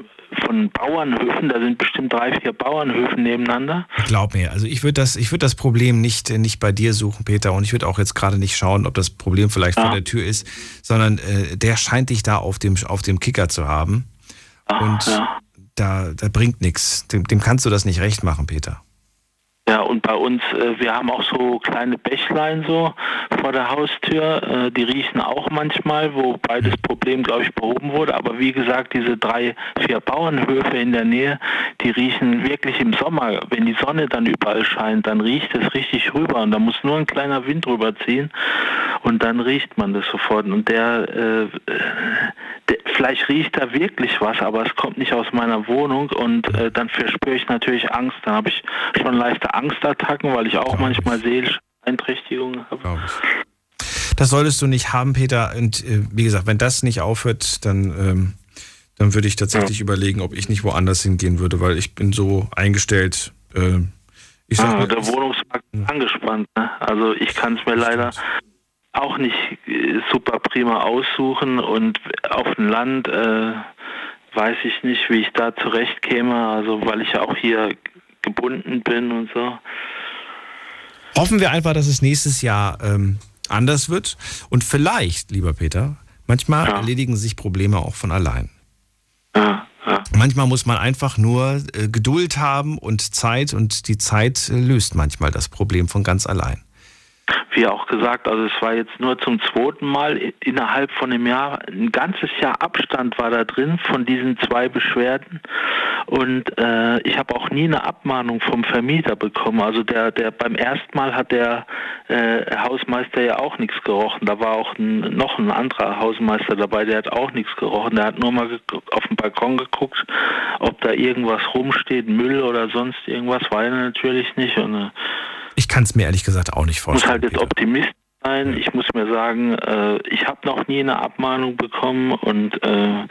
O: von Bauernhöfen, da sind bestimmt drei, vier Bauernhöfen nebeneinander.
A: Glaub mir, also ich würde das, ich würde das Problem nicht, äh, nicht bei dir suchen, Peter, und ich würde auch jetzt gerade nicht schauen, ob das Problem vielleicht vor der Tür ist, sondern äh, der scheint dich da auf dem, auf dem Kicker zu haben. und da, da bringt nichts. Dem, dem kannst du das nicht recht machen, Peter.
O: Ja, und bei uns, äh, wir haben auch so kleine Bächlein so vor der Haustür, äh, die riechen auch manchmal, wobei das Problem, glaube ich, behoben wurde. Aber wie gesagt, diese drei, vier Bauernhöfe in der Nähe, die riechen wirklich im Sommer, wenn die Sonne dann überall scheint, dann riecht es richtig rüber und da muss nur ein kleiner Wind rüber ziehen und dann riecht man das sofort. Und der, äh, der vielleicht riecht da wirklich was, aber es kommt nicht aus meiner Wohnung und äh, dann verspüre ich natürlich Angst. Dann habe ich schon leichte Angstattacken, weil ich auch manchmal seelische Beeinträchtigungen habe.
A: Das solltest du nicht haben, Peter. Und äh, wie gesagt, wenn das nicht aufhört, dann, ähm, dann würde ich tatsächlich überlegen, ob ich nicht woanders hingehen würde, weil ich bin so eingestellt. Äh, ich sag
O: Ah,
A: mal,
O: der Wohnungsmarkt ist angespannt. Ne? Also ich kann es mir leider auch nicht äh, super prima aussuchen und auf dem Land äh, weiß ich nicht, wie ich da zurechtkäme, also weil ich ja auch hier gebunden bin und so.
A: Hoffen wir einfach, dass es nächstes Jahr ähm, anders wird. Und vielleicht, lieber Peter, manchmal erledigen sich Probleme auch von allein. Manchmal muss man einfach nur äh, Geduld haben und Zeit und die Zeit äh, löst manchmal das Problem von ganz allein.
O: Wie auch gesagt, also es war jetzt nur zum zweiten Mal innerhalb von einem Jahr, ein ganzes Jahr Abstand war da drin von diesen zwei Beschwerden und äh, ich habe auch nie eine Abmahnung vom Vermieter bekommen. Also der, der beim ersten Mal hat der äh, Hausmeister ja auch nichts gerochen. Da war auch ein, noch ein anderer Hausmeister dabei, der hat auch nichts gerochen. Der hat nur mal auf den Balkon geguckt, ob da irgendwas rumsteht, Müll oder sonst irgendwas, war er natürlich nicht. Und, äh,
A: Ich kann es mir ehrlich gesagt auch nicht
O: muss
A: vorstellen.
O: halt jetzt Optimist sein. Ich muss mir sagen, äh, ich habe noch nie eine Abmahnung bekommen und äh,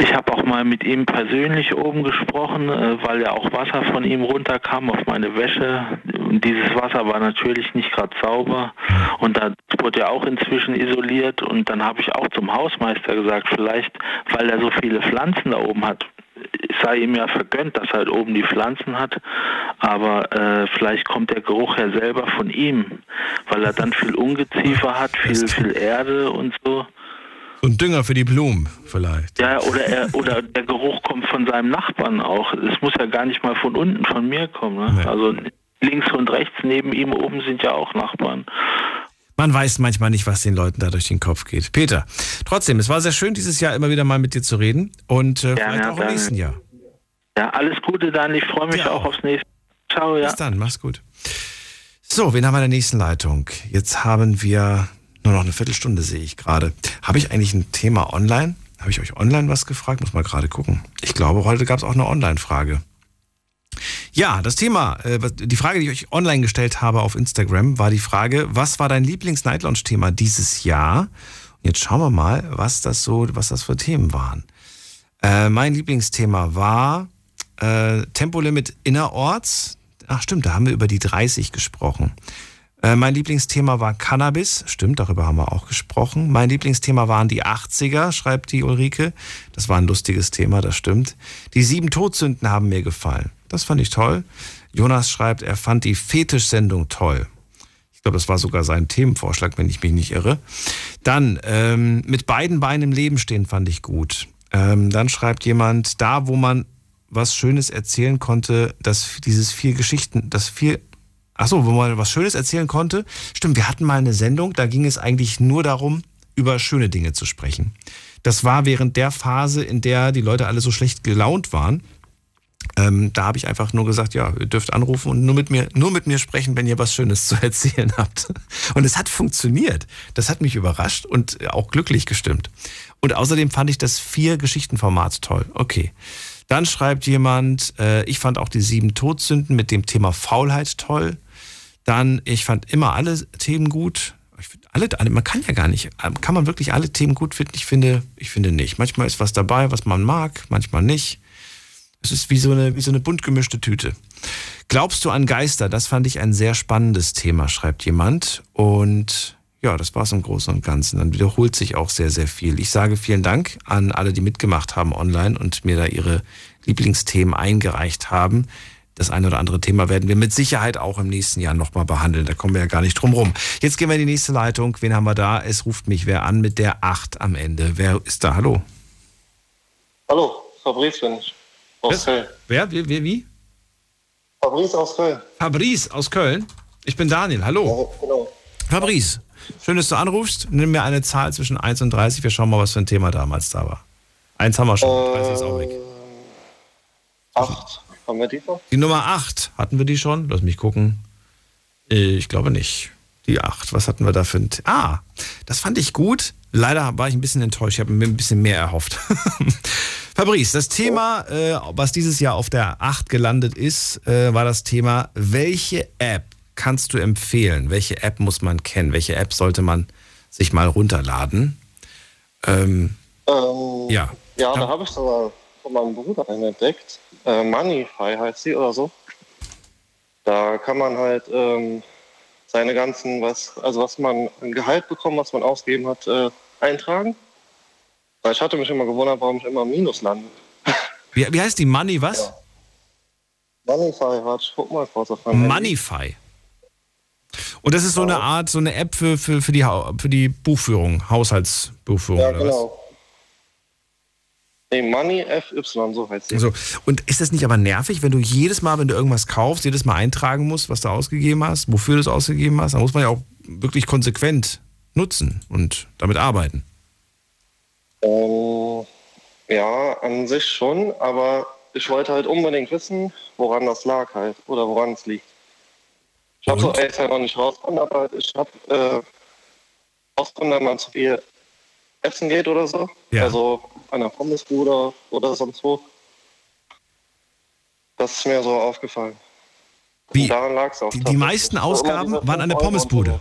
O: ich habe auch mal mit ihm persönlich oben gesprochen, äh, weil ja auch Wasser von ihm runterkam auf meine Wäsche. Und dieses Wasser war natürlich nicht gerade sauber. Und da wurde ja auch inzwischen isoliert. Und dann habe ich auch zum Hausmeister gesagt, vielleicht, weil er so viele Pflanzen da oben hat, sei ihm ja vergönnt, dass er halt oben die Pflanzen hat, aber äh, vielleicht kommt der Geruch ja selber von ihm, weil er dann viel Ungeziefer hat, viel, viel Erde und so.
A: Ein Dünger für die Blumen vielleicht.
O: Ja, oder, er, oder der Geruch kommt von seinem Nachbarn auch. Es muss ja gar nicht mal von unten, von mir kommen. Ne?
A: Nee.
O: Also links und rechts neben ihm oben sind ja auch Nachbarn.
A: Man weiß manchmal nicht, was den Leuten da durch den Kopf geht. Peter, trotzdem, es war sehr schön, dieses Jahr immer wieder mal mit dir zu reden und äh, vielleicht
O: ja,
A: auch im
O: dann-
A: nächsten Jahr.
O: Ja, alles Gute dann. Ich freue mich auch aufs nächste. Ciao, ja.
A: Bis dann, mach's gut. So, wen haben wir in der nächsten Leitung? Jetzt haben wir nur noch eine Viertelstunde, sehe ich gerade. Habe ich eigentlich ein Thema online? Habe ich euch online was gefragt? Muss mal gerade gucken. Ich glaube, heute gab es auch eine Online-Frage. Ja, das Thema, äh, die Frage, die ich euch online gestellt habe auf Instagram, war die Frage, was war dein Lieblings-Night-Lounge-Thema dieses Jahr? Und jetzt schauen wir mal, was das so, was das für Themen waren. Äh, mein Lieblingsthema war äh, Tempolimit innerorts. Ach stimmt, da haben wir über die 30 gesprochen. Äh, mein Lieblingsthema war Cannabis. Stimmt, darüber haben wir auch gesprochen. Mein Lieblingsthema waren die 80er, schreibt die Ulrike. Das war ein lustiges Thema, das stimmt. Die sieben Todsünden haben mir gefallen. Das fand ich toll. Jonas schreibt, er fand die Fetischsendung toll. Ich glaube, das war sogar sein Themenvorschlag, wenn ich mich nicht irre. Dann, ähm, mit beiden Beinen im Leben stehen, fand ich gut. Ähm, dann schreibt jemand, da, wo man was Schönes erzählen konnte, dass dieses vier Geschichten, das vier, ach so, wo man was Schönes erzählen konnte. Stimmt, wir hatten mal eine Sendung, da ging es eigentlich nur darum, über schöne Dinge zu sprechen. Das war während der Phase, in der die Leute alle so schlecht gelaunt waren. Ähm, da habe ich einfach nur gesagt, ja, ihr dürft anrufen und nur mit mir, nur mit mir sprechen, wenn ihr was Schönes zu [LAUGHS] erzählen habt. Und es hat funktioniert. Das hat mich überrascht und auch glücklich gestimmt. Und außerdem fand ich das Vier-Geschichten-Format toll. Okay. Dann schreibt jemand, äh, ich fand auch die sieben Todsünden mit dem Thema Faulheit toll. Dann, ich fand immer alle Themen gut. Ich find alle, alle, man kann ja gar nicht, kann man wirklich alle Themen gut finden? Ich finde, ich finde nicht. Manchmal ist was dabei, was man mag, manchmal nicht. Es ist wie so eine, wie so eine bunt gemischte Tüte. Glaubst du an Geister? Das fand ich ein sehr spannendes Thema, schreibt jemand. Und ja, das war es im Großen und Ganzen. Dann wiederholt sich auch sehr, sehr viel. Ich sage vielen Dank an alle, die mitgemacht haben online und mir da ihre Lieblingsthemen eingereicht haben. Das eine oder andere Thema werden wir mit Sicherheit auch im nächsten Jahr nochmal behandeln. Da kommen wir ja gar nicht drum rum. Jetzt gehen wir in die nächste Leitung. Wen haben wir da? Es ruft mich wer an mit der 8 am Ende. Wer ist da? Hallo.
P: Hallo, Fabrice bin ich. Aus Köln.
A: Wer? Wie? wie, wie?
P: Fabrice aus Köln.
A: Fabrice aus Köln. Ich bin Daniel. Hallo.
P: Genau.
A: Fabrice, schön, dass du anrufst. Nimm mir eine Zahl zwischen 1 und 30. Wir schauen mal, was für ein Thema damals da war. Eins haben wir schon. 30 ist auch weg.
P: Acht. Haben wir die noch?
A: Die Nummer 8. Hatten wir die schon? Lass mich gucken. Äh, Ich glaube nicht. Die 8. Was hatten wir da für ein. T ah, das fand ich gut. Leider war ich ein bisschen enttäuscht. Ich habe mir ein bisschen mehr erhofft. [LAUGHS] Fabrice, das Thema, äh, was dieses Jahr auf der 8 gelandet ist, äh, war das Thema, welche App kannst du empfehlen? Welche App muss man kennen? Welche App sollte man sich mal runterladen? Ähm,
P: Ähm,
A: ja.
P: Ja, da habe ich sogar von meinem Bruder eine entdeckt. Äh, Moneyfy heißt sie oder so. Da kann man halt ähm, seine ganzen, was, also was man an Gehalt bekommt, was man ausgegeben hat, äh, eintragen. Weil ich hatte mich immer gewundert, warum ich immer im Minus lande.
A: Wie, wie heißt die Money was?
P: Moneyfy, warte, ich guck mal kurz auf.
A: Moneyfy. Und das ist so eine Art, so eine App für, für, für, die, für die Buchführung, Haushaltsbuchführung
P: Ja,
A: oder was?
P: genau. Nee, Money FY, so heißt sie.
A: So. Und ist das nicht aber nervig, wenn du jedes Mal, wenn du irgendwas kaufst, jedes Mal eintragen musst, was du ausgegeben hast, wofür du es ausgegeben hast? Da muss man ja auch wirklich konsequent nutzen und damit arbeiten.
P: Ähm, ja, an sich schon, aber ich wollte halt unbedingt wissen, woran das lag halt oder woran es liegt. Ich habe so echt halt noch nicht rausgefunden, aber ich habe äh, rausgefunden, wenn man zu viel essen geht oder so,
A: Ja.
P: also an der Pommesbude oder sonst wo. Das ist mir so aufgefallen.
A: Wie?
P: Und daran lag es auch.
A: Die, die meisten Ausgaben waren an der Pommesbude.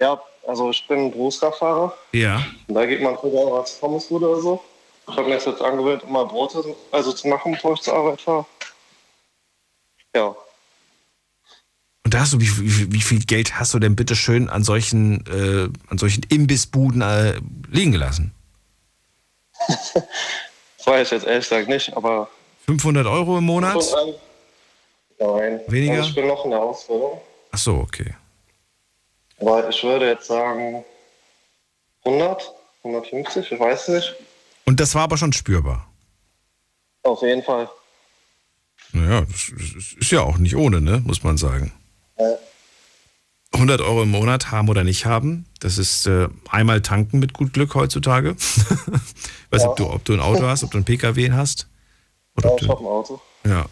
P: Ja, also ich bin Berufskraftfahrer.
A: Ja.
P: Und da geht man früher als Pommesbude oder so. Ich habe mir jetzt, jetzt angewöhnt, immer Brote also zu machen, bevor ich zur Arbeit fahre. Ja.
A: Und da hast du, wie, wie, wie viel Geld hast du denn bitte schön an solchen, äh, an solchen Imbissbuden äh, liegen gelassen?
P: Das [LAUGHS] weiß ich jetzt ehrlich gesagt nicht, aber
A: 500 Euro im Monat?
P: Nein.
A: Weniger?
P: Also ich bin noch in der Ausbildung.
A: Ach so, okay.
P: Aber ich würde jetzt sagen 100, 150, ich weiß nicht.
A: Und das war aber schon spürbar.
P: Auf jeden Fall.
A: Naja, das, ist ja auch nicht ohne, ne? muss man sagen.
P: Ja.
A: 100 Euro im Monat haben oder nicht haben, das ist äh, einmal tanken mit gut Glück heutzutage. [LAUGHS] Weiß
P: Ja.
A: ob, du, ob du ein Auto hast, ob du ein PKW hast. Oder
P: Ja, ich habe ein Auto.
A: ja.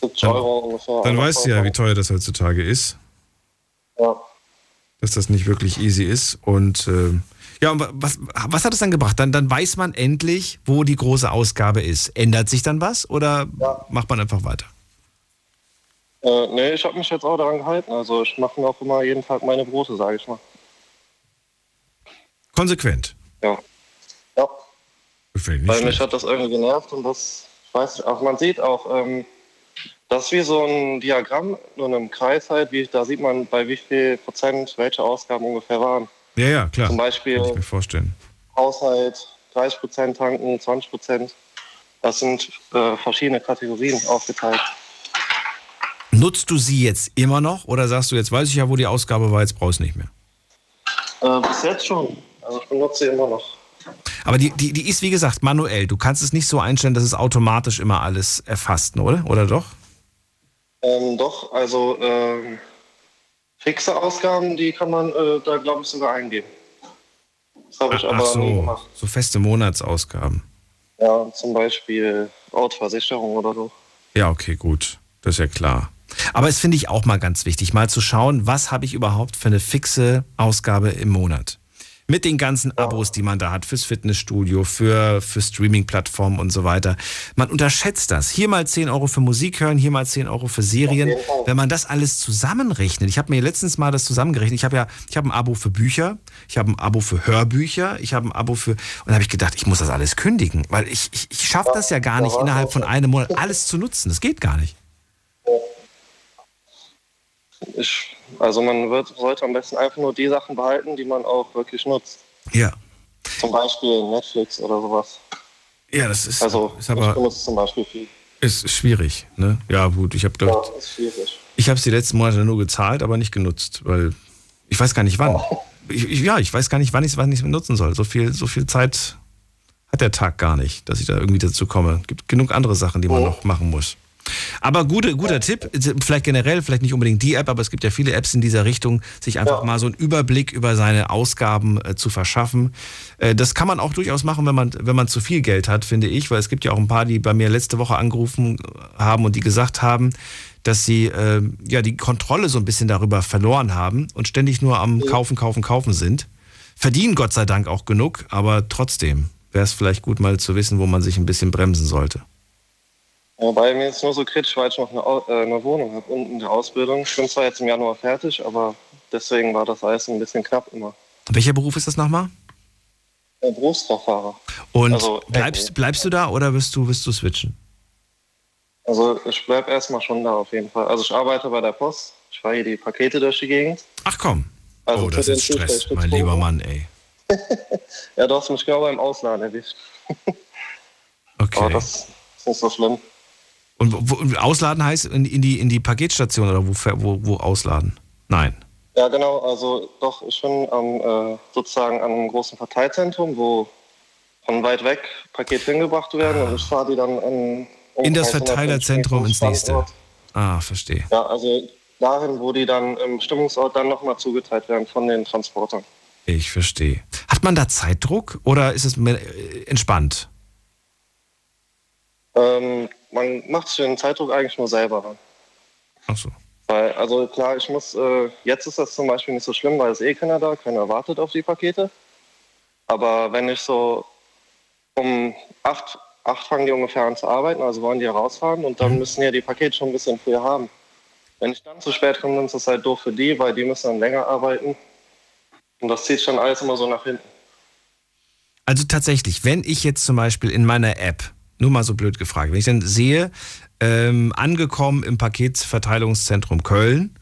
P: 70
A: Dann-
P: Euro ungefähr.
A: Dann weißt du ja, wie teuer das heutzutage ist,
P: Ja.
A: Dass das nicht wirklich easy ist. Und äh, ja, und wa- was, was hat es dann gebracht? Dann, dann weiß man endlich, wo die große Ausgabe ist. Ändert sich dann was oder macht man einfach weiter?
P: Äh, nee, ich habe mich jetzt auch daran gehalten. Also ich mache mir auch immer jeden Tag meine Brote, sage ich mal.
A: Konsequent.
P: Ja. Ja. Weil mich hat das irgendwie genervt und das, ich weiß nicht, auch man sieht auch, ähm, das ist wie so ein Diagramm, nur in einem Kreis halt, wie, da sieht man, bei wie viel Prozent welche Ausgaben ungefähr waren.
A: Ja, ja, klar.
P: Zum Beispiel
A: Kann ich mir vorstellen.
P: Haushalt, 30 Prozent tanken, 20 Prozent. Das sind äh, verschiedene Kategorien aufgeteilt.
A: Nutzt du sie jetzt immer noch oder sagst du, jetzt weiß ich ja, wo die Ausgabe war, jetzt brauchst du nicht mehr?
P: Äh, bis jetzt schon. Also ich benutze sie immer noch.
A: Aber die, die, die ist, wie gesagt, manuell. Du kannst es nicht so einstellen, dass es automatisch immer alles erfasst, oder? Oder doch?
P: Ähm, doch, also ähm, fixe Ausgaben, die kann man äh, da, glaube ich, sogar eingeben. Das habe ich
A: Ach
P: aber nie
A: so,
P: gemacht.
A: so feste Monatsausgaben.
P: Ja, zum Beispiel Autoversicherung oder so.
A: Ja, okay, gut. Das ist ja klar. Aber es finde ich auch mal ganz wichtig, mal zu schauen, was habe ich überhaupt für eine fixe Ausgabe im Monat. Mit den ganzen Abos, die man da hat, fürs Fitnessstudio, für, für Streaming-Plattformen und so weiter. Man unterschätzt das. Hier mal 10 Euro für Musik hören, hier mal 10 Euro für Serien. Wenn man das alles zusammenrechnet, ich habe mir letztens mal das zusammengerechnet, ich habe ja, ich habe ein Abo für Bücher, ich habe ein Abo für Hörbücher, ich habe ein Abo für, und da habe ich gedacht, ich muss das alles kündigen, weil ich, ich, ich schaffe das ja gar nicht, innerhalb von einem Monat alles zu nutzen. Das geht gar nicht.
P: Ich, also man wird, sollte am besten einfach nur die Sachen behalten, die man auch wirklich nutzt.
A: Ja.
P: Zum Beispiel Netflix oder sowas.
A: Ja, das ist,
P: Also
A: ist aber
P: ich benutze zum Beispiel viel.
A: ist schwierig. Ne? Ja, gut, ich habe
P: Ja,
A: gedacht,
P: ist schwierig.
A: ich habe es die letzten Monate nur gezahlt, aber nicht genutzt, weil ich weiß gar nicht wann. Ich, ich, ja, ich weiß gar nicht, wann ich es wann ich's benutzen soll. So viel, so viel Zeit hat der Tag gar nicht, dass ich da irgendwie dazu komme. Gibt genug andere Sachen, die man noch machen muss. Aber gute, guter Tipp, vielleicht generell, vielleicht nicht unbedingt die App, aber es gibt ja viele Apps in dieser Richtung, sich einfach mal so einen Überblick über seine Ausgaben äh, zu verschaffen. Äh, das kann man auch durchaus machen, wenn man, wenn man zu viel Geld hat, finde ich, weil es gibt ja auch ein paar, die bei mir letzte Woche angerufen haben und die gesagt haben, dass sie äh, ja die Kontrolle so ein bisschen darüber verloren haben und ständig nur am Kaufen, Kaufen, Kaufen sind. Verdienen Gott sei Dank auch genug, aber trotzdem wäre es vielleicht gut mal zu wissen, wo man sich ein bisschen bremsen sollte.
P: Wobei mir jetzt nur so kritisch, weil ich noch eine, äh, eine Wohnung habe unten in der Ausbildung. Ich bin zwar jetzt im Januar fertig, aber deswegen war das alles ein bisschen knapp immer.
A: Welcher Beruf ist das nochmal?
P: Äh, Berufskraftfahrer.
A: Und
P: Also,
A: bleibst, bleibst du da oder wirst du, wirst du switchen?
P: Also ich bleibe erstmal schon da auf jeden Fall. Also ich arbeite bei der Post. Ich fahre hier die Pakete durch die Gegend.
A: Ach komm.
P: Also
A: oh, das ist Stress, mein lieber Mann, ey. [LAUGHS]
P: Ja, du hast mich genau beim Ausladen erwischt. [LAUGHS]
A: Okay.
P: Aber das ist nicht so schlimm.
A: Und wo, ausladen heißt in, in, die, in die Paketstation oder wo, wo, wo ausladen? Nein.
P: Ja, genau. Also doch, ich bin am, äh, sozusagen an einem großen Verteilzentrum, wo von weit weg Pakete hingebracht werden und ich fahre die dann an
A: In das
P: Umkreis 150
A: Verteilerzentrum ins nächste. Ah, verstehe.
P: Ja, also dahin, wo die dann im Stimmungsort dann nochmal zugeteilt werden von den Transportern.
A: Ich verstehe. Hat man da Zeitdruck oder ist es äh, entspannt?
P: Ähm, man macht sich den Zeitdruck eigentlich nur selber ran.
A: Ach so.
P: Weil, also klar, ich muss, äh, jetzt ist das zum Beispiel nicht so schlimm, weil es eh keiner da, keiner wartet auf die Pakete. Aber wenn ich so um acht, acht fangen die ungefähr an zu arbeiten, also wollen die rausfahren und dann müssen ja die Pakete schon ein bisschen früher haben. Wenn ich dann zu spät komme, dann ist das halt doof für die, weil die müssen dann länger arbeiten. Und das zieht schon alles immer so nach hinten.
A: Also tatsächlich, wenn ich jetzt zum Beispiel in meiner App, nur mal so blöd gefragt, wenn ich dann sehe, ähm, angekommen im Paketverteilungszentrum Köln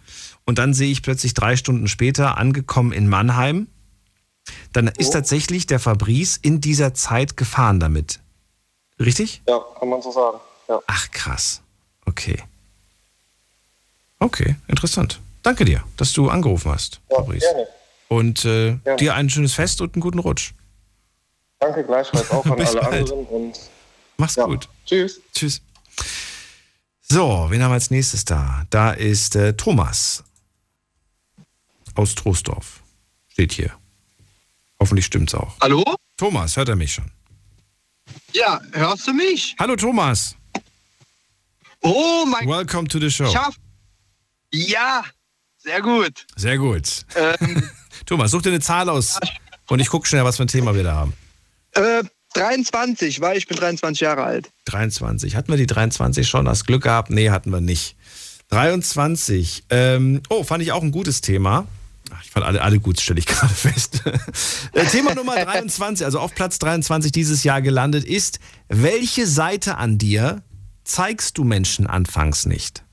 A: und dann sehe ich plötzlich drei Stunden später angekommen in Mannheim, dann ist tatsächlich der Fabrice in dieser Zeit gefahren damit. Richtig?
P: Ja, kann man so sagen. Ja.
A: Ach krass. Okay. Okay, interessant. Danke dir, dass du angerufen hast,
P: Ja,
A: Fabrice.
P: gerne.
A: Und äh,
P: Gerne.
A: dir ein schönes Fest und einen guten Rutsch.
P: Danke gleichfalls auch an [LAUGHS] alle
A: bald.
P: anderen und
A: Mach's gut.
P: Tschüss.
A: Tschüss. So, wen haben wir als nächstes da? Da ist äh, Thomas aus Troisdorf. Steht hier. Hoffentlich stimmt's auch.
Q: Hallo?
A: Thomas, hört er mich schon?
Q: Ja, hörst du mich?
A: Hallo Thomas.
Q: Oh mein
A: Welcome to the show.
Q: Hab, ja, sehr gut.
A: Sehr gut.
Q: Ähm, [LAUGHS]
A: Thomas, such dir eine Zahl aus und ich gucke schnell, was für ein Thema wir da haben.
Q: äh, 23, weil ich bin 23 Jahre alt.
A: 23. Hatten wir die 23 schon? Hast Glück gehabt? Nee, hatten wir nicht. 23. Ähm, oh, fand ich auch ein gutes Thema. Ach, ich fand alle, alle gut, stelle ich [LAUGHS] gerade fest. Äh, Thema Nummer 23, also auf Platz 23 dieses Jahr gelandet ist, welche Seite an dir zeigst du Menschen anfangs nicht?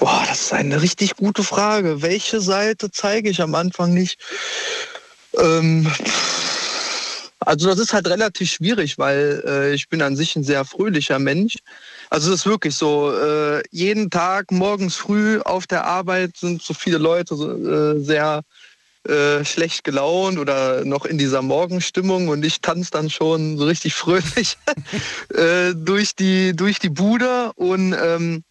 Q: Boah, das ist eine richtig gute Frage. Welche Seite zeige ich am Anfang nicht? Ähm, also das ist halt relativ schwierig, weil äh, ich bin an sich ein sehr fröhlicher Mensch. Also es ist wirklich so, äh, jeden Tag morgens früh auf der Arbeit sind so viele Leute äh, sehr äh, schlecht gelaunt oder noch in dieser Morgenstimmung und ich tanze dann schon so richtig fröhlich [LAUGHS] äh, durch, die, durch die Bude und ähm,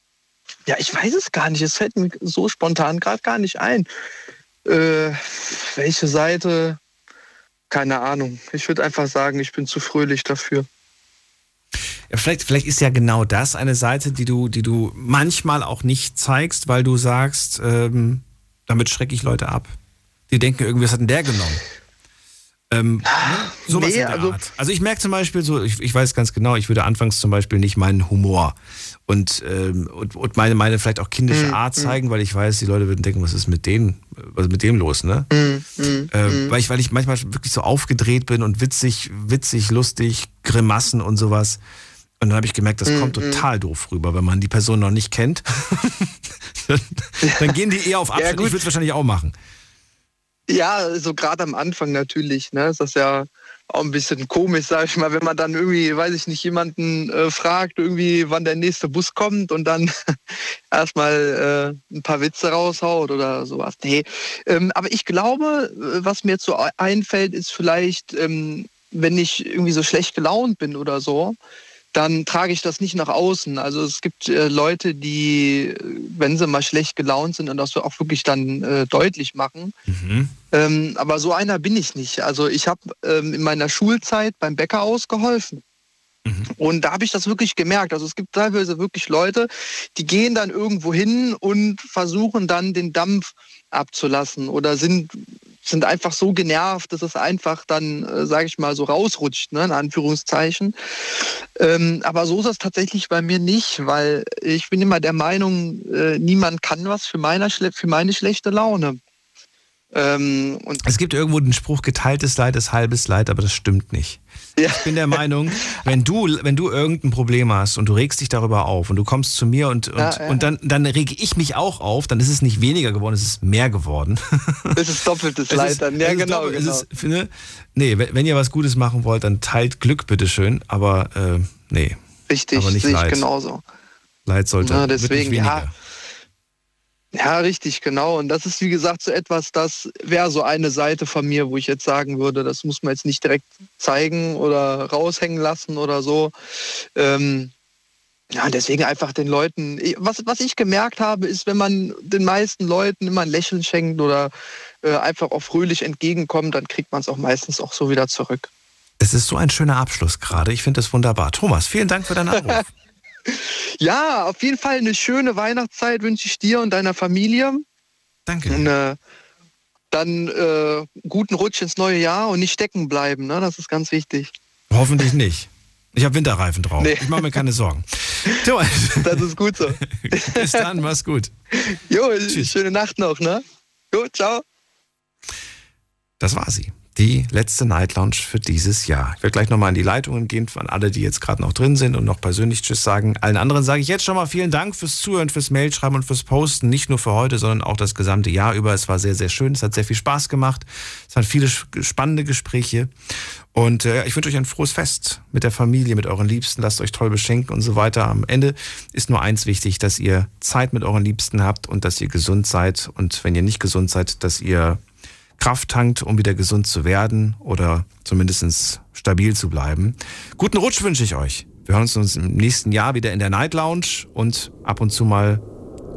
Q: ja, ich weiß es gar nicht. Es fällt mir so spontan gerade gar nicht ein. Äh, welche Seite? Keine Ahnung. Ich würde einfach sagen, ich bin zu fröhlich dafür.
A: Ja, vielleicht, vielleicht ist ja genau das eine Seite, die du, die du manchmal auch nicht zeigst, weil du sagst, ähm, damit schrecke ich Leute ab. Die denken irgendwie, was hat denn der genommen? Ähm, ne? Sowas
Q: nee, also-
A: Art. Also ich merke zum Beispiel so, ich, ich weiß ganz genau, ich würde anfangs zum Beispiel nicht meinen Humor und, ähm, und, und meine, meine vielleicht auch kindische
Q: Mm,
A: Art
Q: mm.
A: zeigen, weil ich weiß, die Leute würden denken, was ist mit denen, was ist mit dem los, ne?
Q: Mm, mm, mm.
A: weil, ich, weil ich manchmal wirklich so aufgedreht bin und witzig, witzig, lustig, Grimassen und sowas. Und dann habe ich gemerkt, das
Q: Mm,
A: kommt
Q: mm.
A: total doof rüber, wenn man die Person noch nicht kennt. [LAUGHS] dann, dann gehen die eher auf Abstand. ich
Q: gut.
A: würde es wahrscheinlich auch machen.
Q: Ja, so gerade am Anfang natürlich, ne, ist das ja auch ein bisschen komisch, sag ich mal, wenn man dann irgendwie, weiß ich nicht, jemanden äh, fragt, irgendwie, wann der nächste Bus kommt und dann [LAUGHS] erstmal äh, ein paar Witze raushaut oder sowas. Nee, ähm, aber ich glaube, äh, was mir jetzt so einfällt, ist vielleicht, ähm, wenn ich irgendwie so schlecht gelaunt bin oder so, dann trage ich das nicht nach außen. Also es gibt äh, Leute, die, äh, wenn sie mal schlecht gelaunt sind und das auch wirklich dann äh, deutlich machen. Ähm, aber so einer bin ich nicht. Also ich habe ähm, in meiner Schulzeit beim Bäcker ausgeholfen. Und da habe ich das wirklich gemerkt. Also es gibt teilweise wirklich Leute, die gehen dann irgendwo hin und versuchen dann den Dampf abzulassen oder sind, sind einfach so genervt, dass es einfach dann, äh, sage ich mal, so rausrutscht, ne, in Anführungszeichen. Ähm, aber so ist das tatsächlich bei mir nicht, weil ich bin immer der Meinung, äh, niemand kann was für, schle- für meine schlechte Laune. Ähm,
A: Es gibt irgendwo den Spruch, geteiltes Leid ist halbes Leid, aber das stimmt nicht. Ich bin der Meinung, wenn du, wenn du irgendein Problem hast und du regst dich darüber auf und du kommst zu mir und, und,
Q: Ja, ja.
A: und dann, dann rege ich mich auch auf, dann ist es nicht weniger geworden, es ist mehr geworden.
Q: es ist doppeltes [LAUGHS]
A: Es
Q: Leid
A: ist-
Q: dann. Ja, genau,
A: doppelt-
Q: genau.
A: Es ist, ne, nee, wenn, wenn ihr was Gutes machen wollt, dann teilt Glück bitteschön, aber äh, nee.
Q: Richtig,
A: aber nicht
Q: sehe ich
A: Leid.
Q: genauso.
A: Leid sollte
Q: Ja, deswegen,
A: weniger.
Q: ja. Ja, richtig, genau. Und das ist, wie gesagt, so etwas, das wäre so eine Seite von mir, wo ich jetzt sagen würde, das muss man jetzt nicht direkt zeigen oder raushängen lassen oder so. Ähm, ja, deswegen einfach den Leuten, was, was ich gemerkt habe, ist, wenn man den meisten Leuten immer ein Lächeln schenkt oder äh, einfach auch fröhlich entgegenkommt, dann kriegt man es auch meistens auch so wieder zurück.
A: Das ist so ein schöner Abschluss gerade. Ich finde das wunderbar. Thomas, vielen Dank für deinen Anruf. [LAUGHS]
Q: Ja, auf jeden Fall eine schöne Weihnachtszeit wünsche ich dir und deiner Familie.
A: Danke.
Q: Und äh, dann äh, guten Rutsch ins neue Jahr und nicht stecken bleiben, ne? Das ist ganz wichtig.
A: Hoffentlich nicht. Ich habe Winterreifen drauf.
Q: Nee.
A: Ich mache mir keine Sorgen. [LAUGHS]
Q: Das ist gut so. [LAUGHS]
A: Bis dann, mach's gut.
Q: Jo, schöne Nacht noch, ne? Jo, ciao.
A: Das war sie. Die letzte Night Lounge für dieses Jahr. Ich werde gleich nochmal in die Leitungen gehen, an alle, die jetzt gerade noch drin sind und noch persönlich Tschüss sagen. Allen anderen sage ich jetzt schon mal vielen Dank fürs Zuhören, fürs Mailschreiben und fürs Posten. Nicht nur für heute, sondern auch das gesamte Jahr über. Es war sehr, sehr schön. Es hat sehr viel Spaß gemacht. Es waren viele spannende Gespräche. Und äh, ich wünsche euch ein frohes Fest mit der Familie, mit euren Liebsten. Lasst euch toll beschenken und so weiter. Am Ende ist nur eins wichtig, dass ihr Zeit mit euren Liebsten habt und dass ihr gesund seid. Und wenn ihr nicht gesund seid, dass ihr Kraft tankt, um wieder gesund zu werden oder zumindest stabil zu bleiben. Guten Rutsch wünsche ich euch. Wir hören uns im nächsten Jahr wieder in der Night Lounge und ab und zu mal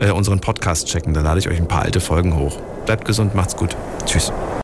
A: äh, unseren Podcast checken. Da lade ich euch ein paar alte Folgen hoch. Bleibt gesund, macht's gut. Tschüss.